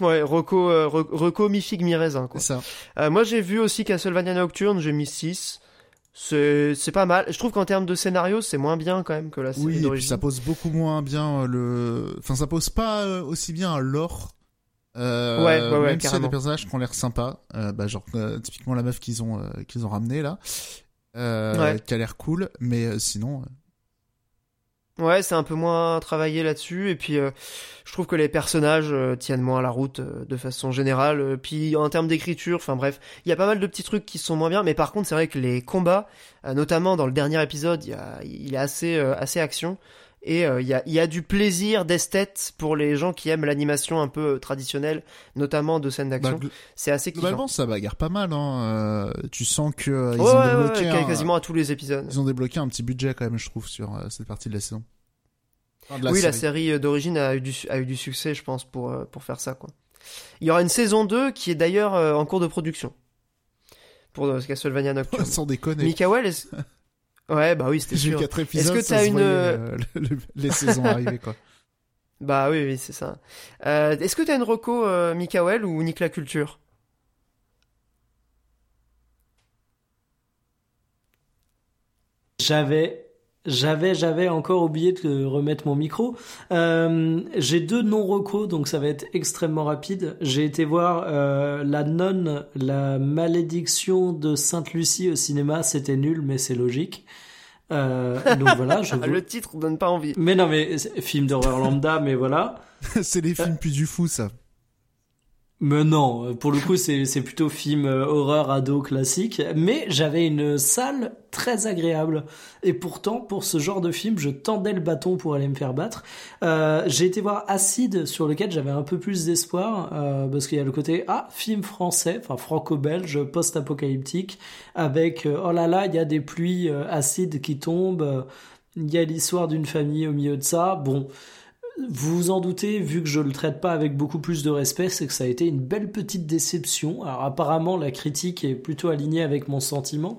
Speaker 1: Ouais, Rocco, Rocco mi-raisin, quoi.
Speaker 2: C'est
Speaker 1: ça. moi, j'ai vu aussi Castlevania Nocturne, j'ai mis 6 c'est pas mal. Je trouve qu'en termes de scénario, c'est moins bien quand même que la série
Speaker 2: oui,
Speaker 1: et puis
Speaker 2: ça pose beaucoup moins bien euh, le. Enfin, ça pose pas euh, aussi bien un lore. Euh,
Speaker 1: ouais, ouais, ouais,
Speaker 2: même s'il y a des personnages qui ont l'air sympas, euh, bah genre typiquement la meuf qu'ils ont qu'ils ont ramené là. euh, qui a l'air cool, mais euh, sinon.
Speaker 1: Ouais, c'est un peu moins travaillé là-dessus, et puis je trouve que les personnages tiennent moins la route de façon générale. puis en termes d'écriture, enfin bref, il y a pas mal de petits trucs qui sont moins bien, mais par contre c'est vrai que les combats, notamment dans le dernier épisode, il, y a, il est assez assez action. Et euh, il y, a, y, a, du plaisir d'esthète pour les gens qui aiment l'animation un peu euh, traditionnelle, notamment de scènes d'action. Bah, c'est assez kiffant.
Speaker 2: Globalement, ça bagarre pas mal. Hein. Euh, tu sens que
Speaker 1: ils ont débloqué quasiment à tous les épisodes.
Speaker 2: Ils ont débloqué un petit budget quand même, je trouve, sur cette partie de la saison.
Speaker 1: oui, la série d'origine a, eu du, a eu du succès, je pense, pour, pour faire ça. Quoi. Il y aura une saison 2 qui est d'ailleurs en cours de production. Pour Castlevania Nocturne. (laughs)
Speaker 2: Sans déconner.
Speaker 1: Mikael, (laughs) Ouais, bah oui, c'était sûr.
Speaker 2: quatre épisodes. Est-ce que t'as une euh, les (laughs) saisons arrivées quoi
Speaker 1: Bah oui, oui, c'est ça. Euh, Est-ce que t'as une reco euh, Mikael ou Nick la culture?
Speaker 3: J'avais j'avais, j'avais encore oublié de remettre mon micro. Euh, j'ai deux non-recos, donc ça va être extrêmement rapide. J'ai été voir euh, La Nonne, la malédiction de Sainte-Lucie au cinéma. C'était nul, mais c'est logique. Euh, donc voilà, je (laughs)
Speaker 1: Le titre donne pas envie.
Speaker 3: Mais non, mais film d'horreur lambda, mais voilà. (laughs)
Speaker 2: c'est les films plus du fou, ça.
Speaker 3: Mais non, pour le coup, c'est plutôt film euh, horreur ado classique. Mais j'avais une salle très agréable. Et pourtant, pour ce genre de film, je tendais le bâton pour aller me faire battre. Euh, j'ai été voir Acide, sur lequel j'avais un peu plus d'espoir, euh, parce qu'il y a le côté ah film français, enfin franco-belge, post-apocalyptique, avec oh là là, il y a des pluies acides qui tombent. Il y a l'histoire d'une famille au milieu de ça. Bon, vous vous en doutez, vu que je le traite pas avec beaucoup plus de respect, c'est que ça a été une belle petite déception. Alors apparemment, la critique est plutôt alignée avec mon sentiment,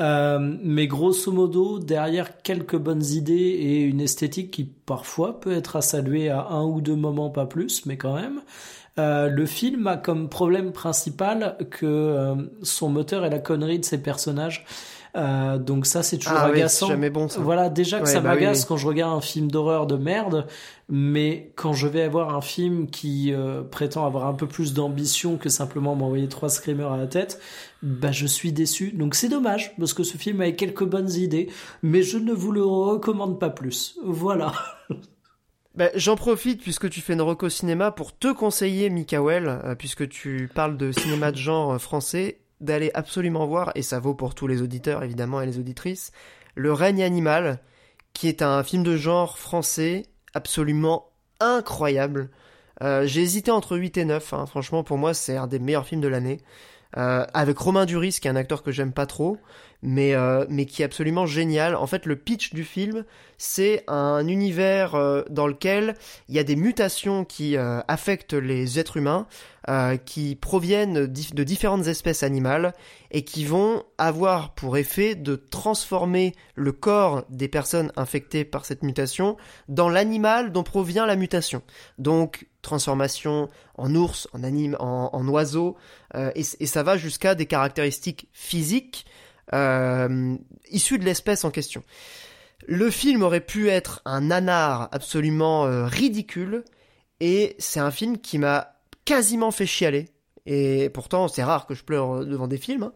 Speaker 3: euh, mais grosso modo, derrière quelques bonnes idées et une esthétique qui parfois peut être à saluer à un ou deux moments, pas plus, mais quand même. Euh, le film a comme problème principal que euh, son moteur est la connerie de ses personnages. Euh, donc ça c'est toujours ah agaçant.
Speaker 1: jamais bon ça.
Speaker 3: Voilà déjà que ça bah m'agace quand je regarde un film d'horreur de merde, mais quand je vais avoir un film qui euh, prétend avoir un peu plus d'ambition que simplement m'envoyer trois screamers à la tête, bah je suis déçu. Donc c'est dommage parce que ce film avait quelques bonnes idées, mais je ne vous le recommande pas plus. Voilà. (laughs)
Speaker 1: Bah, J'en profite puisque tu fais une reco cinéma pour te conseiller, Mikael, euh, puisque tu parles de cinéma de genre français d'aller absolument voir, et ça vaut pour tous les auditeurs évidemment et les auditrices, Le règne animal, qui est un film de genre français absolument incroyable. Euh, j'ai hésité entre 8 et 9, hein. franchement pour moi c'est un des meilleurs films de l'année. Euh, avec Romain Duris, qui est un acteur que j'aime pas trop, mais, euh, mais qui est absolument génial. En fait, le pitch du film, c'est un univers euh, dans lequel il y a des mutations qui affectent les êtres humains, qui proviennent de différentes espèces animales, et qui vont avoir pour effet de transformer le corps des personnes infectées par cette mutation dans l'animal dont provient la mutation. Donc, transformation en ours, en anime, en, oiseau, euh, et, ça va jusqu'à des caractéristiques physiques euh, issues de l'espèce en question. Le film aurait pu être un nanar absolument euh, ridicule, et c'est un film qui m'a quasiment fait chialer. Et pourtant, c'est rare que je pleure devant des films.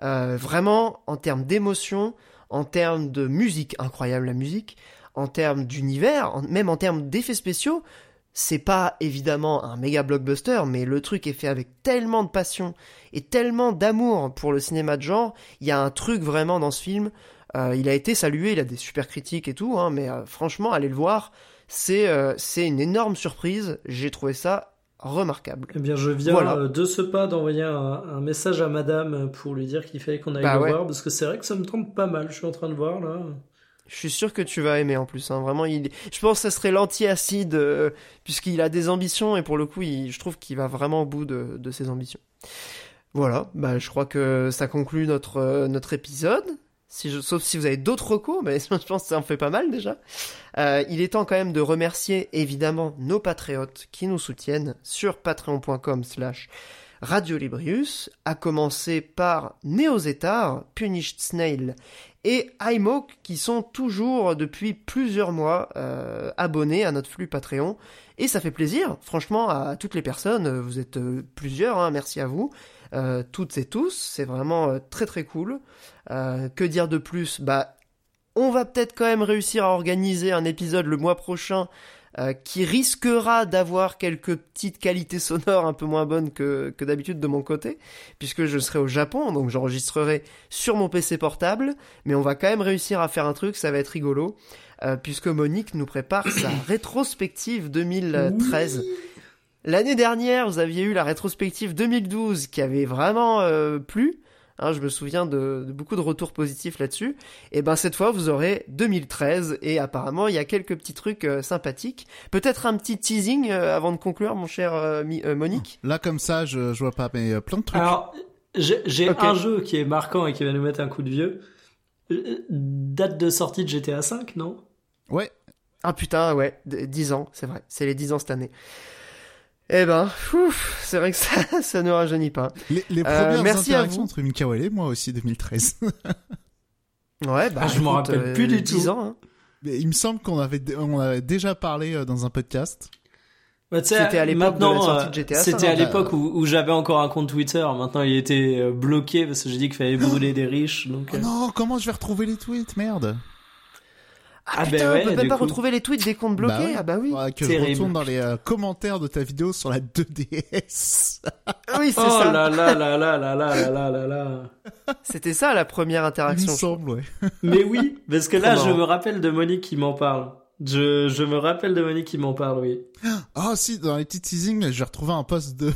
Speaker 1: Hein. vraiment, en termes d'émotion, en termes de musique, incroyable la musique, en termes d'univers, même en termes d'effets spéciaux, c'est pas évidemment un méga blockbuster, mais le truc est fait avec tellement de passion et tellement d'amour pour le cinéma de genre. Il y a un truc vraiment dans ce film. Euh, il a été salué, il a des super critiques et tout, hein, mais euh, franchement, allez le voir. C'est euh, c'est une énorme surprise. J'ai trouvé ça remarquable.
Speaker 3: Eh bien, je viens de ce pas d'envoyer un, message à Madame pour lui dire qu'il fallait qu'on aille bah le voir, parce que c'est vrai que ça me tente pas mal. Je suis en train de voir là.
Speaker 1: Je suis sûr que tu vas aimer en plus. Hein. Vraiment, il... je pense que ça serait l'anti-acide, euh, puisqu'il a des ambitions, et pour le coup, je trouve qu'il va vraiment au bout de, ses ambitions. Voilà, bah, je crois que ça conclut notre, euh, notre épisode. Si je... Sauf si vous avez d'autres recours, mais (laughs) je pense que ça en fait pas mal déjà. Euh, il est temps quand même de remercier évidemment nos patriotes qui nous soutiennent sur patreon.com slash Radio Librius, à commencer par Neozetar, Punished Snail et iMoke qui sont toujours depuis plusieurs mois euh, abonnés à notre flux Patreon et ça fait plaisir franchement à toutes les personnes vous êtes euh, plusieurs hein, merci à vous toutes et tous. C'est vraiment très très cool. que dire de plus? Bah, on va peut-être quand même réussir à organiser un épisode le mois prochain euh, qui risquera d'avoir quelques petites qualités sonores un peu moins bonnes que, que d'habitude de mon côté, puisque je serai au Japon, donc j'enregistrerai sur mon PC portable, mais on va quand même réussir à faire un truc, ça va être rigolo, euh, puisque Monique nous prépare sa (coughs) rétrospective 2013. L'année dernière, vous aviez eu la rétrospective 2012 qui avait vraiment euh, plu. Hein, je me souviens de, beaucoup de retours positifs là-dessus. Et ben cette fois, vous aurez 2013 et apparemment il y a quelques petits trucs euh, sympathiques. Peut-être un petit teasing euh, avant de conclure, mon cher euh, Monique?
Speaker 2: Là comme ça, je, je vois pas, mais plein de trucs.
Speaker 3: Alors j'ai un jeu qui est marquant et qui va nous mettre un coup de vieux. Date de sortie de GTA 5, non?
Speaker 2: Ouais.
Speaker 1: Ah putain, ouais, 10 ans, c'est vrai. C'est les 10 ans cette année. Eh ben, c'est vrai que ça, (laughs) ça ne rajeunit pas.
Speaker 2: Les, les euh, premières merci interactions entre Mikael et moi aussi 2013. (laughs)
Speaker 1: ouais, bah
Speaker 3: ah, je m'en rappelle plus du 10
Speaker 1: tout. Ans, hein.
Speaker 2: Mais il me semble qu'on avait, on avait déjà parlé euh, dans un podcast.
Speaker 3: Bah, c'était à l'époque de la sortie de GTA. C'était à l'époque où, où j'avais encore un compte Twitter. Maintenant, il était euh, bloqué parce que j'ai dit qu'il fallait brûler des riches. Donc.
Speaker 2: Oh non, comment je vais retrouver les tweets, merde.
Speaker 1: Ah, ah putain, ben on peut même pas retrouver les tweets des comptes bloqués. Bah Ah bah oui.
Speaker 2: que je retourne dans les euh, commentaires de ta vidéo sur la 2DS.
Speaker 1: Ah (laughs) oui, c'est
Speaker 3: oh
Speaker 1: ça.
Speaker 3: Oh là là là là là là là là là
Speaker 1: C'était ça la première interaction. Il
Speaker 2: me semble, ouais. (laughs)
Speaker 3: Mais oui, parce que là, je me rappelle de Monique qui m'en parle. Je, je me rappelle de Monique qui m'en parle, oui.
Speaker 2: Ah si, dans les petits teasings, j'ai retrouvé un post de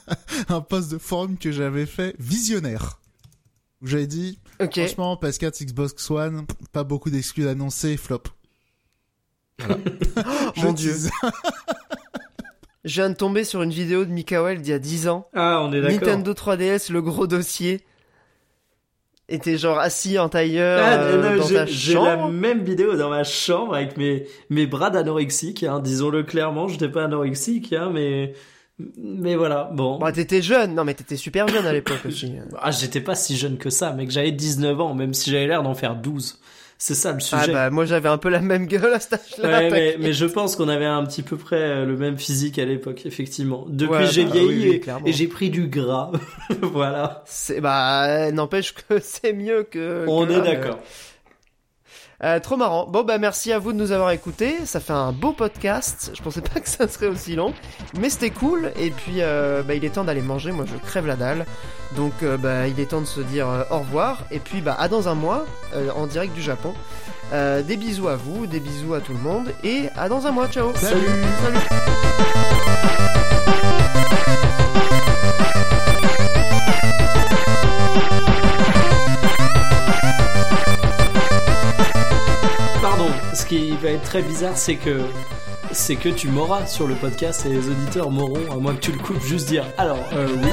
Speaker 2: (laughs) un post de forum que j'avais fait visionnaire. Où j'avais dit Franchement, PS4, Xbox One, pas beaucoup d'exclus annoncés, flop.
Speaker 1: Voilà. (laughs) Mon dieu. Je viens de tomber sur une vidéo de Mikael d'il y a 10 ans.
Speaker 3: Ah, on est d'accord.
Speaker 1: Nintendo 3DS, le gros dossier. Était genre assis en tailleur ah, euh, dans ta chambre. J'ai
Speaker 3: la même vidéo dans ma chambre avec mes, mes bras d'anorexique, hein, disons-le clairement. J'étais pas anorexique, hein, mais mais voilà, bon.
Speaker 1: Bah, t'étais jeune, non mais t'étais super jeune à l'époque (laughs) aussi.
Speaker 3: ah, j'étais pas si jeune que ça, mec, j'avais 19 ans, même si j'avais l'air d'en faire 12. C'est ça le sujet.
Speaker 1: Ah bah moi j'avais un peu la même gueule à cet âge-là.
Speaker 3: Ouais, mais, mais, je pense qu'on avait un petit peu près euh, le même physique à l'époque, effectivement. Depuis j'ai bah, vieilli et, j'ai pris du gras. (laughs) voilà.
Speaker 1: C'est bah n'empêche que (laughs) c'est mieux que.
Speaker 3: On est d'accord.
Speaker 1: Euh, trop marrant. Bon bah merci à vous de nous avoir écoutés. Ça fait un beau podcast. Je pensais pas que ça serait aussi long, mais c'était cool. Et puis euh, bah, il est temps d'aller manger. Moi je crève la dalle. Donc euh, bah, il est temps de se dire au revoir. Et puis bah à dans un mois en direct du Japon. des bisous à vous, des bisous à tout le monde et à dans un mois. Ciao.
Speaker 2: Salut. Salut.
Speaker 3: Ce qui va être très bizarre, c'est que c'est que tu m'auras sur le podcast et les auditeurs m'auront, à moins que tu le coupes, juste dire alors euh, oui.